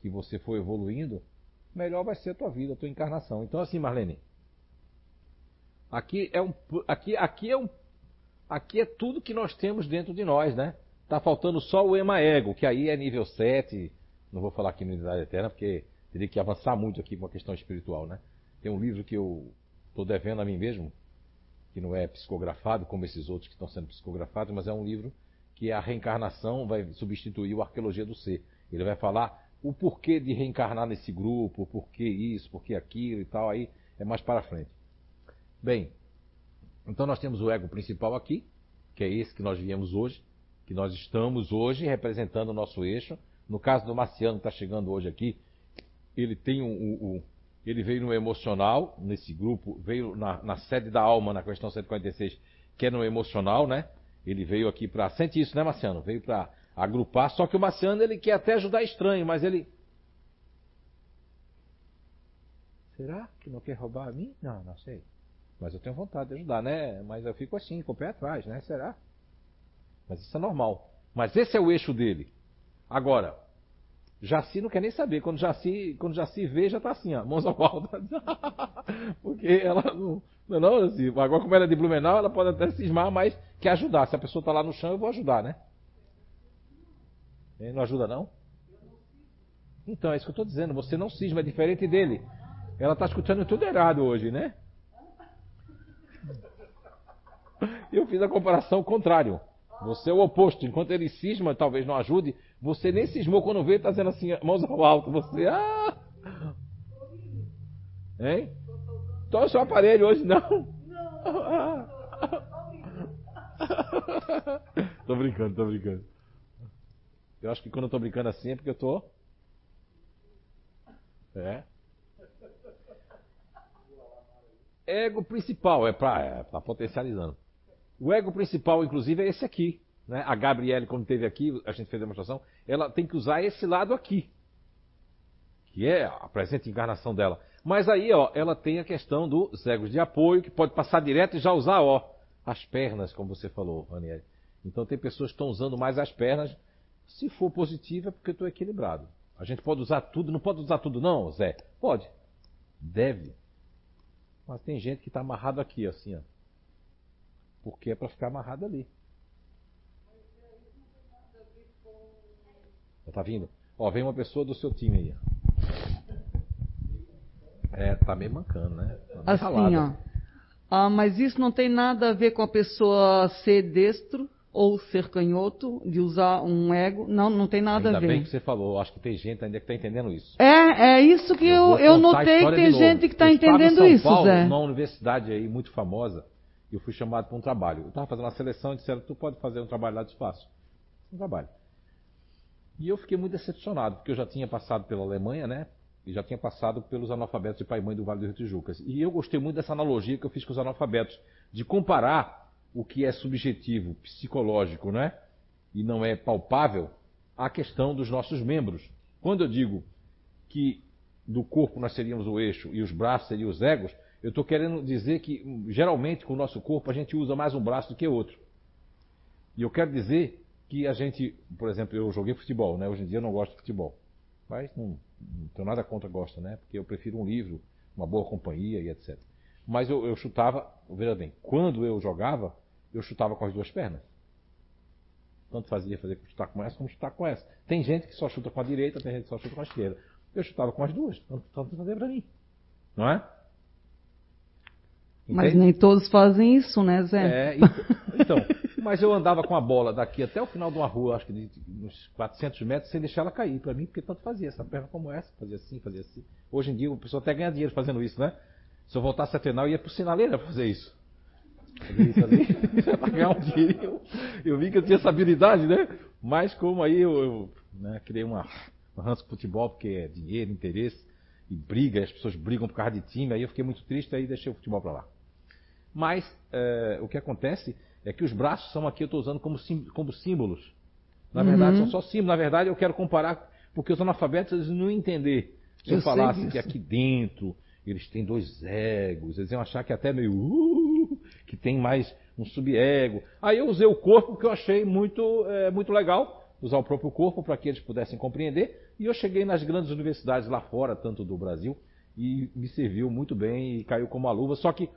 que você for evoluindo, melhor vai ser a tua vida, a tua encarnação. Então assim, Marlene, aqui é um aqui aqui é um aqui é tudo que nós temos dentro de nós, né? Tá faltando só o ema ego, que aí é nível 7. Não vou falar aqui no Unidade Eterna, porque teria que avançar muito aqui com a questão espiritual, né? Tem um livro que eu estou devendo a mim mesmo, que não é psicografado como esses outros que estão sendo psicografados, mas é um livro que a reencarnação vai substituir o Arqueologia do Ser. Ele vai falar o porquê de reencarnar nesse grupo, o porquê isso, porquê aquilo e tal, aí é mais para frente. Bem, então nós temos o ego principal aqui, que é esse que nós viemos hoje, que nós estamos hoje representando o nosso eixo. No caso do Marciano que está chegando hoje aqui, ele tem um, um, ele veio no emocional, nesse grupo, veio na, na, sede da alma, na questão 146, que é no emocional, né? Ele veio aqui para. Sente isso, né, Marciano? Veio para agrupar. Só que o Marciano ele quer até ajudar estranho, mas ele. Será que não quer roubar a mim? Não, não sei. Mas eu tenho vontade de ajudar, né? Mas eu fico assim, com o pé atrás, né? Será? Mas isso é normal. Mas esse é o eixo dele. Agora, Jaci não quer nem saber. Quando Jaci, quando Jaci vê, já está assim, ó, mãos ao alto. Porque ela não. Não, não assim, agora, como ela é de Blumenau, ela pode até cismar, mas quer ajudar. Se a pessoa está lá no chão, eu vou ajudar, né? Ele não ajuda, não? Então, é isso que eu estou dizendo. Você não cisma, é diferente dele. Ela está escutando tudo errado hoje, né? Eu fiz a comparação contrário. Você é o oposto. Enquanto ele cisma, talvez não ajude. Você nem cismou quando vê, está dizendo assim, mãos ao alto. Você, ah! Hein? Então o seu aparelho hoje não? Não. tô brincando, tô brincando. Eu acho que quando eu tô brincando assim é porque eu tô. É. Ego principal, é para é tá potencializando. O ego principal, inclusive, é esse aqui. Né? A Gabriele, quando esteve aqui, a gente fez a demonstração, ela tem que usar esse lado aqui. Que é a presente encarnação dela. Mas aí, ó, ela tem a questão dos egos de apoio, que pode passar direto e já usar, ó, as pernas, como você falou, Aniele. Então tem pessoas que estão usando mais as pernas. Se for positivo, é porque eu estou equilibrado. A gente pode usar tudo, não pode usar tudo, não, Zé? Pode. Deve. Mas tem gente que está amarrado aqui, assim, ó. Porque é para ficar amarrado ali. Tá vindo? Ó, vem uma pessoa do seu time aí. É, tá meio mancando, né? Tá assim, ralada. ó. Ah, mas isso não tem nada a ver com a pessoa ser destro ou ser canhoto, de usar um ego. Não, não tem nada ainda a ver. Ainda bem que você falou. Acho que tem gente ainda que está entendendo isso. É, é isso que eu, eu, eu notei que tem gente que está entendendo São isso, Paulo, Zé. numa universidade aí muito famosa, eu fui chamado para um trabalho. Eu estava fazendo uma seleção e disseram, tu pode fazer um trabalho lá de espaço. Um trabalho. E eu fiquei muito decepcionado, porque eu já tinha passado pela Alemanha, né? E já tinha passado pelos analfabetos de pai e mãe do Vale do Rio Tijucas. E eu gostei muito dessa analogia que eu fiz com os analfabetos, de comparar o que é subjetivo, psicológico, né? E não é palpável, à questão dos nossos membros. Quando eu digo que do corpo nós seríamos o eixo e os braços seriam os egos, eu estou querendo dizer que, geralmente, com o nosso corpo, a gente usa mais um braço do que outro. E eu quero dizer que a gente, por exemplo, eu joguei futebol, né? Hoje em dia eu não gosto de futebol. Mas não, não tenho nada contra gosta, né? Porque eu prefiro um livro, uma boa companhia e etc. Mas eu, eu chutava, veja bem, quando eu jogava, eu chutava com as duas pernas. Tanto fazia fazer chutar com essa como chutar com essa. Tem gente que só chuta com a direita, tem gente que só chuta com a esquerda. Eu chutava com as duas, tanto, tanto fazer para mim. Não é? Entende? Mas nem todos fazem isso, né, Zé? É, então, mas eu andava com a bola daqui até o final de uma rua, acho que de, uns 400 metros, sem deixar ela cair para mim, porque tanto fazia. Essa perna como essa, fazia assim, fazia assim. Hoje em dia o pessoal até ganha dinheiro fazendo isso, né? Se eu voltasse a treinar, eu ia pro sinaleira fazer isso. Fazer isso ali, para ganhar um dinheiro. Eu, eu, vi que eu tinha essa habilidade, né? Mas como aí eu, eu né, criei uma, um ranço com futebol, porque é dinheiro, interesse, e briga, as pessoas brigam por causa de time, aí eu fiquei muito triste, aí deixei o futebol para lá. Mas é, o que acontece é que os braços são aqui, eu estou usando como, sim, como símbolos. Na uhum. verdade, são só símbolos. Na verdade, eu quero comparar, porque os analfabetos eles não iam entender. Se eu, eu falasse que aqui dentro eles têm dois egos, eles iam achar que até meio. Uh, que tem mais um sub-ego. Aí eu usei o corpo porque eu achei muito, é, muito legal usar o próprio corpo para que eles pudessem compreender. E eu cheguei nas grandes universidades lá fora, tanto do Brasil, e me serviu muito bem e caiu como uma luva. Só que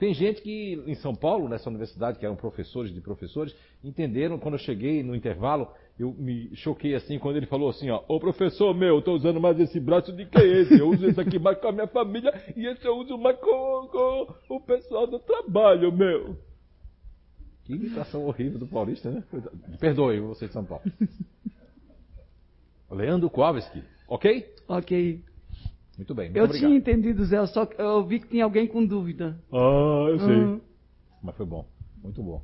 tem gente que em São Paulo, nessa universidade, que eram professores de professores, entenderam quando eu cheguei no intervalo, eu me choquei assim quando ele falou assim, ó, ô professor meu, eu tô usando mais esse braço do que esse, eu uso esse aqui mais com a minha família e esse eu uso mais com, com o pessoal do trabalho, meu. Que imitação horrível do paulista, né? Perdoe você de São Paulo. Leandro Kowalski, ok? Ok. Muito bem. Muito eu obrigado. tinha entendido, Zé, só que eu vi que tinha alguém com dúvida. Ah, eu sei. Uhum. Mas foi bom. Muito bom.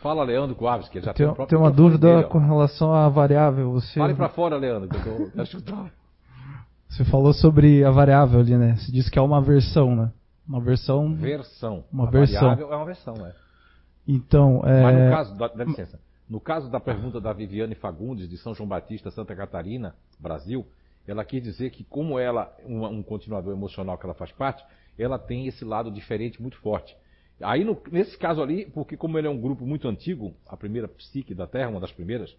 Fala, Leandro Coaves, que já tem, tem, tem uma dúvida dele, com relação à variável. Você... Fale para fora, Leandro, que eu tô... escutar. Você falou sobre a variável ali, né? Você disse que é uma versão, né? Uma versão. Versão. Uma a versão. variável é uma versão, né? Então, é... Mas no caso, dá, dá licença. No caso da pergunta da Viviane Fagundes, de São João Batista, Santa Catarina, Brasil, ela quis dizer que, como ela, um, um continuador emocional que ela faz parte, ela tem esse lado diferente muito forte. Aí, no, nesse caso ali, porque como ele é um grupo muito antigo, a primeira psique da Terra, uma das primeiras,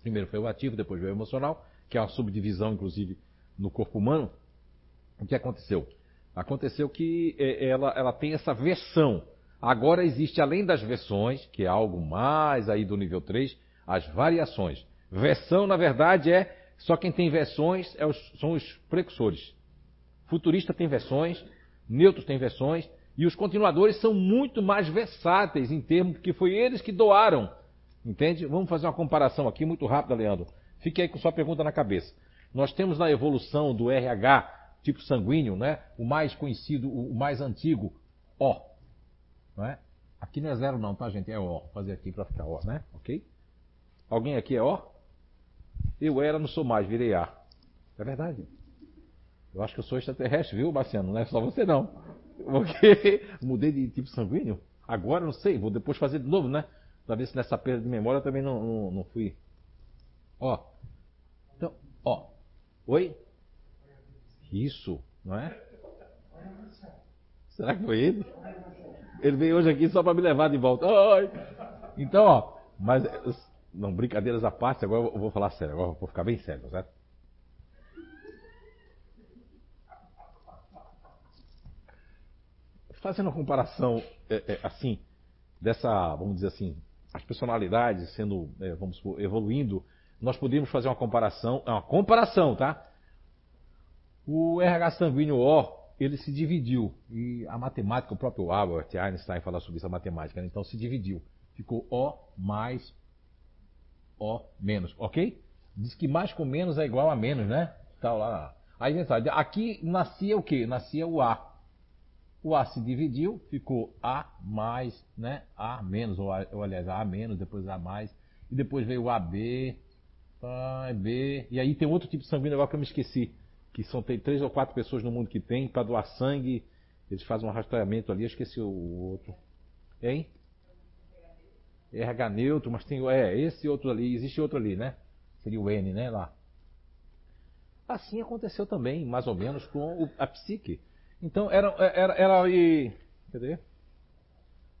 Primeiro foi o ativo, depois veio o emocional, que é uma subdivisão, inclusive, no corpo humano. O que aconteceu? Aconteceu que é, ela, ela tem essa versão. Agora existe, além das versões, que é algo mais aí do nível 3, as variações. Versão, na verdade, é só quem tem versões é os, são os precursores. Futurista tem versões, neutros tem versões, e os continuadores são muito mais versáteis em termos, porque foi eles que doaram. Entende? Vamos fazer uma comparação aqui muito rápida, Leandro. Fique aí com sua pergunta na cabeça. Nós temos na evolução do RH tipo sanguíneo, né? O mais conhecido, o mais antigo, O. Não é? Aqui não é zero não, tá, gente? É O. Vou fazer aqui para ficar O, né? Ok? Alguém aqui é O? Eu era, não sou mais, virei A. É verdade. Eu acho que eu sou extraterrestre, viu, Marciano? Não é só você não. Porque mudei de tipo sanguíneo. Agora não sei, vou depois fazer de novo, né? Pra ver se nessa perda de memória eu também não, não, não fui. Ó. Então, ó. Oi? Isso, não é? Será que foi ele? Ele veio hoje aqui só para me levar de volta. Oi. Então, ó, mas não brincadeiras à parte, agora eu vou falar sério, agora eu vou ficar bem sério, certo? Fazendo uma comparação é, é, assim dessa, vamos dizer assim, as personalidades sendo, é, vamos supor, evoluindo, nós podemos fazer uma comparação, é uma comparação, tá? O RH sanguíneo O, ele se dividiu. E a matemática, o próprio Albert Einstein fala sobre essa matemática, né? então se dividiu. Ficou O mais O menos, ok? Diz que mais com menos é igual a menos, né? Tá lá. Aí, aqui nascia o quê? Nascia o A. O A se dividiu, ficou A mais, né? A menos, ou, ou aliás, A menos, depois A mais. E depois veio o AB, A, B. E aí tem outro tipo de sanguíneo agora que eu me esqueci que são tem três ou quatro pessoas no mundo que tem, para doar sangue, eles fazem um rastreamento ali, eu esqueci o outro. Hein? RH neutro, mas tem é, esse outro ali, existe outro ali, né? Seria o N, né, lá. Assim aconteceu também, mais ou menos, com o, a psique. Então, era, era, era ali. Cadê?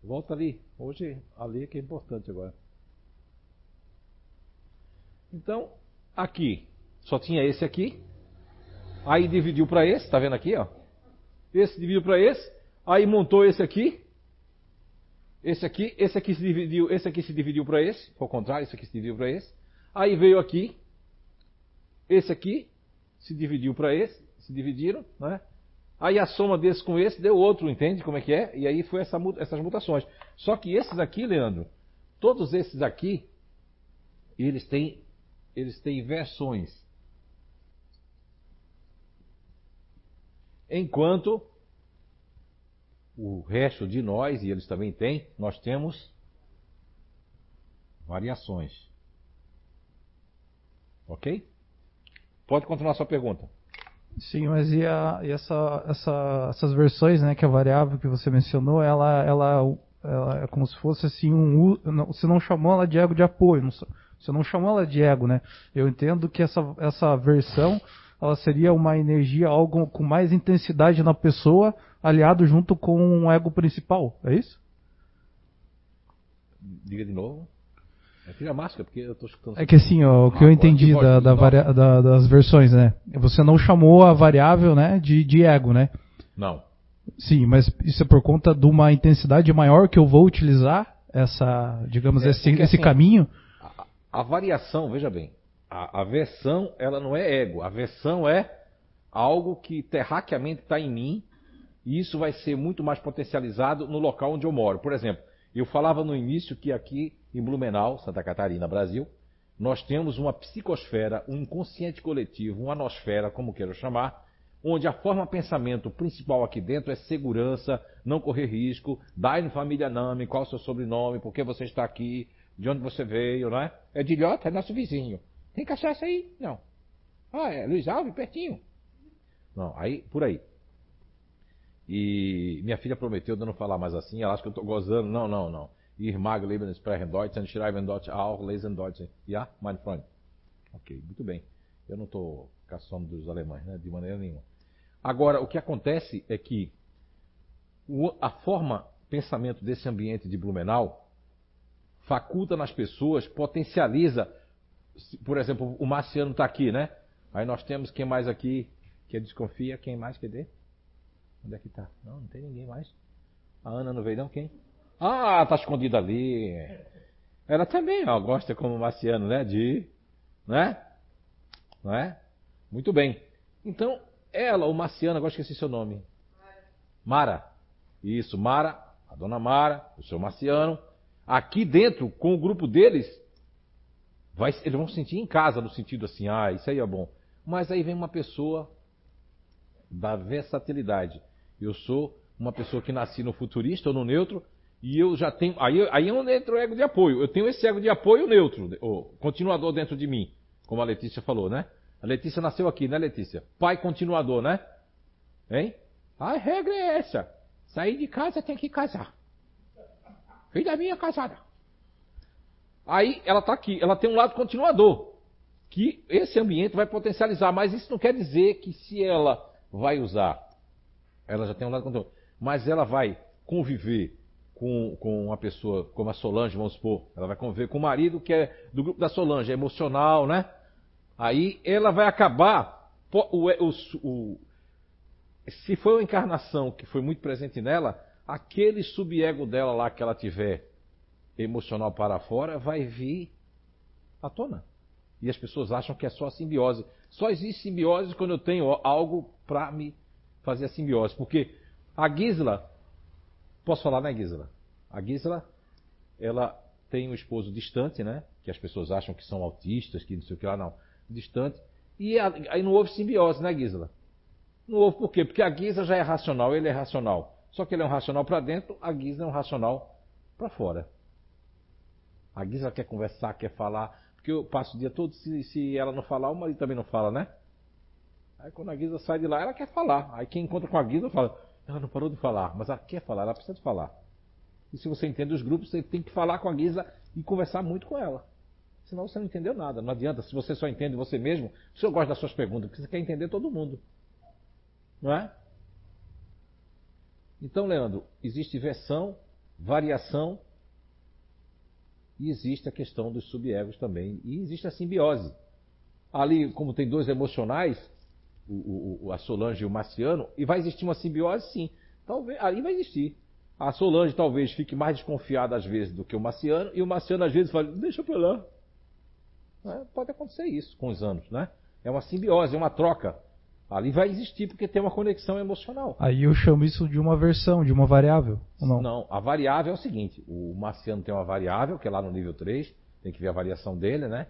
Volta ali. Hoje, ali que é importante agora. Então, aqui, só tinha esse aqui. Aí dividiu para esse, tá vendo aqui, ó? Esse dividiu para esse, aí montou esse aqui. Esse aqui, esse aqui se dividiu, esse aqui se dividiu para esse, ao contrário, esse aqui se dividiu para esse. Aí veio aqui, esse aqui se dividiu para esse, se dividiram, né? Aí a soma desse com esse deu outro, entende como é que é? E aí foi essa, essas mutações. Só que esses aqui, Leandro, todos esses aqui, eles têm, eles têm versões. Enquanto o resto de nós, e eles também têm, nós temos variações. Ok? Pode continuar sua pergunta. Sim, mas e, a, e essa, essa, essas versões, né, que a variável que você mencionou, ela, ela, ela é como se fosse assim um. Você não chamou ela de ego de apoio, não, você não chamou ela de ego, né? Eu entendo que essa, essa versão ela seria uma energia, algo com mais intensidade na pessoa, aliado junto com um ego principal, é isso? Diga de novo. É, tira a máscara, porque eu estou escutando. É que assim, ó, o que eu entendi da, da varia, da, das versões, né? Você não chamou a variável, né, de, de ego, né? Não. Sim, mas isso é por conta de uma intensidade maior que eu vou utilizar essa, digamos, é, esse, esse assim, caminho. A, a, variação, veja bem, a, a versão, ela não é ego. A versão é algo que terraqueamente está em mim e isso vai ser muito mais potencializado no local onde eu moro. Por exemplo, eu falava no início que aqui em Blumenau, Santa Catarina, Brasil, nós temos uma psicosfera, um inconsciente coletivo, uma anosfera, como queiram chamar, onde a forma pensamento principal aqui dentro é segurança, não correr risco, dai família nome, qual é o seu sobrenome, por que você está aqui, de onde você veio, não é? É de Ilhota, é nosso vizinho. Tem cachaça aí? Não. Ah, é Luiz Alves, pertinho. Não, aí, por aí. E minha filha prometeu de não falar mais assim, ela acha que eu estou gozando. Não, não, não. Ir mag leben sprechen Deutsch auch, lesen Deutsch. Ja, mein Freund? Ok, muito bem. Eu não estou caçando dos alemães, né? De maneira nenhuma. Agora, o que acontece é que a forma, pensamento desse ambiente de Blumenau faculta nas pessoas, potencializa por exemplo, o Marciano está aqui, né? Aí nós temos quem mais aqui que desconfia, quem mais quer Onde é que está? Não, não tem ninguém mais. A Ana não veio não, quem? Ah, tá escondida ali. Ela também, ó, gosta como o Marciano, né? De, né? Não é? Muito bem. Então, ela, o Marciano, agora esqueci seu nome. Mara. Isso, Mara, a dona Mara, o seu Marciano. Aqui dentro, com o grupo deles, vai, eles vão sentir em casa, no sentido assim, ah, isso aí é bom. Mas aí vem uma pessoa da versatilidade. Eu sou uma pessoa que nasci no futurista ou no neutro, e eu já tenho. Aí, aí é um neutro ego de apoio. Eu tenho esse ego de apoio neutro, o continuador dentro de mim, como a Letícia falou, né? A Letícia nasceu aqui, né, Letícia? Pai continuador, né? Hein? A regra é essa. Sair de casa tem que casar. Filha minha casada. Aí ela está aqui, ela tem um lado continuador. Que esse ambiente vai potencializar, mas isso não quer dizer que se ela vai usar, ela já tem um lado continuador, mas ela vai conviver com, com uma pessoa como a Solange, vamos supor, ela vai conviver com o marido que é do grupo da Solange, é emocional, né? Aí ela vai acabar. O, o, o, se foi uma encarnação que foi muito presente nela, aquele subego dela lá que ela tiver emocional para fora vai vir à tona. E as pessoas acham que é só a simbiose. Só existe simbiose quando eu tenho algo para me fazer a simbiose. Porque a Gisela, posso falar, né, Gisela? A Gisela, ela tem um esposo distante, né? Que as pessoas acham que são autistas, que não sei o que lá, não distante. E aí não houve simbiose, né, Gisela? Não houve por quê? Porque a Gisela já é racional, ele é racional. Só que ele é um racional para dentro, a Gisela é um racional para fora. A Gisela quer conversar, quer falar, porque eu passo o dia todo, se, se ela não falar, o marido também não fala, né? Aí quando a Gisela sai de lá, ela quer falar. Aí quem encontra com a Gisela fala, ela não parou de falar, mas ela quer falar, ela precisa de falar. E se você entende os grupos, você tem que falar com a Gisela e conversar muito com ela. Senão você não entendeu nada. Não adianta. Se você só entende você mesmo, o senhor gosta das suas perguntas, porque você quer entender todo mundo. Não é? Então, Leandro, existe versão, variação e existe a questão dos subegos também. E existe a simbiose. Ali, como tem dois emocionais, o, o, a Solange e o Marciano, e vai existir uma simbiose, sim. Talvez, ali vai existir. A Solange talvez fique mais desconfiada às vezes do que o Marciano, e o Marciano às vezes fala, deixa pra lá, né? Pode acontecer isso com os anos, né? É uma simbiose, é uma troca. Ali vai existir porque tem uma conexão emocional. Aí eu chamo isso de uma versão, de uma variável, não? Não, a variável é o seguinte: o marciano tem uma variável, que é lá no nível 3, tem que ver a variação dele, né?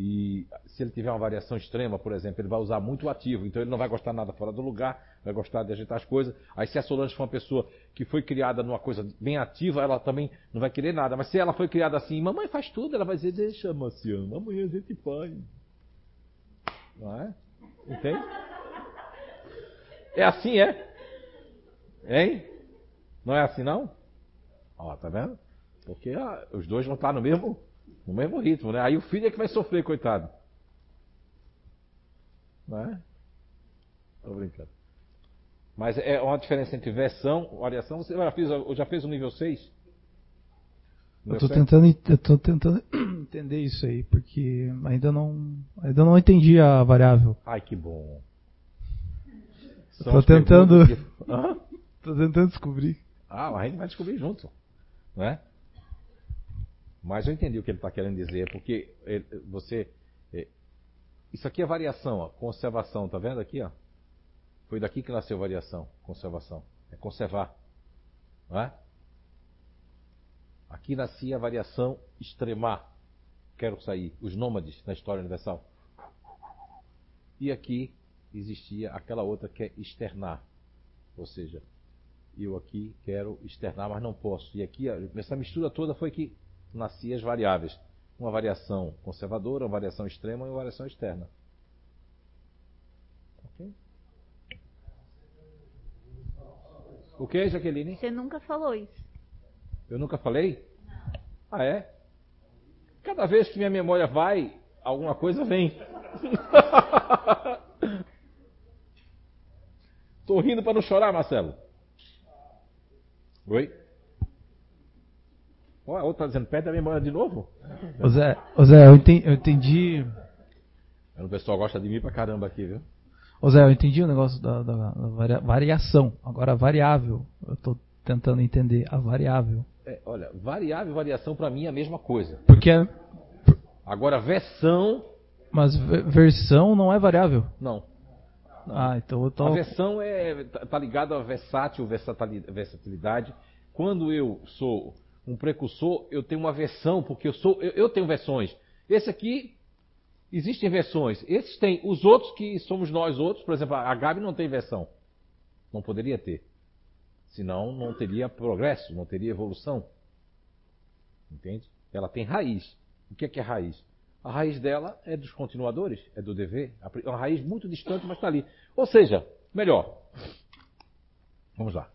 E se ele tiver uma variação extrema, por exemplo, ele vai usar muito ativo, então ele não vai gostar nada fora do lugar, vai gostar de agitar as coisas. Aí se a Solange for uma pessoa que foi criada numa coisa bem ativa, ela também não vai querer nada. Mas se ela foi criada assim, mamãe faz tudo, ela vai dizer, deixa, Marciano, amanhã a gente faz. Não é? Entende? É assim, é? Hein? Não é assim não? Ó, tá vendo? Porque ah, os dois vão estar no mesmo no mesmo ritmo, né? Aí o filho é que vai sofrer, coitado. Não é? Tô brincando. Mas é uma diferença entre versão, variação. Você já fez, já fez o nível 6? Eu estou tentando, eu tô tentando entender isso aí, porque ainda não, ainda não entendi a variável. Ai, que bom. Estou tentando, que... tô tentando descobrir. Ah, mas a gente vai descobrir junto, não é? Mas eu entendi o que ele está querendo dizer, porque ele, você. É, isso aqui é variação, ó, conservação, tá vendo aqui? Ó? Foi daqui que nasceu variação, conservação. É conservar. Não é? Aqui nascia a variação extremar. Quero sair. Os nômades na história universal. E aqui existia aquela outra que é externar. Ou seja, eu aqui quero externar, mas não posso. E aqui, essa mistura toda foi que nascia as variáveis. Uma variação conservadora, uma variação extrema e uma variação externa. Ok? O que, Jaqueline? Você nunca falou isso. Eu nunca falei? Ah, é? Cada vez que minha memória vai, alguma coisa vem. Tô rindo para não chorar, Marcelo. Oi? Ó, a outra tá dizendo, pede a memória de novo? Ô Zé, ô Zé eu, entendi, eu entendi. O pessoal gosta de mim pra caramba aqui, viu? Ô Zé, eu entendi o negócio da, da, da variação. Agora, variável. Eu tô tentando entender a variável. É, olha, variável e variação para mim é a mesma coisa. Porque é... Agora, versão. Mas versão não é variável? Não. Não. Ah, então eu tô... A versão é, tá, tá ligada a versátil, versatilidade. Quando eu sou um precursor, eu tenho uma versão, porque eu sou, eu, eu tenho versões. Esse aqui existem versões. Esses têm. Os outros que somos nós outros, por exemplo, a Gabi não tem versão. Não poderia ter. Senão não teria progresso, não teria evolução. Entende? Ela tem raiz. O que é, que é raiz? A raiz dela é dos continuadores, é do dever. É uma raiz muito distante, mas está ali. Ou seja, melhor. Vamos lá.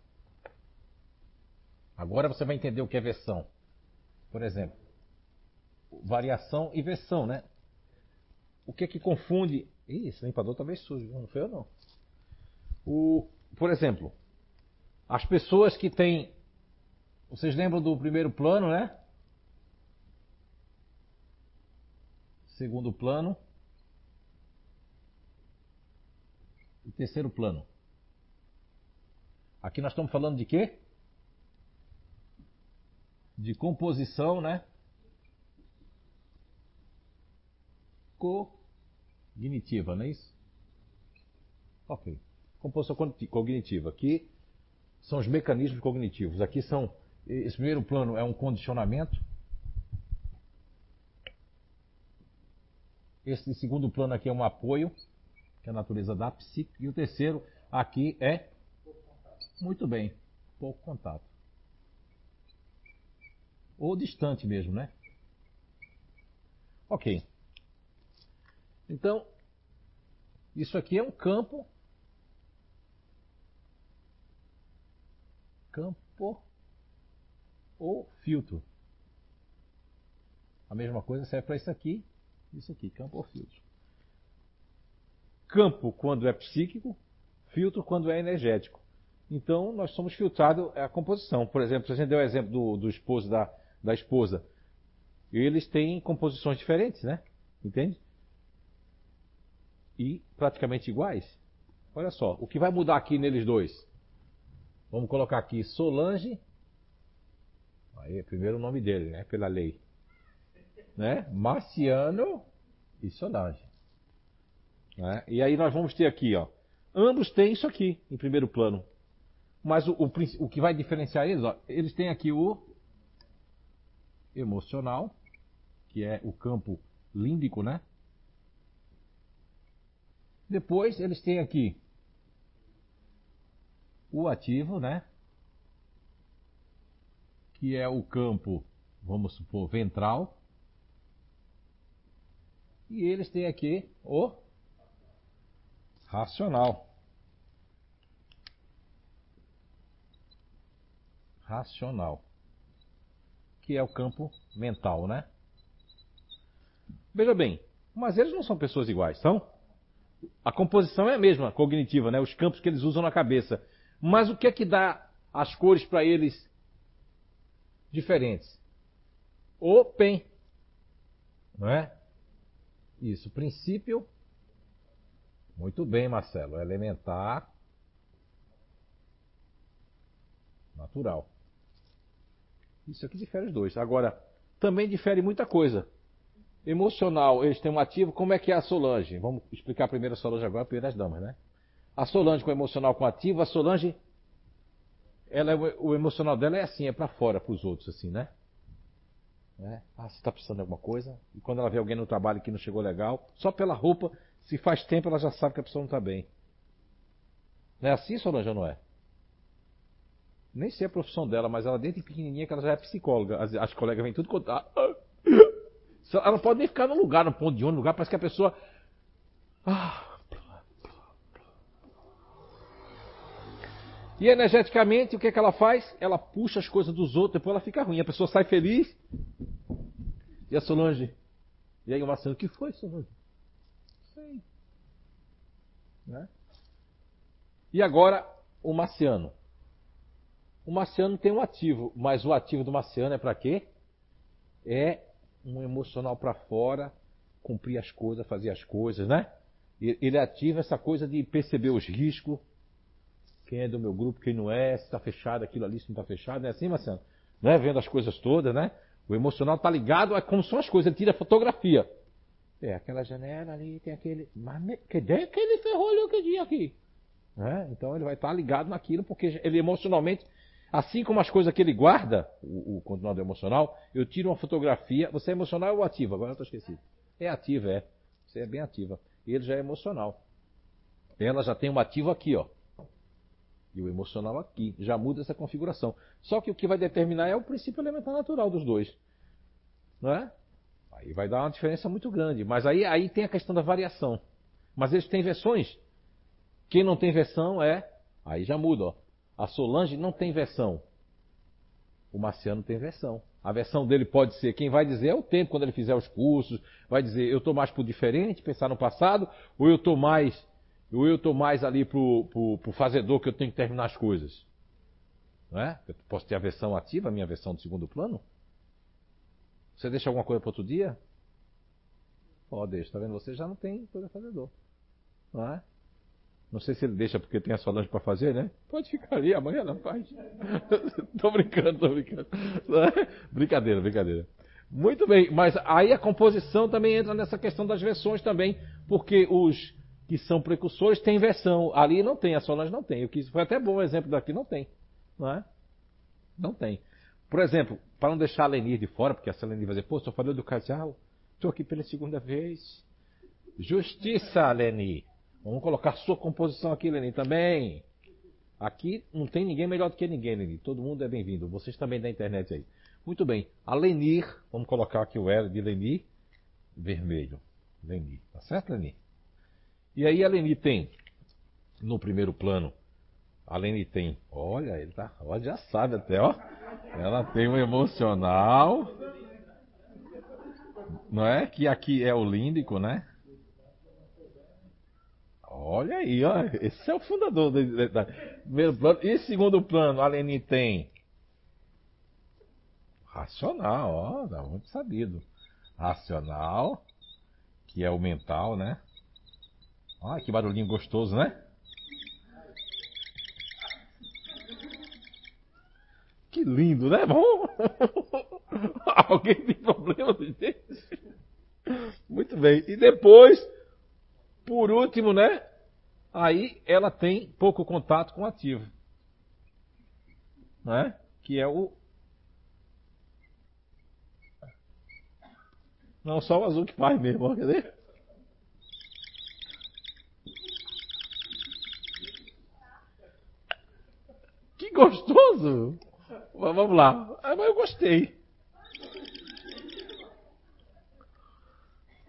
Agora você vai entender o que é versão. Por exemplo, variação e versão, né? O que é que confunde. Ih, esse limpador talvez tá sujo, não foi eu não. O, por exemplo, as pessoas que têm. Vocês lembram do primeiro plano, né? Segundo plano. E terceiro plano. Aqui nós estamos falando de quê? De composição, né? Cognitiva, não é isso? Ok. Composição cognitiva. Aqui são os mecanismos cognitivos. Aqui são. Esse primeiro plano é um condicionamento. Esse segundo plano aqui é um apoio, que é a natureza da psique. E o terceiro aqui é. Muito bem, pouco contato. Ou distante mesmo, né? Ok. Então, isso aqui é um campo campo ou filtro. A mesma coisa serve para isso aqui, isso aqui, campo ou filtro. Campo quando é psíquico, filtro quando é energético. Então nós somos filtrados a composição. Por exemplo, a gente deu o exemplo do, do esposo da, da esposa. Eles têm composições diferentes, né? Entende? E praticamente iguais. Olha só, o que vai mudar aqui neles dois? Vamos colocar aqui Solange. Aí, primeiro o nome dele, né? Pela lei. Né? Marciano e Solange. Né? E aí nós vamos ter aqui, ó. Ambos têm isso aqui em primeiro plano. Mas o, o, o que vai diferenciar eles, ó, eles têm aqui o emocional, que é o campo límbico, né? Depois eles têm aqui o ativo, né? Que é o campo, vamos supor, ventral. E eles têm aqui o racional. Racional. Que é o campo mental, né? Veja bem, mas eles não são pessoas iguais, são? A composição é a mesma, cognitiva, né? Os campos que eles usam na cabeça. Mas o que é que dá as cores para eles diferentes? O PEN. Não é? Isso, princípio. Muito bem, Marcelo. Elementar. Natural. Isso aqui difere os dois. Agora, também difere muita coisa. Emocional, eles têm um ativo. Como é que é a Solange? Vamos explicar primeiro a Solange agora, primeiro as damas, né? A Solange com emocional com ativo, a Solange, ela é, o emocional dela é assim, é para fora, para os outros, assim, né? É. Ah, você está precisando de alguma coisa? E quando ela vê alguém no trabalho que não chegou legal, só pela roupa, se faz tempo, ela já sabe que a pessoa não está bem. Não é assim, Solange, não é? Nem sei a profissão dela, mas ela desde pequenininha que ela já é psicóloga. As, as colegas vêm tudo contar. Ela não pode nem ficar no lugar, no ponto de ônibus, lugar, parece que a pessoa. Ah, E energeticamente, o que, é que ela faz? Ela puxa as coisas dos outros, depois ela fica ruim. A pessoa sai feliz. E a Solange? E aí o Marcelo, o que foi, Solange? Sei. Né? E agora, o Marciano. O Marciano tem um ativo, mas o ativo do Marciano é para quê? é um emocional para fora, cumprir as coisas, fazer as coisas, né? Ele ativa essa coisa de perceber os riscos, quem é do meu grupo, quem não é, se está fechado aquilo ali, se não está fechado, não é assim, Marcelo? Não é vendo as coisas todas, né? O emocional está ligado a como são as coisas, ele tira fotografia. É, aquela janela ali, tem aquele. Mas cadê aquele ferrolho que tinha aqui? É, então ele vai estar tá ligado naquilo, porque ele emocionalmente, assim como as coisas que ele guarda, o, o continuador emocional, eu tiro uma fotografia. Você é emocional ou ativa? Agora eu estou esquecido. É ativa, é. Você é bem ativa. Ele já é emocional. Ela já tem um ativo aqui, ó. E o emocional aqui. Já muda essa configuração. Só que o que vai determinar é o princípio elementar natural dos dois. Não é? Aí vai dar uma diferença muito grande. Mas aí, aí tem a questão da variação. Mas eles têm versões. Quem não tem versão é. Aí já muda, ó. A Solange não tem versão. O Marciano tem versão. A versão dele pode ser, quem vai dizer é o tempo, quando ele fizer os cursos, vai dizer, eu estou mais o diferente, pensar no passado, ou eu estou mais, eu estou mais ali para o fazedor que eu tenho que terminar as coisas. Não é? Eu posso ter a versão ativa, a minha versão do segundo plano? Você deixa alguma coisa para outro dia? Ó, oh, deixa, tá vendo? Você já não tem coisa fazedor. Não é? Não sei se ele deixa porque tem a Solange para fazer, né? Pode ficar ali, amanhã não faz. tô brincando, tô brincando. brincadeira, brincadeira. Muito bem, mas aí a composição também entra nessa questão das versões também, porque os que são precursores têm versão. Ali não tem, a Solange não tem. O que foi até bom o exemplo daqui, não tem. Não é? Não tem. Por exemplo, para não deixar a Lenir de fora, porque a Lenir vai dizer, pô, só falou do casal, estou aqui pela segunda vez. Justiça, Lenir. Vamos colocar sua composição aqui, Lenin, também. Aqui não tem ninguém melhor do que ninguém, Lenir. Todo mundo é bem-vindo. Vocês também da internet aí. Muito bem. A Lenir, vamos colocar aqui o L de Lenir, vermelho. Lenir. Tá certo, Lenir? E aí a Lenir tem, no primeiro plano, a Lenir tem, olha, ele tá, olha, já sabe até, ó. Ela tem um emocional, não é? Que aqui é o líndico, né? Olha aí, ó. Esse é o fundador do, primeiro plano. E segundo plano, a Lenin tem. Racional, ó, dá muito sabido. Racional, que é o mental, né? Olha que barulhinho gostoso, né? Que lindo, né? Bom. Alguém tem problema Muito bem. E depois, por último, né? Aí ela tem pouco contato com o ativo. Né? Que é o. Não, só o azul que faz mesmo, quer dizer? Gostoso! Vamos lá. Ah, mas eu gostei.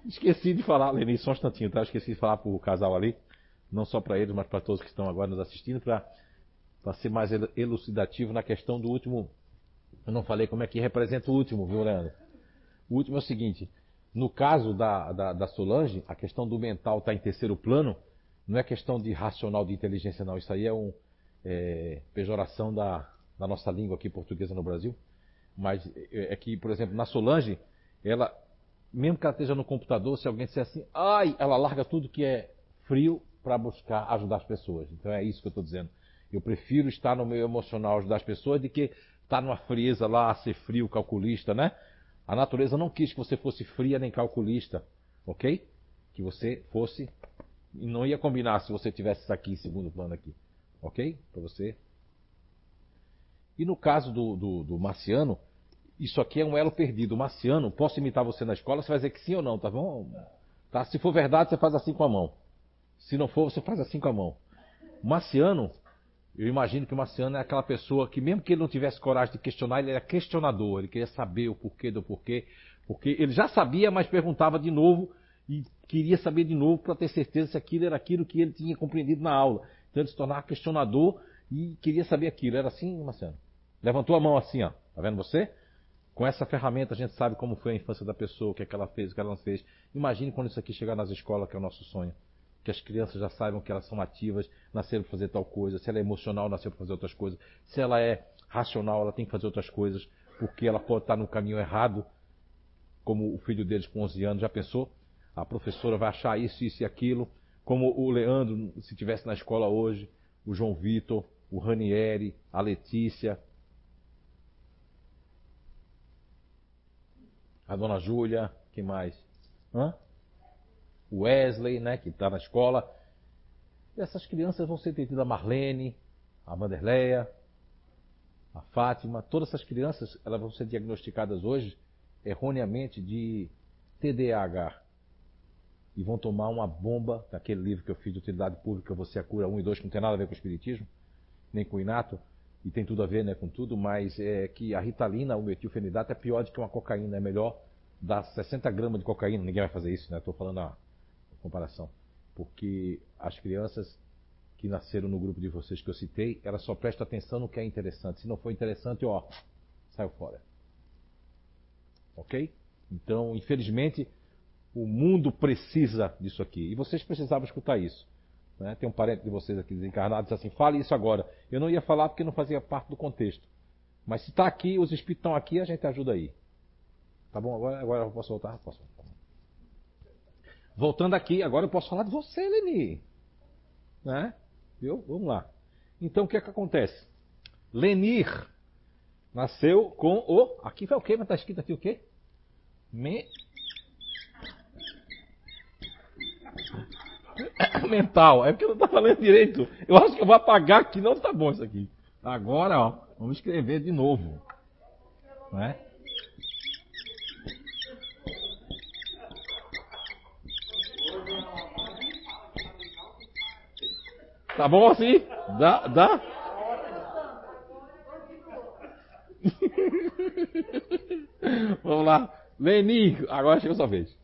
Esqueci de falar, Leni, só um instantinho, tá? Esqueci de falar pro casal ali, não só para eles, mas para todos que estão agora nos assistindo, para ser mais elucidativo na questão do último. Eu não falei como é que representa o último, viu, Leandro? O último é o seguinte: no caso da, da, da Solange, a questão do mental está em terceiro plano, não é questão de racional, de inteligência, não. Isso aí é uma é, pejoração da, da nossa língua aqui portuguesa no Brasil. Mas é, é que, por exemplo, na Solange, ela mesmo que ela esteja no computador, se alguém disser assim, ai, ela larga tudo que é frio para buscar ajudar as pessoas. Então é isso que eu estou dizendo. Eu prefiro estar no meio emocional ajudar as pessoas do que estar numa frieza lá, ser frio, calculista, né? A natureza não quis que você fosse fria nem calculista, ok? Que você fosse. Não ia combinar se você tivesse aqui em segundo plano aqui, ok? Para você. E no caso do, do, do Marciano, isso aqui é um elo perdido. Marciano, posso imitar você na escola? Você vai dizer que sim ou não, tá bom? Tá? Se for verdade, você faz assim com a mão. Se não for, você faz assim com a mão. Marciano, eu imagino que o Marciano é aquela pessoa que, mesmo que ele não tivesse coragem de questionar, ele era questionador. Ele queria saber o porquê do porquê. Porque ele já sabia, mas perguntava de novo e queria saber de novo para ter certeza se aquilo era aquilo que ele tinha compreendido na aula. Então ele se tornava questionador e queria saber aquilo. Era assim, Marciano? Levantou a mão assim, ó. Tá vendo você? Com essa ferramenta a gente sabe como foi a infância da pessoa, o que, é que ela fez, o que ela não fez. Imagine quando isso aqui chegar nas escolas, que é o nosso sonho. Que as crianças já saibam que elas são ativas, nasceram para fazer tal coisa. Se ela é emocional, nasceu para fazer outras coisas. Se ela é racional, ela tem que fazer outras coisas, porque ela pode estar no caminho errado como o filho deles com 11 anos, já pensou? A professora vai achar isso, isso e aquilo, como o Leandro, se tivesse na escola hoje, o João Vitor, o Ranieri, a Letícia, a Dona Júlia, quem mais? Hã? O Wesley, né, que está na escola. E essas crianças vão ser atendidas a Marlene, a Vanderleia, a Fátima, todas essas crianças elas vão ser diagnosticadas hoje erroneamente de TDAH. E vão tomar uma bomba, daquele livro que eu fiz de utilidade pública, Você a Cura 1 e 2, que não tem nada a ver com o Espiritismo, nem com o Inato, e tem tudo a ver né, com tudo, mas é que a ritalina, o metilfenidato, é pior do que uma cocaína, é melhor dar 60 gramas de cocaína, ninguém vai fazer isso, né? Estou falando a comparação. Porque as crianças que nasceram no grupo de vocês que eu citei, elas só prestam atenção no que é interessante. Se não for interessante, ó, saiu fora. Ok? Então, infelizmente, o mundo precisa disso aqui. E vocês precisavam escutar isso. Né? Tem um parente de vocês aqui desencarnado diz assim: fale isso agora. Eu não ia falar porque não fazia parte do contexto. Mas se está aqui, os espíritos estão aqui, a gente ajuda aí. Tá bom? Agora, agora eu posso voltar? Posso. Voltando aqui, agora eu posso falar de você, Leni. Né? Viu? Vamos lá. Então o que é que acontece? Lenir nasceu com o. Aqui foi o quê? Mas está escrito aqui o quê? Me... Mental. É porque eu não estou falando direito. Eu acho que eu vou apagar aqui. Não está bom isso aqui. Agora, ó, vamos escrever de novo. É? Tá bom assim? Dá? Dá? Vamos lá. Leni, agora chega a sua vez.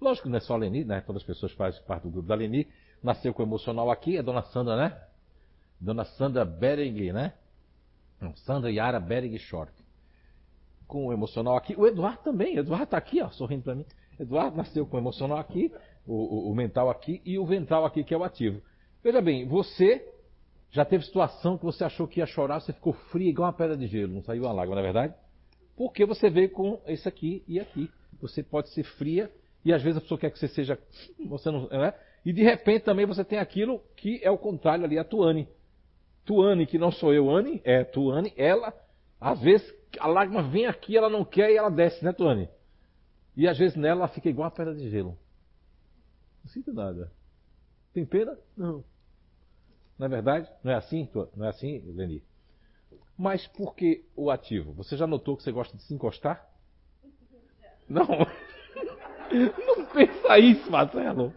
Lógico que não é só a Leni, né? Todas as pessoas fazem parte do grupo da Leni. Nasceu com o emocional aqui, é Dona Sandra, né? Dona Sandra Bering, né? Não, Sandra Yara Bering Short. Com o emocional aqui. O Eduardo também. O Eduardo tá aqui, ó, sorrindo para mim. Eduardo nasceu com o emocional aqui, o, o, o mental aqui e o ventral aqui, que é o ativo. Veja bem, você já teve situação que você achou que ia chorar, você ficou frio igual uma pedra de gelo, não saiu uma lágrima, não é verdade? Porque você veio com esse aqui e aqui. Você pode ser fria e às vezes a pessoa quer que você seja. Você não. Né? E de repente também você tem aquilo que é o contrário ali, a Tuane. Tuane, que não sou eu, Anne, é Tuane, ela, às vezes a lágrima vem aqui, ela não quer e ela desce, né, Tuane? E às vezes nela ela fica igual a pedra de gelo. Não sinto nada. Tem pena? Não. Não é verdade? Não é assim? Não é assim, Leni? Mas por que o ativo? Você já notou que você gosta de se encostar? Não. Não pensa isso, Marcelo.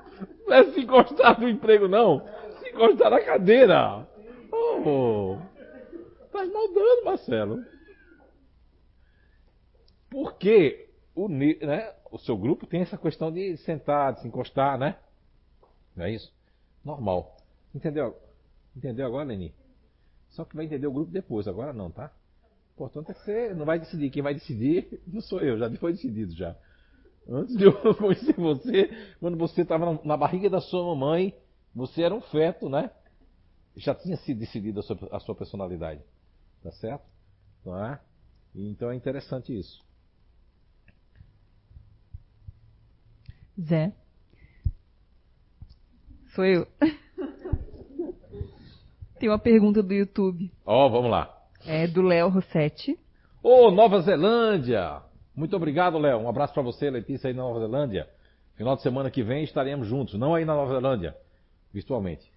Não é se encostar no emprego, não. Se encostar na cadeira. Oh. Tá maldando, Marcelo. Porque o, né, o seu grupo tem essa questão de sentar, de se encostar, né? Não é isso? Normal. Entendeu? Entendeu agora, Leni? Só que vai entender o grupo depois, agora não, tá? O importante é que você não vai decidir. Quem vai decidir não sou eu, já foi decidido já. Antes de eu conhecer você, quando você estava na barriga da sua mamãe, você era um feto, né? Já tinha sido decidido a sua, a sua personalidade. Tá certo? Não é? Então é interessante isso. Zé. Sou eu. Tem uma pergunta do YouTube. Ó, oh, vamos lá. É do Léo Rossetti. Ô, oh, Nova Zelândia! Muito obrigado, Léo. Um abraço para você, Letícia, aí na Nova Zelândia. Final de semana que vem estaremos juntos, não aí na Nova Zelândia, virtualmente.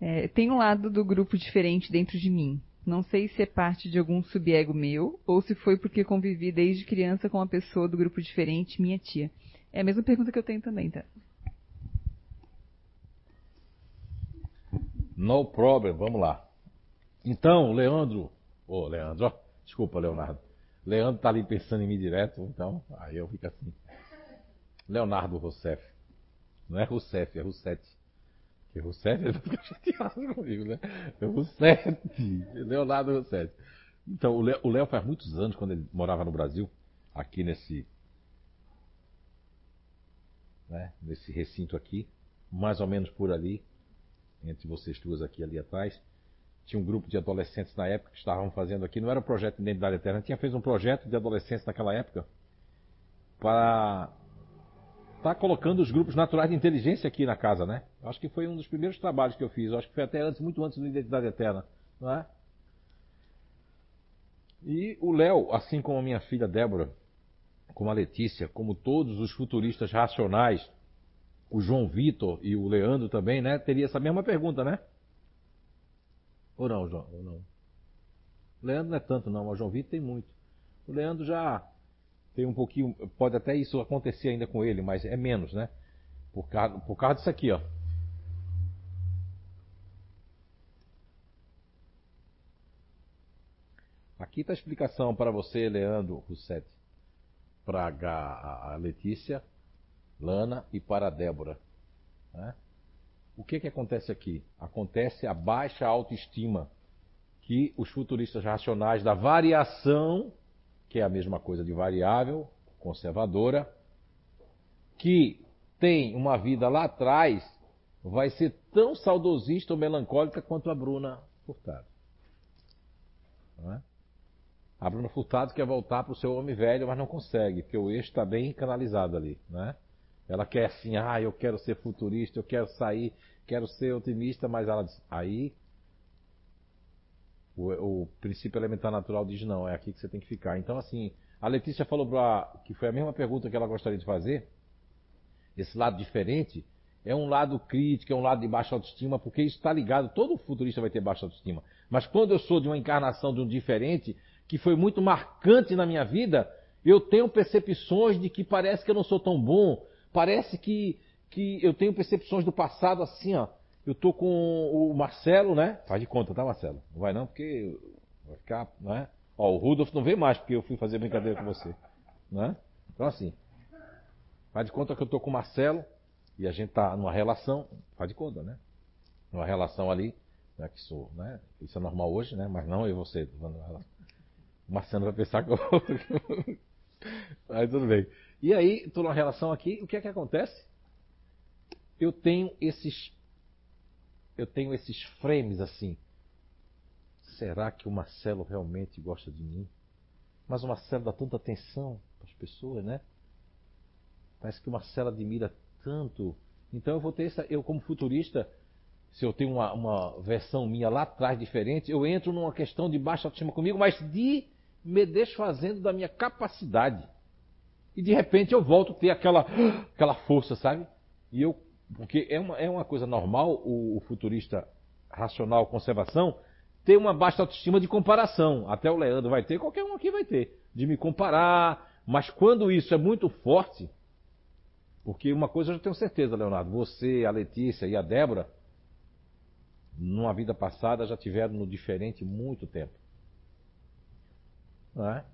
É, tem um lado do grupo diferente dentro de mim. Não sei se é parte de algum subego meu ou se foi porque convivi desde criança com uma pessoa do grupo diferente, minha tia. É a mesma pergunta que eu tenho também, tá? No problem, vamos lá. Então, Leandro, ô oh, Leandro, ó, desculpa, Leonardo. Leandro tá ali pensando em mim direto, então, aí eu fico assim. Leonardo Rousseff. Não é Rousseff, é Roussetti. Porque Rousseff ele fica chateado comigo, né? É Roussetti. Leonardo Roussetti. Então, o Léo faz muitos anos, quando ele morava no Brasil, aqui nesse. Né, nesse recinto aqui, mais ou menos por ali, entre vocês duas aqui ali atrás. Tinha um grupo de adolescentes na época que estavam fazendo aqui, não era o projeto de Identidade Eterna, tinha feito um projeto de adolescentes naquela época. para estar tá colocando os grupos naturais de inteligência aqui na casa, né? Acho que foi um dos primeiros trabalhos que eu fiz. Acho que foi até antes, muito antes do Identidade Eterna, não é? E o Léo, assim como a minha filha Débora, como a Letícia, como todos os futuristas racionais, o João Vitor e o Leandro também, né? Teria essa mesma pergunta, né? Ou não, João? Ou não? O Leandro não é tanto, não, mas João Vitor tem muito. O Leandro já tem um pouquinho. Pode até isso acontecer ainda com ele, mas é menos, né? Por causa, por causa disso aqui, ó. Aqui está a explicação para você, Leandro Russetti, para a Letícia, Lana e para a Débora. Né? O que, que acontece aqui? Acontece a baixa autoestima que os futuristas racionais da variação, que é a mesma coisa de variável, conservadora, que tem uma vida lá atrás, vai ser tão saudosista ou melancólica quanto a Bruna Furtado. Não é? A Bruna Furtado quer voltar para o seu homem velho, mas não consegue, porque o eixo está bem canalizado ali, né? Ela quer assim, ah, eu quero ser futurista, eu quero sair, quero ser otimista, mas ela diz, aí o, o princípio elementar natural diz não, é aqui que você tem que ficar. Então, assim, a Letícia falou pra, que foi a mesma pergunta que ela gostaria de fazer. Esse lado diferente é um lado crítico, é um lado de baixa autoestima, porque isso está ligado, todo futurista vai ter baixa autoestima. Mas quando eu sou de uma encarnação de um diferente, que foi muito marcante na minha vida, eu tenho percepções de que parece que eu não sou tão bom, parece que, que eu tenho percepções do passado assim, ó. Eu tô com o Marcelo, né? Faz de conta, tá, Marcelo? Não vai não, porque vai ficar, né? Ó, o Rudolf não vem mais porque eu fui fazer brincadeira com você, né? Então assim, faz de conta que eu tô com o Marcelo e a gente tá numa relação, faz de conta, né? Numa relação ali, né, que sou, né? Isso é normal hoje, né? Mas não eu e você. O Marcelo vai pensar que eu... Aí tudo bem. E aí, estou numa relação aqui, o que é que acontece? Eu tenho esses eu tenho esses frames assim. Será que o Marcelo realmente gosta de mim? Mas o Marcelo dá tanta atenção para as pessoas, né? Parece que o Marcelo admira tanto. Então eu vou ter essa, eu como futurista, se eu tenho uma, uma versão minha lá atrás diferente, eu entro numa questão de baixa autoestima comigo, mas de me desfazendo da minha capacidade e de repente eu volto a ter aquela, aquela força, sabe? E eu, porque é uma, é uma coisa normal o, o futurista racional conservação ter uma baixa autoestima de comparação. Até o Leandro vai ter, qualquer um aqui vai ter, de me comparar. Mas quando isso é muito forte, porque uma coisa eu já tenho certeza, Leonardo, você, a Letícia e a Débora, numa vida passada já tiveram no diferente muito tempo. Não é?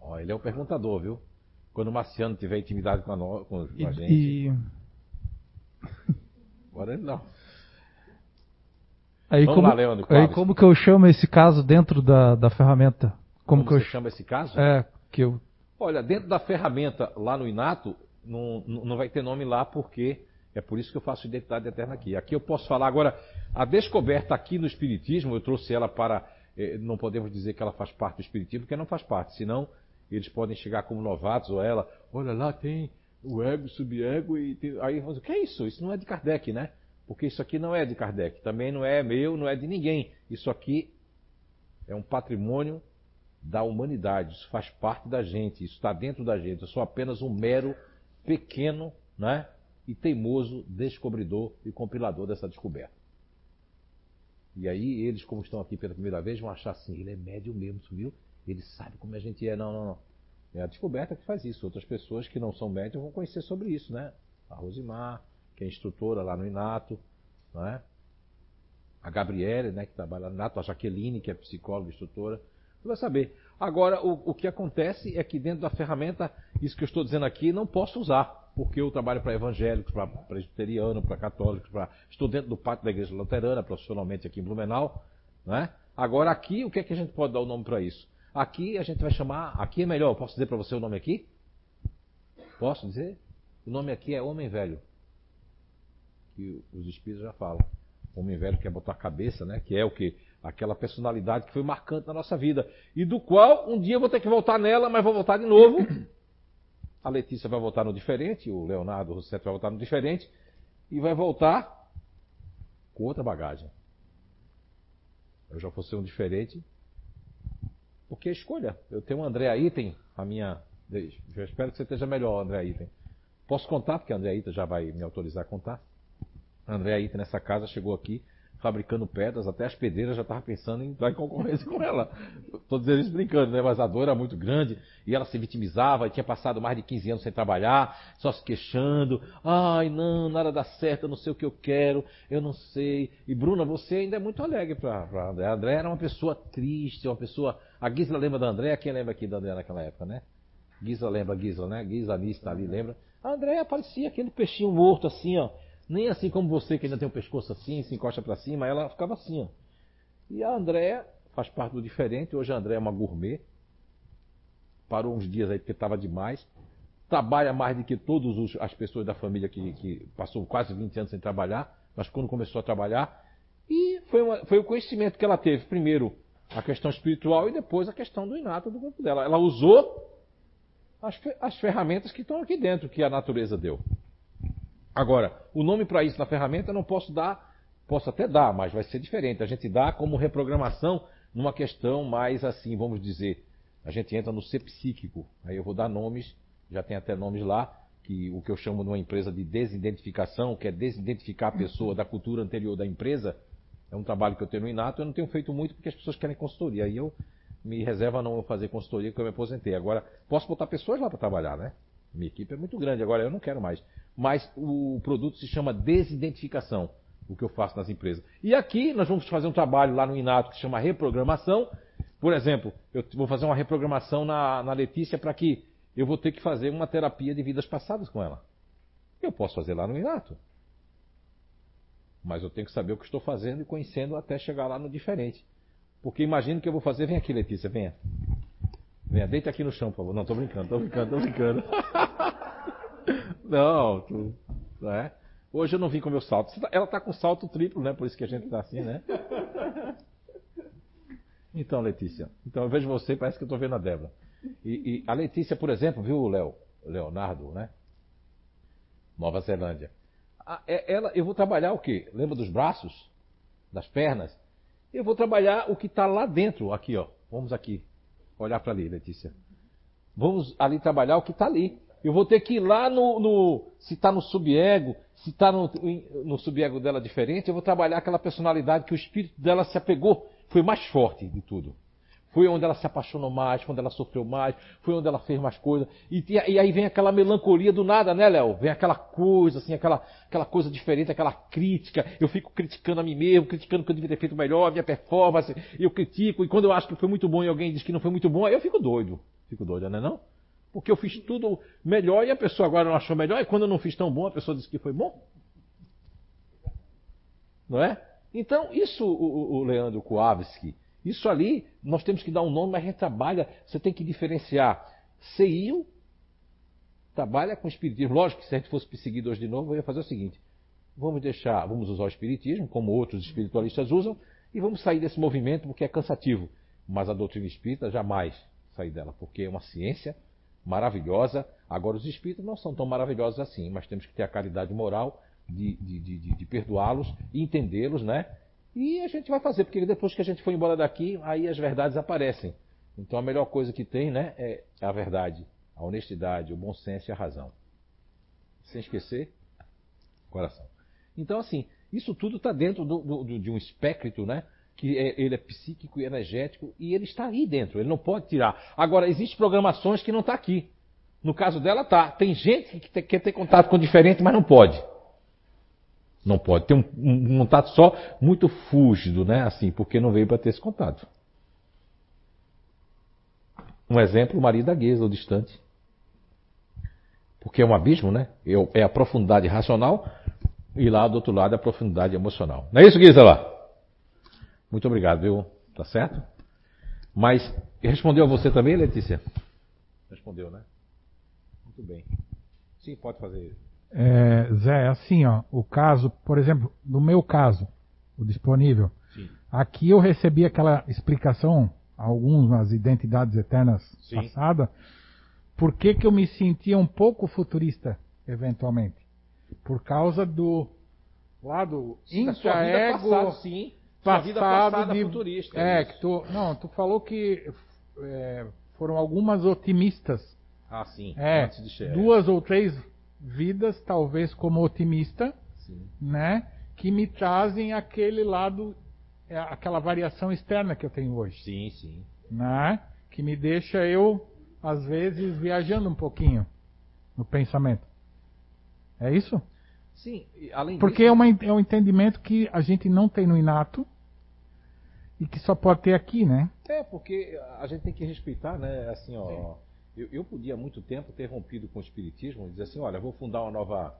Ó, ele é o perguntador, viu? Quando o Marciano tiver intimidade com a, no, com a e, gente. E... Agora ele não. Aí, como, lá, Leandro, aí como que eu chamo esse caso dentro da, da ferramenta? Como, como que você eu chama esse caso? É, que eu. Olha, dentro da ferramenta lá no Inato, não, não vai ter nome lá porque é por isso que eu faço identidade eterna aqui. Aqui eu posso falar agora, a descoberta aqui no Espiritismo, eu trouxe ela para. Eh, não podemos dizer que ela faz parte do Espiritismo, porque não faz parte, senão eles podem chegar como novatos, ou ela, olha lá, tem o ego, subego, e tem... aí vamos dizer, que é isso? Isso não é de Kardec, né? Porque isso aqui não é de Kardec, também não é meu, não é de ninguém. Isso aqui é um patrimônio da humanidade, isso faz parte da gente, isso está dentro da gente. Eu sou apenas um mero, pequeno, né? E teimoso descobridor e compilador dessa descoberta. E aí eles, como estão aqui pela primeira vez, vão achar assim, ele é médio mesmo, viu? Ele sabe como a gente é. Não, não, não. É a descoberta que faz isso. Outras pessoas que não são médicos vão conhecer sobre isso, né? A Rosimar, que é instrutora lá no Inato, não é? A Gabriele, né, que trabalha no Inato, a Jaqueline, que é psicóloga, instrutora. Você vai saber. Agora, o, o que acontece é que dentro da ferramenta, isso que eu estou dizendo aqui, não posso usar. Porque eu trabalho para evangélicos, para presbiterianos, para católicos, para... estou dentro do pátio da igreja luterana, profissionalmente aqui em Blumenau. Né? Agora, aqui, o que é que a gente pode dar o nome para isso? Aqui a gente vai chamar. Aqui é melhor. Posso dizer para você o nome aqui? Posso dizer? O nome aqui é Homem Velho. Que os espíritos já falam. Homem velho quer botar a cabeça, né? Que é o que? Aquela personalidade que foi marcante na nossa vida. E do qual um dia eu vou ter que voltar nela, mas vou voltar de novo. a Letícia vai voltar no diferente, o Leonardo Rossetti vai voltar no diferente, e vai voltar com outra bagagem. Eu já vou ser um diferente, porque é escolha. Eu tenho um André Item, a minha. Eu espero que você esteja melhor, André Item. Posso contar, porque a André Item já vai me autorizar a contar. A André Item nessa casa chegou aqui fabricando pedras, até as pedreiras já estavam pensando em entrar em concorrência com ela. Estou dizendo isso brincando, né? Mas a dor era muito grande e ela se vitimizava e tinha passado mais de 15 anos sem trabalhar, só se queixando. Ai, não, nada dá certo, eu não sei o que eu quero, eu não sei. E Bruna, você ainda é muito alegre para André. A André era uma pessoa triste, uma pessoa. A Gisela lembra da André? Quem lembra aqui da André naquela época, né? Gisela lembra, Gisela, né? Gisela Anis tá ali, lembra? A André parecia aquele peixinho morto assim, ó nem assim como você, que ainda tem o pescoço assim, se encosta para cima, ela ficava assim. Ó. E a Andréa faz parte do diferente. Hoje a Andréa é uma gourmet. Parou uns dias aí porque estava demais. Trabalha mais do que todas as pessoas da família que, que, passou quase 20 anos sem trabalhar. Mas quando começou a trabalhar. E foi, uma, foi o conhecimento que ela teve. Primeiro a questão espiritual e depois a questão do inato do corpo dela. Ela usou as, as ferramentas que estão aqui dentro, que a natureza deu. Agora, o nome para isso na ferramenta eu não posso dar, posso até dar, mas vai ser diferente. A gente dá como reprogramação numa questão mais assim, vamos dizer, a gente entra no ser psíquico. Aí eu vou dar nomes, já tem até nomes lá, que o que eu chamo numa empresa de desidentificação, que é desidentificar a pessoa da cultura anterior da empresa. É um trabalho que eu tenho no Inato, eu não tenho feito muito porque as pessoas querem consultoria. Aí eu me reservo a não fazer consultoria porque eu me aposentei. Agora, posso botar pessoas lá para trabalhar, né? Minha equipe é muito grande, agora eu não quero mais mas o produto se chama desidentificação, o que eu faço nas empresas. E aqui nós vamos fazer um trabalho lá no Inato que se chama reprogramação. Por exemplo, eu vou fazer uma reprogramação na, na Letícia para que eu vou ter que fazer uma terapia de vidas passadas com ela. Eu posso fazer lá no Inato. Mas eu tenho que saber o que estou fazendo e conhecendo até chegar lá no diferente. Porque imagino que eu vou fazer. Vem aqui, Letícia, venha. Venha, deita aqui no chão, por favor. Não, estou brincando, estou brincando, estou brincando. Não, tu, é. Hoje eu não vim com meu salto. Tá, ela está com salto triplo, né? Por isso que a gente está assim, né? Então, Letícia. Então eu vejo você parece que eu estou vendo a Débora. E, e, a Letícia, por exemplo, viu, Léo? Leonardo, né? Nova Zelândia. A, é, ela, eu vou trabalhar o quê? Lembra dos braços? Das pernas? Eu vou trabalhar o que está lá dentro, aqui, ó. Vamos aqui. Olhar para ali, Letícia. Vamos ali trabalhar o que está ali. Eu vou ter que ir lá no. no se está no subego, se está no, no subego dela diferente, eu vou trabalhar aquela personalidade que o espírito dela se apegou, foi mais forte de tudo. Foi onde ela se apaixonou mais, foi onde ela sofreu mais, foi onde ela fez mais coisas. E, e, aí vem aquela melancolia do nada, né, Léo? Vem aquela coisa, assim, aquela, aquela coisa diferente, aquela crítica. Eu fico criticando a mim mesmo, criticando que eu devia ter feito melhor, a minha performance. Eu critico, e quando eu acho que foi muito bom e alguém diz que não foi muito bom, aí eu fico doido. Fico doido, não é não? Porque eu fiz tudo melhor e a pessoa agora não achou melhor, e quando eu não fiz tão bom, a pessoa disse que foi bom. Não é? Então, isso, o, o Leandro Kowalski, isso ali, nós temos que dar um nome, mas a gente trabalha, você tem que diferenciar. CIO trabalha com espiritismo. Lógico que se a gente fosse perseguido hoje de novo, eu ia fazer o seguinte: vamos deixar, vamos usar o espiritismo, como outros espiritualistas usam, e vamos sair desse movimento porque é cansativo. Mas a doutrina espírita jamais sair dela, porque é uma ciência maravilhosa. Agora, os espíritos não são tão maravilhosos assim, mas temos que ter a caridade moral de, de, de, de perdoá-los e entendê-los, né? E a gente vai fazer, porque depois que a gente for embora daqui, aí as verdades aparecem. Então a melhor coisa que tem, né, é a verdade, a honestidade, o bom senso e a razão. Sem esquecer, coração. Então, assim, isso tudo está dentro do, do, de um espectro, né? que é, ele é psíquico e energético e ele está aí dentro, ele não pode tirar. Agora, existem programações que não está aqui. No caso dela, tá. Tem gente que quer ter contato com o diferente, mas não pode. Não pode. Tem um, um contato só muito fúgido, né? Assim, porque não veio para ter esse contato. Um exemplo, o marido da Guesa, o distante. Porque é um abismo, né? É a profundidade racional e lá do outro lado é a profundidade emocional. Não é isso, Guisa, lá? Muito obrigado, viu? Tá certo? Mas respondeu a você também, Letícia? Respondeu, né? Muito bem. Sim, pode fazer. É, Zé, é assim, ó, o caso, por exemplo, no meu caso, o disponível. Sim. Aqui eu recebi aquela explicação, algumas identidades eternas passadas, por que, que eu me sentia um pouco futurista, eventualmente? Por causa do lado intra-ego sim. passado de futurista. É, isso. que tu não, tu falou que é, foram algumas otimistas. Ah, sim. É, duas ou três vidas, talvez como otimista, sim. né? Que me trazem aquele lado, é, aquela variação externa que eu tenho hoje. Sim, sim. Né? Que me deixa eu, às vezes, viajando um pouquinho no pensamento. É isso? Sim, além Porque disso... é, uma, é um entendimento que a gente não tem no inato e que só pode ter aqui, né? É, porque a gente tem que respeitar, né? Assim, ó, eu, eu podia há muito tempo ter rompido com o espiritismo e dizer assim, olha, vou fundar uma nova,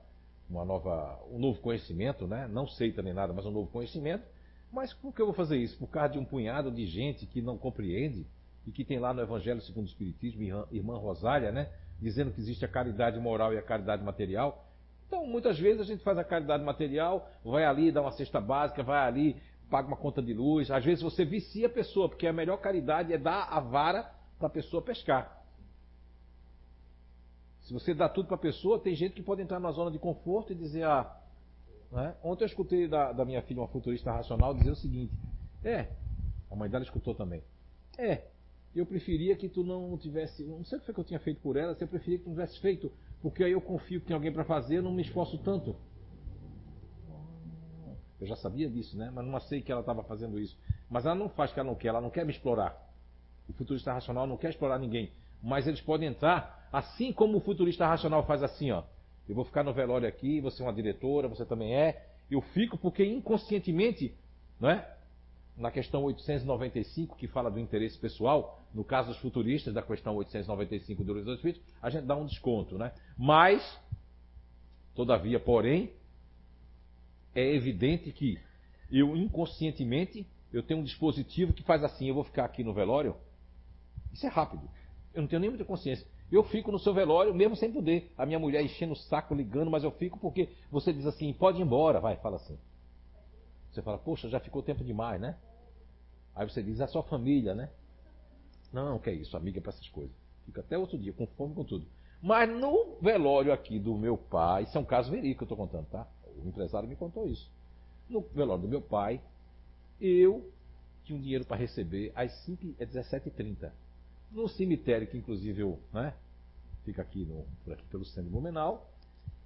uma nova, um novo conhecimento, né? Não seita nem nada, mas um novo conhecimento. Mas por que eu vou fazer isso? Por causa de um punhado de gente que não compreende e que tem lá no Evangelho segundo o Espiritismo, irmã Rosália, né? Dizendo que existe a caridade moral e a caridade material. Então, muitas vezes a gente faz a caridade material, vai ali, dá uma cesta básica, vai ali, paga uma conta de luz. Às vezes você vicia a pessoa, porque a melhor caridade é dar a vara para a pessoa pescar. Se você dá tudo para a pessoa, tem gente que pode entrar na zona de conforto e dizer, ah, né? ontem eu escutei da, da minha filha, uma futurista racional, dizer o seguinte, é, a mãe dela escutou também, é, eu preferia que tu não tivesse, não sei o que foi que eu tinha feito por ela, se eu preferia que tu não tivesse feito, porque aí eu confio que tem alguém para fazer, eu não me esforço tanto. Eu já sabia disso, né? Mas não sei que ela estava fazendo isso. Mas ela não faz que ela não quer, ela não quer me explorar. O futurista racional não quer explorar ninguém. Mas eles podem entrar, assim como o futurista racional faz assim, ó. Eu vou ficar no velório aqui, você é uma diretora, você também é. Eu fico porque inconscientemente, não é? Na questão 895, que fala do interesse pessoal, no caso dos futuristas, da questão 895 do Livro dos a gente dá um desconto, né? Mas, todavia, porém, é evidente que eu inconscientemente eu tenho um dispositivo que faz assim, eu vou ficar aqui no velório. Isso é rápido. Eu não tenho nem muita consciência. Eu fico no seu velório mesmo sem poder. A minha mulher enchendo o saco, ligando, mas eu fico porque você diz assim, pode ir embora, vai, fala assim. Você fala, poxa, já ficou tempo demais, né? Aí você diz, é a sua família, né? Não, que é isso, amiga é para essas coisas. Fica até outro dia, com fome com tudo. Mas no velório aqui do meu pai, isso é um caso verídico que eu estou contando, tá? O empresário me contou isso. No velório do meu pai, eu tinha um dinheiro para receber às 5 é 17h30. No cemitério, que inclusive eu, né, fica aqui, no, por aqui pelo centro Blumenau,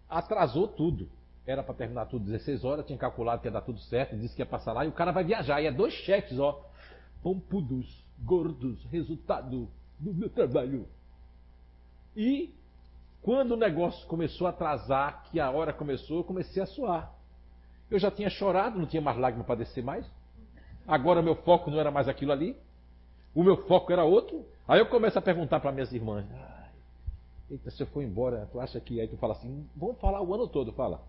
atrasou tudo. Era para terminar tudo 16 horas, tinha calculado que ia dar tudo certo, disse que ia passar lá e o cara vai viajar. E é dois cheques, ó. Pompudos, gordos, resultado do meu trabalho. E quando o negócio começou a atrasar, que a hora começou, eu comecei a suar. Eu já tinha chorado, não tinha mais lágrima para descer mais. Agora meu foco não era mais aquilo ali. O meu foco era outro. Aí eu começo a perguntar para minhas irmãs. Eita, se eu for embora, tu acha que. Aí tu fala assim, vamos falar o ano todo, fala.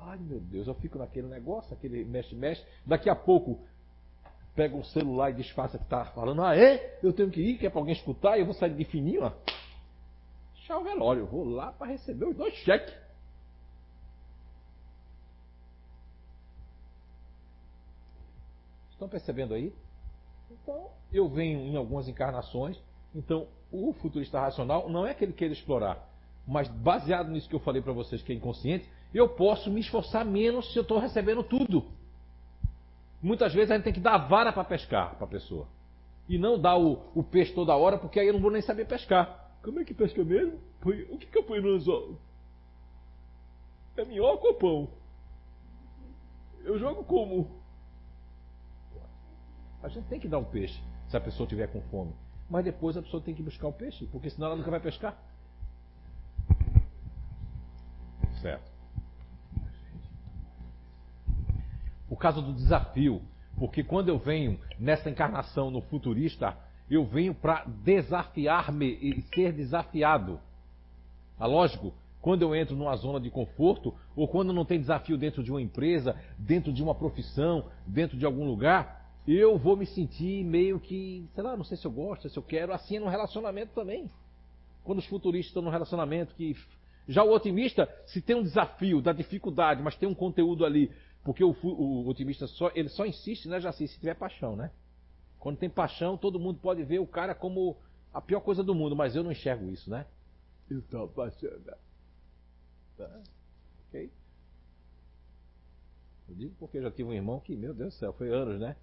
Ai meu Deus, eu fico naquele negócio, aquele mexe-mexe. Daqui a pouco pega o celular e disfarça que está falando, ah é? Eu tenho que ir, que é para alguém escutar, e eu vou sair de fininho, ó o velório. Eu vou lá para receber os dois cheques. Estão percebendo aí? Então, eu venho em algumas encarnações. Então, o futurista racional não é aquele que queira explorar. Mas, baseado nisso que eu falei para vocês, que é inconsciente, eu posso me esforçar menos se eu estou recebendo tudo. Muitas vezes a gente tem que dar a vara para pescar para a pessoa. E não dar o, o peixe toda hora, porque aí eu não vou nem saber pescar. Como é que pesca mesmo? O que, que eu ponho no anzol? É minhoca ou pão? Eu jogo como? A gente tem que dar um peixe se a pessoa tiver com fome. Mas depois a pessoa tem que buscar o peixe, porque senão ela nunca vai pescar. Certo. O caso do desafio, porque quando eu venho nessa encarnação no futurista, eu venho para desafiar-me e ser desafiado. Ah, lógico, quando eu entro numa zona de conforto, ou quando não tem desafio dentro de uma empresa, dentro de uma profissão, dentro de algum lugar, eu vou me sentir meio que, sei lá, não sei se eu gosto, se eu quero. Assim é no relacionamento também. Quando os futuristas estão no relacionamento que. Já o otimista, se tem um desafio da dificuldade, mas tem um conteúdo ali, porque o, o otimista só, ele só insiste, né, já se tiver paixão, né? Quando tem paixão, todo mundo pode ver o cara como a pior coisa do mundo, mas eu não enxergo isso, né? Eu estou apaixonado. Tá? Ok? Eu digo porque eu já tive um irmão que, meu Deus do céu, foi anos, né?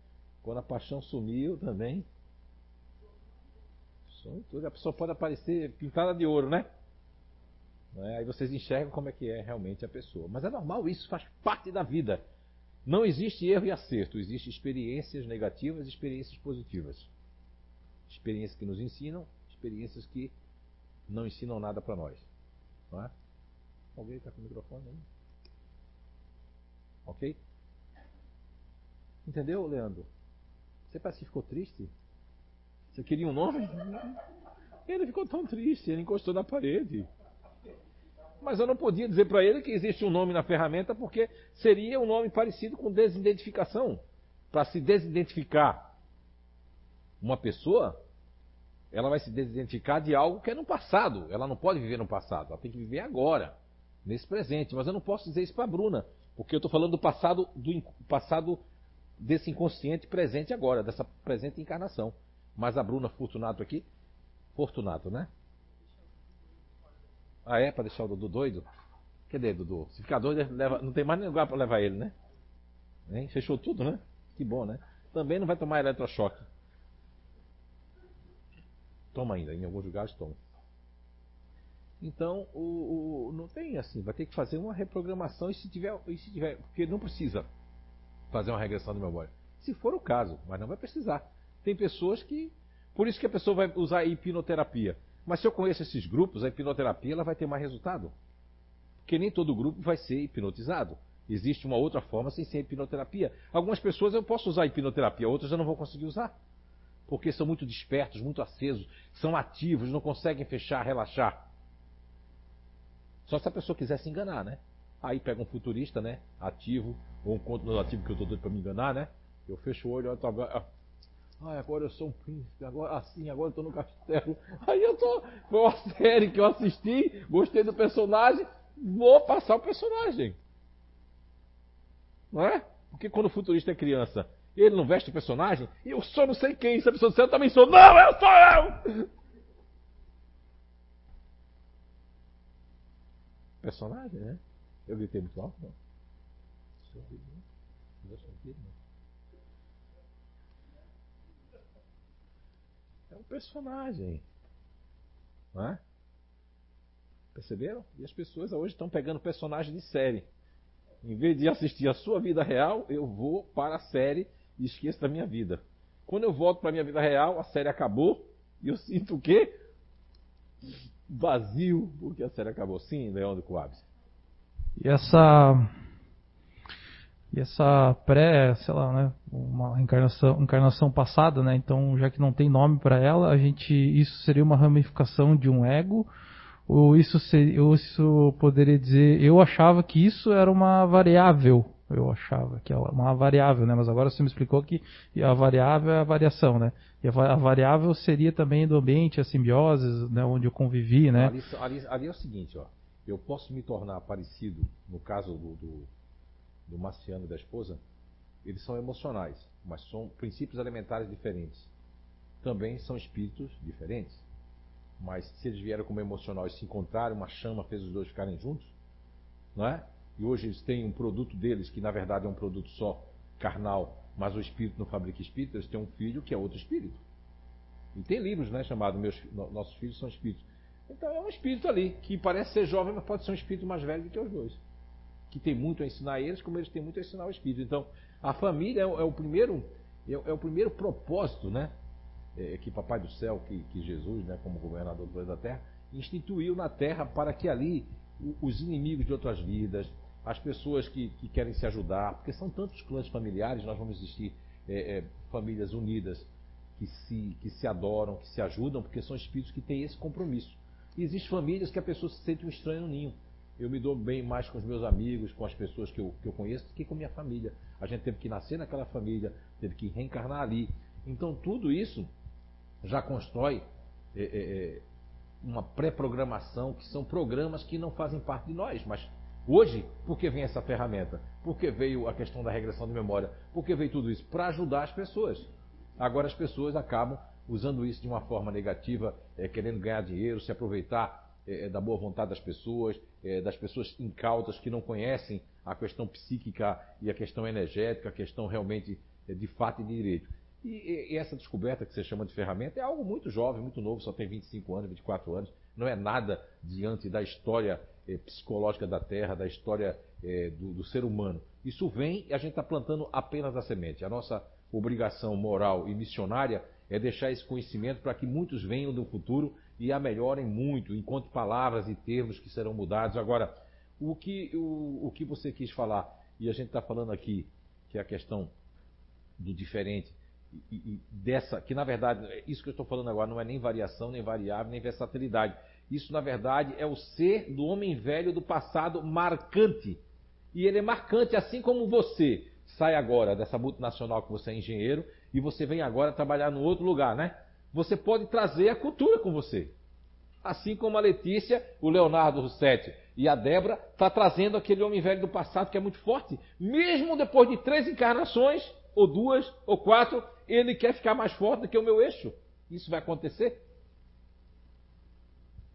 Quando a paixão sumiu também. A pessoa pode aparecer pintada de ouro, né? É? Aí vocês enxergam como é que é realmente a pessoa. Mas é normal, isso faz parte da vida. Não existe erro e acerto, existem experiências negativas e experiências positivas. Experiências que nos ensinam, experiências que não ensinam nada para nós. Não é? Alguém está com o microfone aí? Ok? Entendeu, Leandro? Você parece que ficou triste? Você queria um nome? Ele ficou tão triste, ele encostou na parede. Mas eu não podia dizer para ele que existe um nome na ferramenta porque seria um nome parecido com desidentificação. Para se desidentificar uma pessoa, ela vai se desidentificar de algo que é no passado. Ela não pode viver no passado, ela tem que viver agora, nesse presente. Mas eu não posso dizer isso para a Bruna, porque eu estou falando do passado, do passado desse inconsciente presente agora, dessa presente encarnação. Mas a Bruna Fortunato aqui, Fortunato, né? Ah, é? Pra deixar o Dudu doido? Cadê, Dudu? Se ficar doido, leva... não tem mais nem lugar pra levar ele, né? Hein? Fechou tudo, né? Que bom, né? Também não vai tomar eletrochoque. Toma ainda, em alguns lugares toma. Então, o, o, não tem assim, vai ter que fazer uma reprogramação e se tiver, e se tiver, porque não precisa fazer uma regressão de memória. Se for o caso, mas não vai precisar. Tem pessoas que, por isso que a pessoa vai usar hipnoterapia. Mas se eu conheço esses grupos, a hipnoterapia ela vai ter mais resultado. Porque nem todo grupo vai ser hipnotizado. Existe uma outra forma sem ser hipnoterapia. Algumas pessoas eu posso usar hipnoterapia, outras eu não vou conseguir usar. Porque são muito despertos, muito acesos, são ativos, não conseguem fechar, relaxar. Só se a pessoa quiser se enganar, né? Aí pega um futurista, né? Ativo, ou um conto ativo que eu estou doido para me enganar, né? Eu fecho o olho, olho Ai, agora eu sou um príncipe, agora assim, agora eu tô no castelo. Aí eu tô. Foi uma série que eu assisti, gostei do personagem, vou passar o personagem. Não é? Porque quando o futurista é criança, ele não veste o personagem, eu sou não sei quem, se a pessoa disser, eu também sou. Não, eu sou eu! Personagem, né? Eu gritei muito alto, não. É um personagem. Não é? Perceberam? E as pessoas hoje estão pegando personagem de série. Em vez de assistir a sua vida real, eu vou para a série e esqueço da minha vida. Quando eu volto para a minha vida real, a série acabou e eu sinto o quê? Vazio, porque a série acabou. Sim, Leandro Coabs. E essa e essa pré, sei lá, né, uma encarnação, encarnação passada, né? Então, já que não tem nome para ela, a gente isso seria uma ramificação de um ego ou isso seria, ou isso poderia dizer, eu achava que isso era uma variável, eu achava que é uma variável, né? Mas agora você me explicou que a variável é a variação, né? E a variável seria também do ambiente, a simbiose, né, onde eu convivi, né? Ali, ali, ali, é o seguinte, ó. Eu posso me tornar parecido, no caso do, do do Marciano e da esposa, eles são emocionais, mas são princípios elementares diferentes. Também são espíritos diferentes. Mas se eles vieram como emocional e se encontraram, uma chama fez os dois ficarem juntos, não é? E hoje eles têm um produto deles, que na verdade é um produto só carnal, mas o espírito não fabrica espírito, eles têm um filho que é outro espírito. E tem livros, né, chamado Meus, Nossos Filhos São Espíritos. Então é um espírito ali, que parece ser jovem, mas pode ser um espírito mais velho do que os dois que tem muito a ensinar a eles, como eles têm muito a ensinar o Espírito. Então, a família é, o, é o primeiro é, é, o primeiro propósito, né? É, que Papai do Céu, que, que Jesus, né, como governador do planeta Terra, instituiu na Terra para que ali os inimigos de outras vidas, as pessoas que, que querem se ajudar, porque são tantos clãs familiares, nós vamos existir é, é, famílias unidas que se, que se adoram, que se ajudam, porque são espíritos que têm esse compromisso. E existem famílias que a pessoa se sente um estranho no ninho eu me dou bem mais com os meus amigos, com as pessoas que eu, que eu conheço, do que com minha família. A gente teve que nascer naquela família, teve que reencarnar ali. Então tudo isso já constrói é, é, é uma pré-programação, que são programas que não fazem parte de nós. Mas hoje, por que vem essa ferramenta? Por que veio a questão da regressão de memória? Por que veio tudo isso? Para ajudar as pessoas. Agora as pessoas acabam usando isso de uma forma negativa, é, querendo ganhar dinheiro, se aproveitar é, da boa vontade das pessoas, é, das pessoas incautas que não conhecem a questão psíquica e a questão energética, a questão realmente é, de fato e de direito. E, e, essa descoberta que você chama de ferramenta é algo muito jovem, muito novo, só tem 25 anos, 24 anos, não é nada diante da história é, psicológica da Terra, da história é, do, do, ser humano. Isso vem e a gente está plantando apenas a semente. A nossa obrigação moral e missionária é deixar esse conhecimento para que muitos venham do futuro e a melhorem muito, enquanto palavras e termos que serão mudados. Agora, o que, o, o que você quis falar, e a gente está falando aqui, que é a questão do diferente, e, e, dessa, que na verdade, isso que eu estou falando agora não é nem variação, nem variável, nem versatilidade. Isso, na verdade, é o ser do homem velho do passado marcante. E ele é marcante, assim como você sai agora dessa multinacional que você é engenheiro e você vem agora trabalhar no outro lugar, né? Você pode trazer a cultura com você. Assim como a Letícia, o Leonardo Rossetti e a Débora está trazendo aquele homem velho do passado que é muito forte. Mesmo depois de três encarnações, ou duas, ou quatro, ele quer ficar mais forte do que o meu eixo. Isso vai acontecer?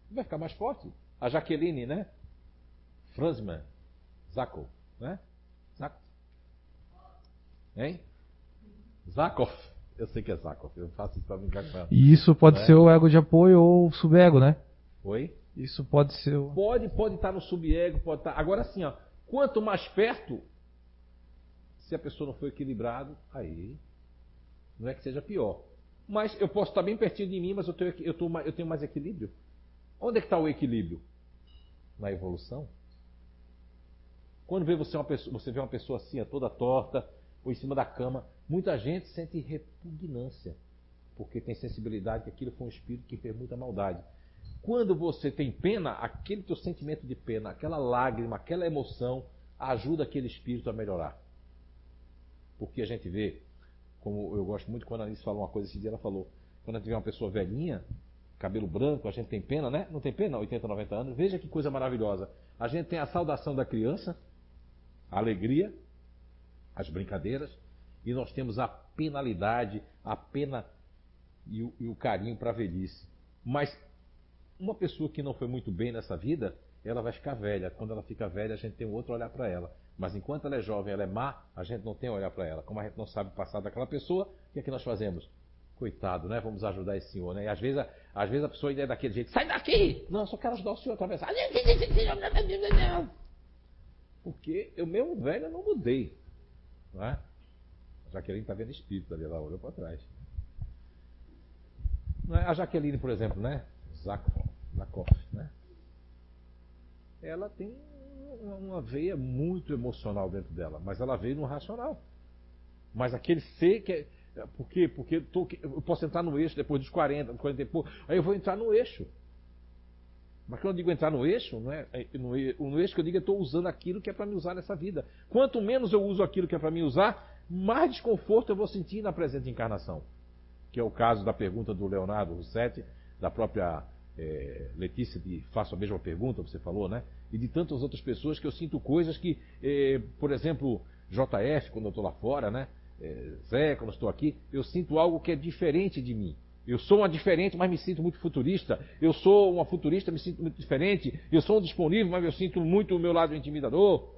Vai ficar mais forte. A Jaqueline, né? Franzman, Zakov, né? Zakov. Hein? Zakov. Eu sei que é Zakov, eu faço isso pra brincar com ela. E isso pode né? ser o ego de apoio ou o subego, né? Oi? Isso pode ser o... Pode, pode estar no subego, pode estar... Agora sim, ó, quanto mais perto, se a pessoa não for equilibrado, aí não é que seja pior. Mas eu posso estar bem pertinho de mim, mas eu tenho, eu, tô, eu tenho mais equilíbrio. Onde é que está o equilíbrio? Na evolução. Quando vê você, uma pessoa, você vê uma pessoa assim, toda torta, ou em cima da cama, muita gente sente repugnância, porque tem sensibilidade que aquilo foi um espírito que fez muita maldade. Quando você tem pena, aquele teu sentimento de pena, aquela lágrima, aquela emoção, ajuda aquele espírito a melhorar. Porque a gente vê como eu gosto muito quando a Alice falou uma coisa esse dia, ela falou, quando a gente vê uma pessoa velhinha, cabelo branco, a gente tem pena, né? Não tem pena, 80, 90 anos. Veja que coisa maravilhosa. A gente tem a saudação da criança, a alegria, as brincadeiras, e nós temos a penalidade, a pena e o, e o carinho para a velhice. Mas uma pessoa que não foi muito bem nessa vida, ela vai ficar velha. Quando ela fica velha, a gente tem um outro olhar para ela. Mas enquanto ela é jovem, ela é má, a gente não tem a olhar para ela. Como a gente não sabe o passado daquela pessoa, o que é que nós fazemos? Coitado, né? Vamos ajudar esse senhor, né? E às vezes, a, às vezes a pessoa ainda é daquele jeito, sai daqui! Não, só quero ajudar o senhor a atravessar. Porque eu mesmo velho não mudei. Não é? A Jaqueline está vendo espírito ali, ela olhou para trás. É? A Jaqueline, por exemplo, né? Zakov, Zakov, né? Ela tem uma veia muito emocional dentro dela, mas ela veio no racional. Mas aquele ser que é. Por quê? Porque tô, eu posso entrar no eixo depois dos 40, dos 40 e pouco, aí eu vou entrar no eixo. Mas quando eu digo entrar no eixo, não é, é no, eixo que eu digo é estou usando aquilo que é para me usar nessa vida. Quanto menos eu uso aquilo que é para me usar, mais desconforto eu vou sentir na presente encarnação. Que é o caso da pergunta do Leonardo Rossetti, da própria é, Letícia, de faço a mesma pergunta, você falou, né? e de tantas outras pessoas que eu sinto coisas que, eh, por exemplo, JF, quando eu estou lá fora, né? Eh, Zé, quando eu estou aqui, eu sinto algo que é diferente de mim. Eu sou uma diferente, mas me sinto muito futurista. Eu sou uma futurista, me sinto muito diferente. Eu sou um disponível, mas eu sinto muito o meu lado intimidador.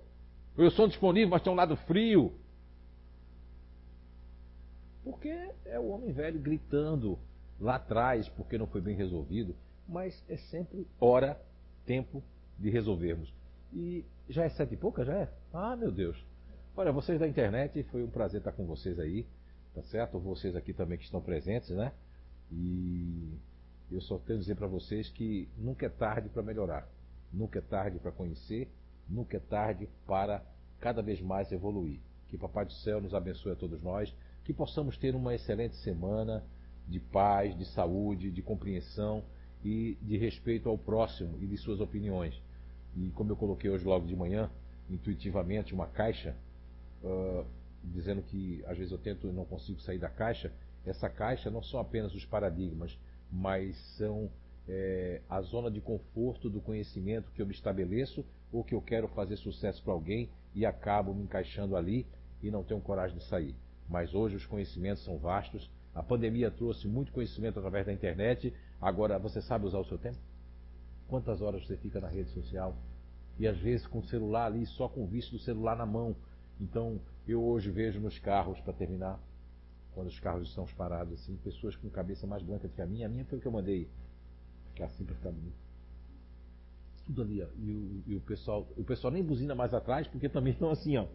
Eu sou um disponível, mas tem um lado frio. Porque é o homem velho gritando lá atrás porque não foi bem resolvido. Mas é sempre hora, tempo de resolvermos. E já é sete e pouca, já é? Ah, meu Deus. Olha, vocês da internet, foi um prazer estar com vocês aí, tá certo? Vocês aqui também que estão presentes, né? E eu só tenho a dizer para vocês que nunca é tarde para melhorar, nunca é tarde para conhecer, nunca é tarde para cada vez mais evoluir. Que Papai do Céu nos abençoe a todos nós, que possamos ter uma excelente semana de paz, de saúde, de compreensão e de respeito ao próximo e de suas opiniões. E como eu coloquei hoje logo de manhã, intuitivamente, uma caixa, uh, dizendo que às vezes eu tento e não consigo sair da caixa, essa caixa não são apenas os paradigmas, mas são é, a zona de conforto do conhecimento que eu me estabeleço ou que eu quero fazer sucesso para alguém e acabo me encaixando ali e não tenho coragem de sair. mas hoje os conhecimentos são vastos. A pandemia trouxe muito conhecimento através da internet. Agora, você sabe usar o seu tempo? Quantas horas você fica na rede social? E às vezes com o celular ali, só com o vício do celular na mão. Então, eu hoje vejo nos carros, para terminar, quando os carros estão parados, assim, pessoas com cabeça mais branca do que a minha. A minha foi o que eu mandei ficar assim para ficar bonito. Tudo ali, ó. E o, e o pessoal, o pessoal nem buzina mais atrás, porque também estão assim, ó.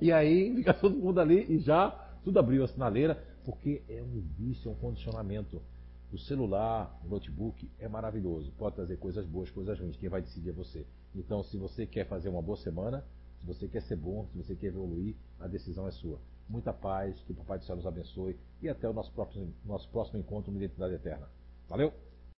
E aí fica todo mundo ali e já tudo abriu a sinaleira, porque é um vício, é um condicionamento. O celular, o notebook é maravilhoso, pode trazer coisas boas, coisas ruins. Quem vai decidir é você. Então, se você quer fazer uma boa semana, se você quer ser bom, se você quer evoluir, a decisão é sua. Muita paz, que o Papai do Céu nos abençoe e até o nosso próximo, nosso próximo encontro no Identidade Eterna. Valeu!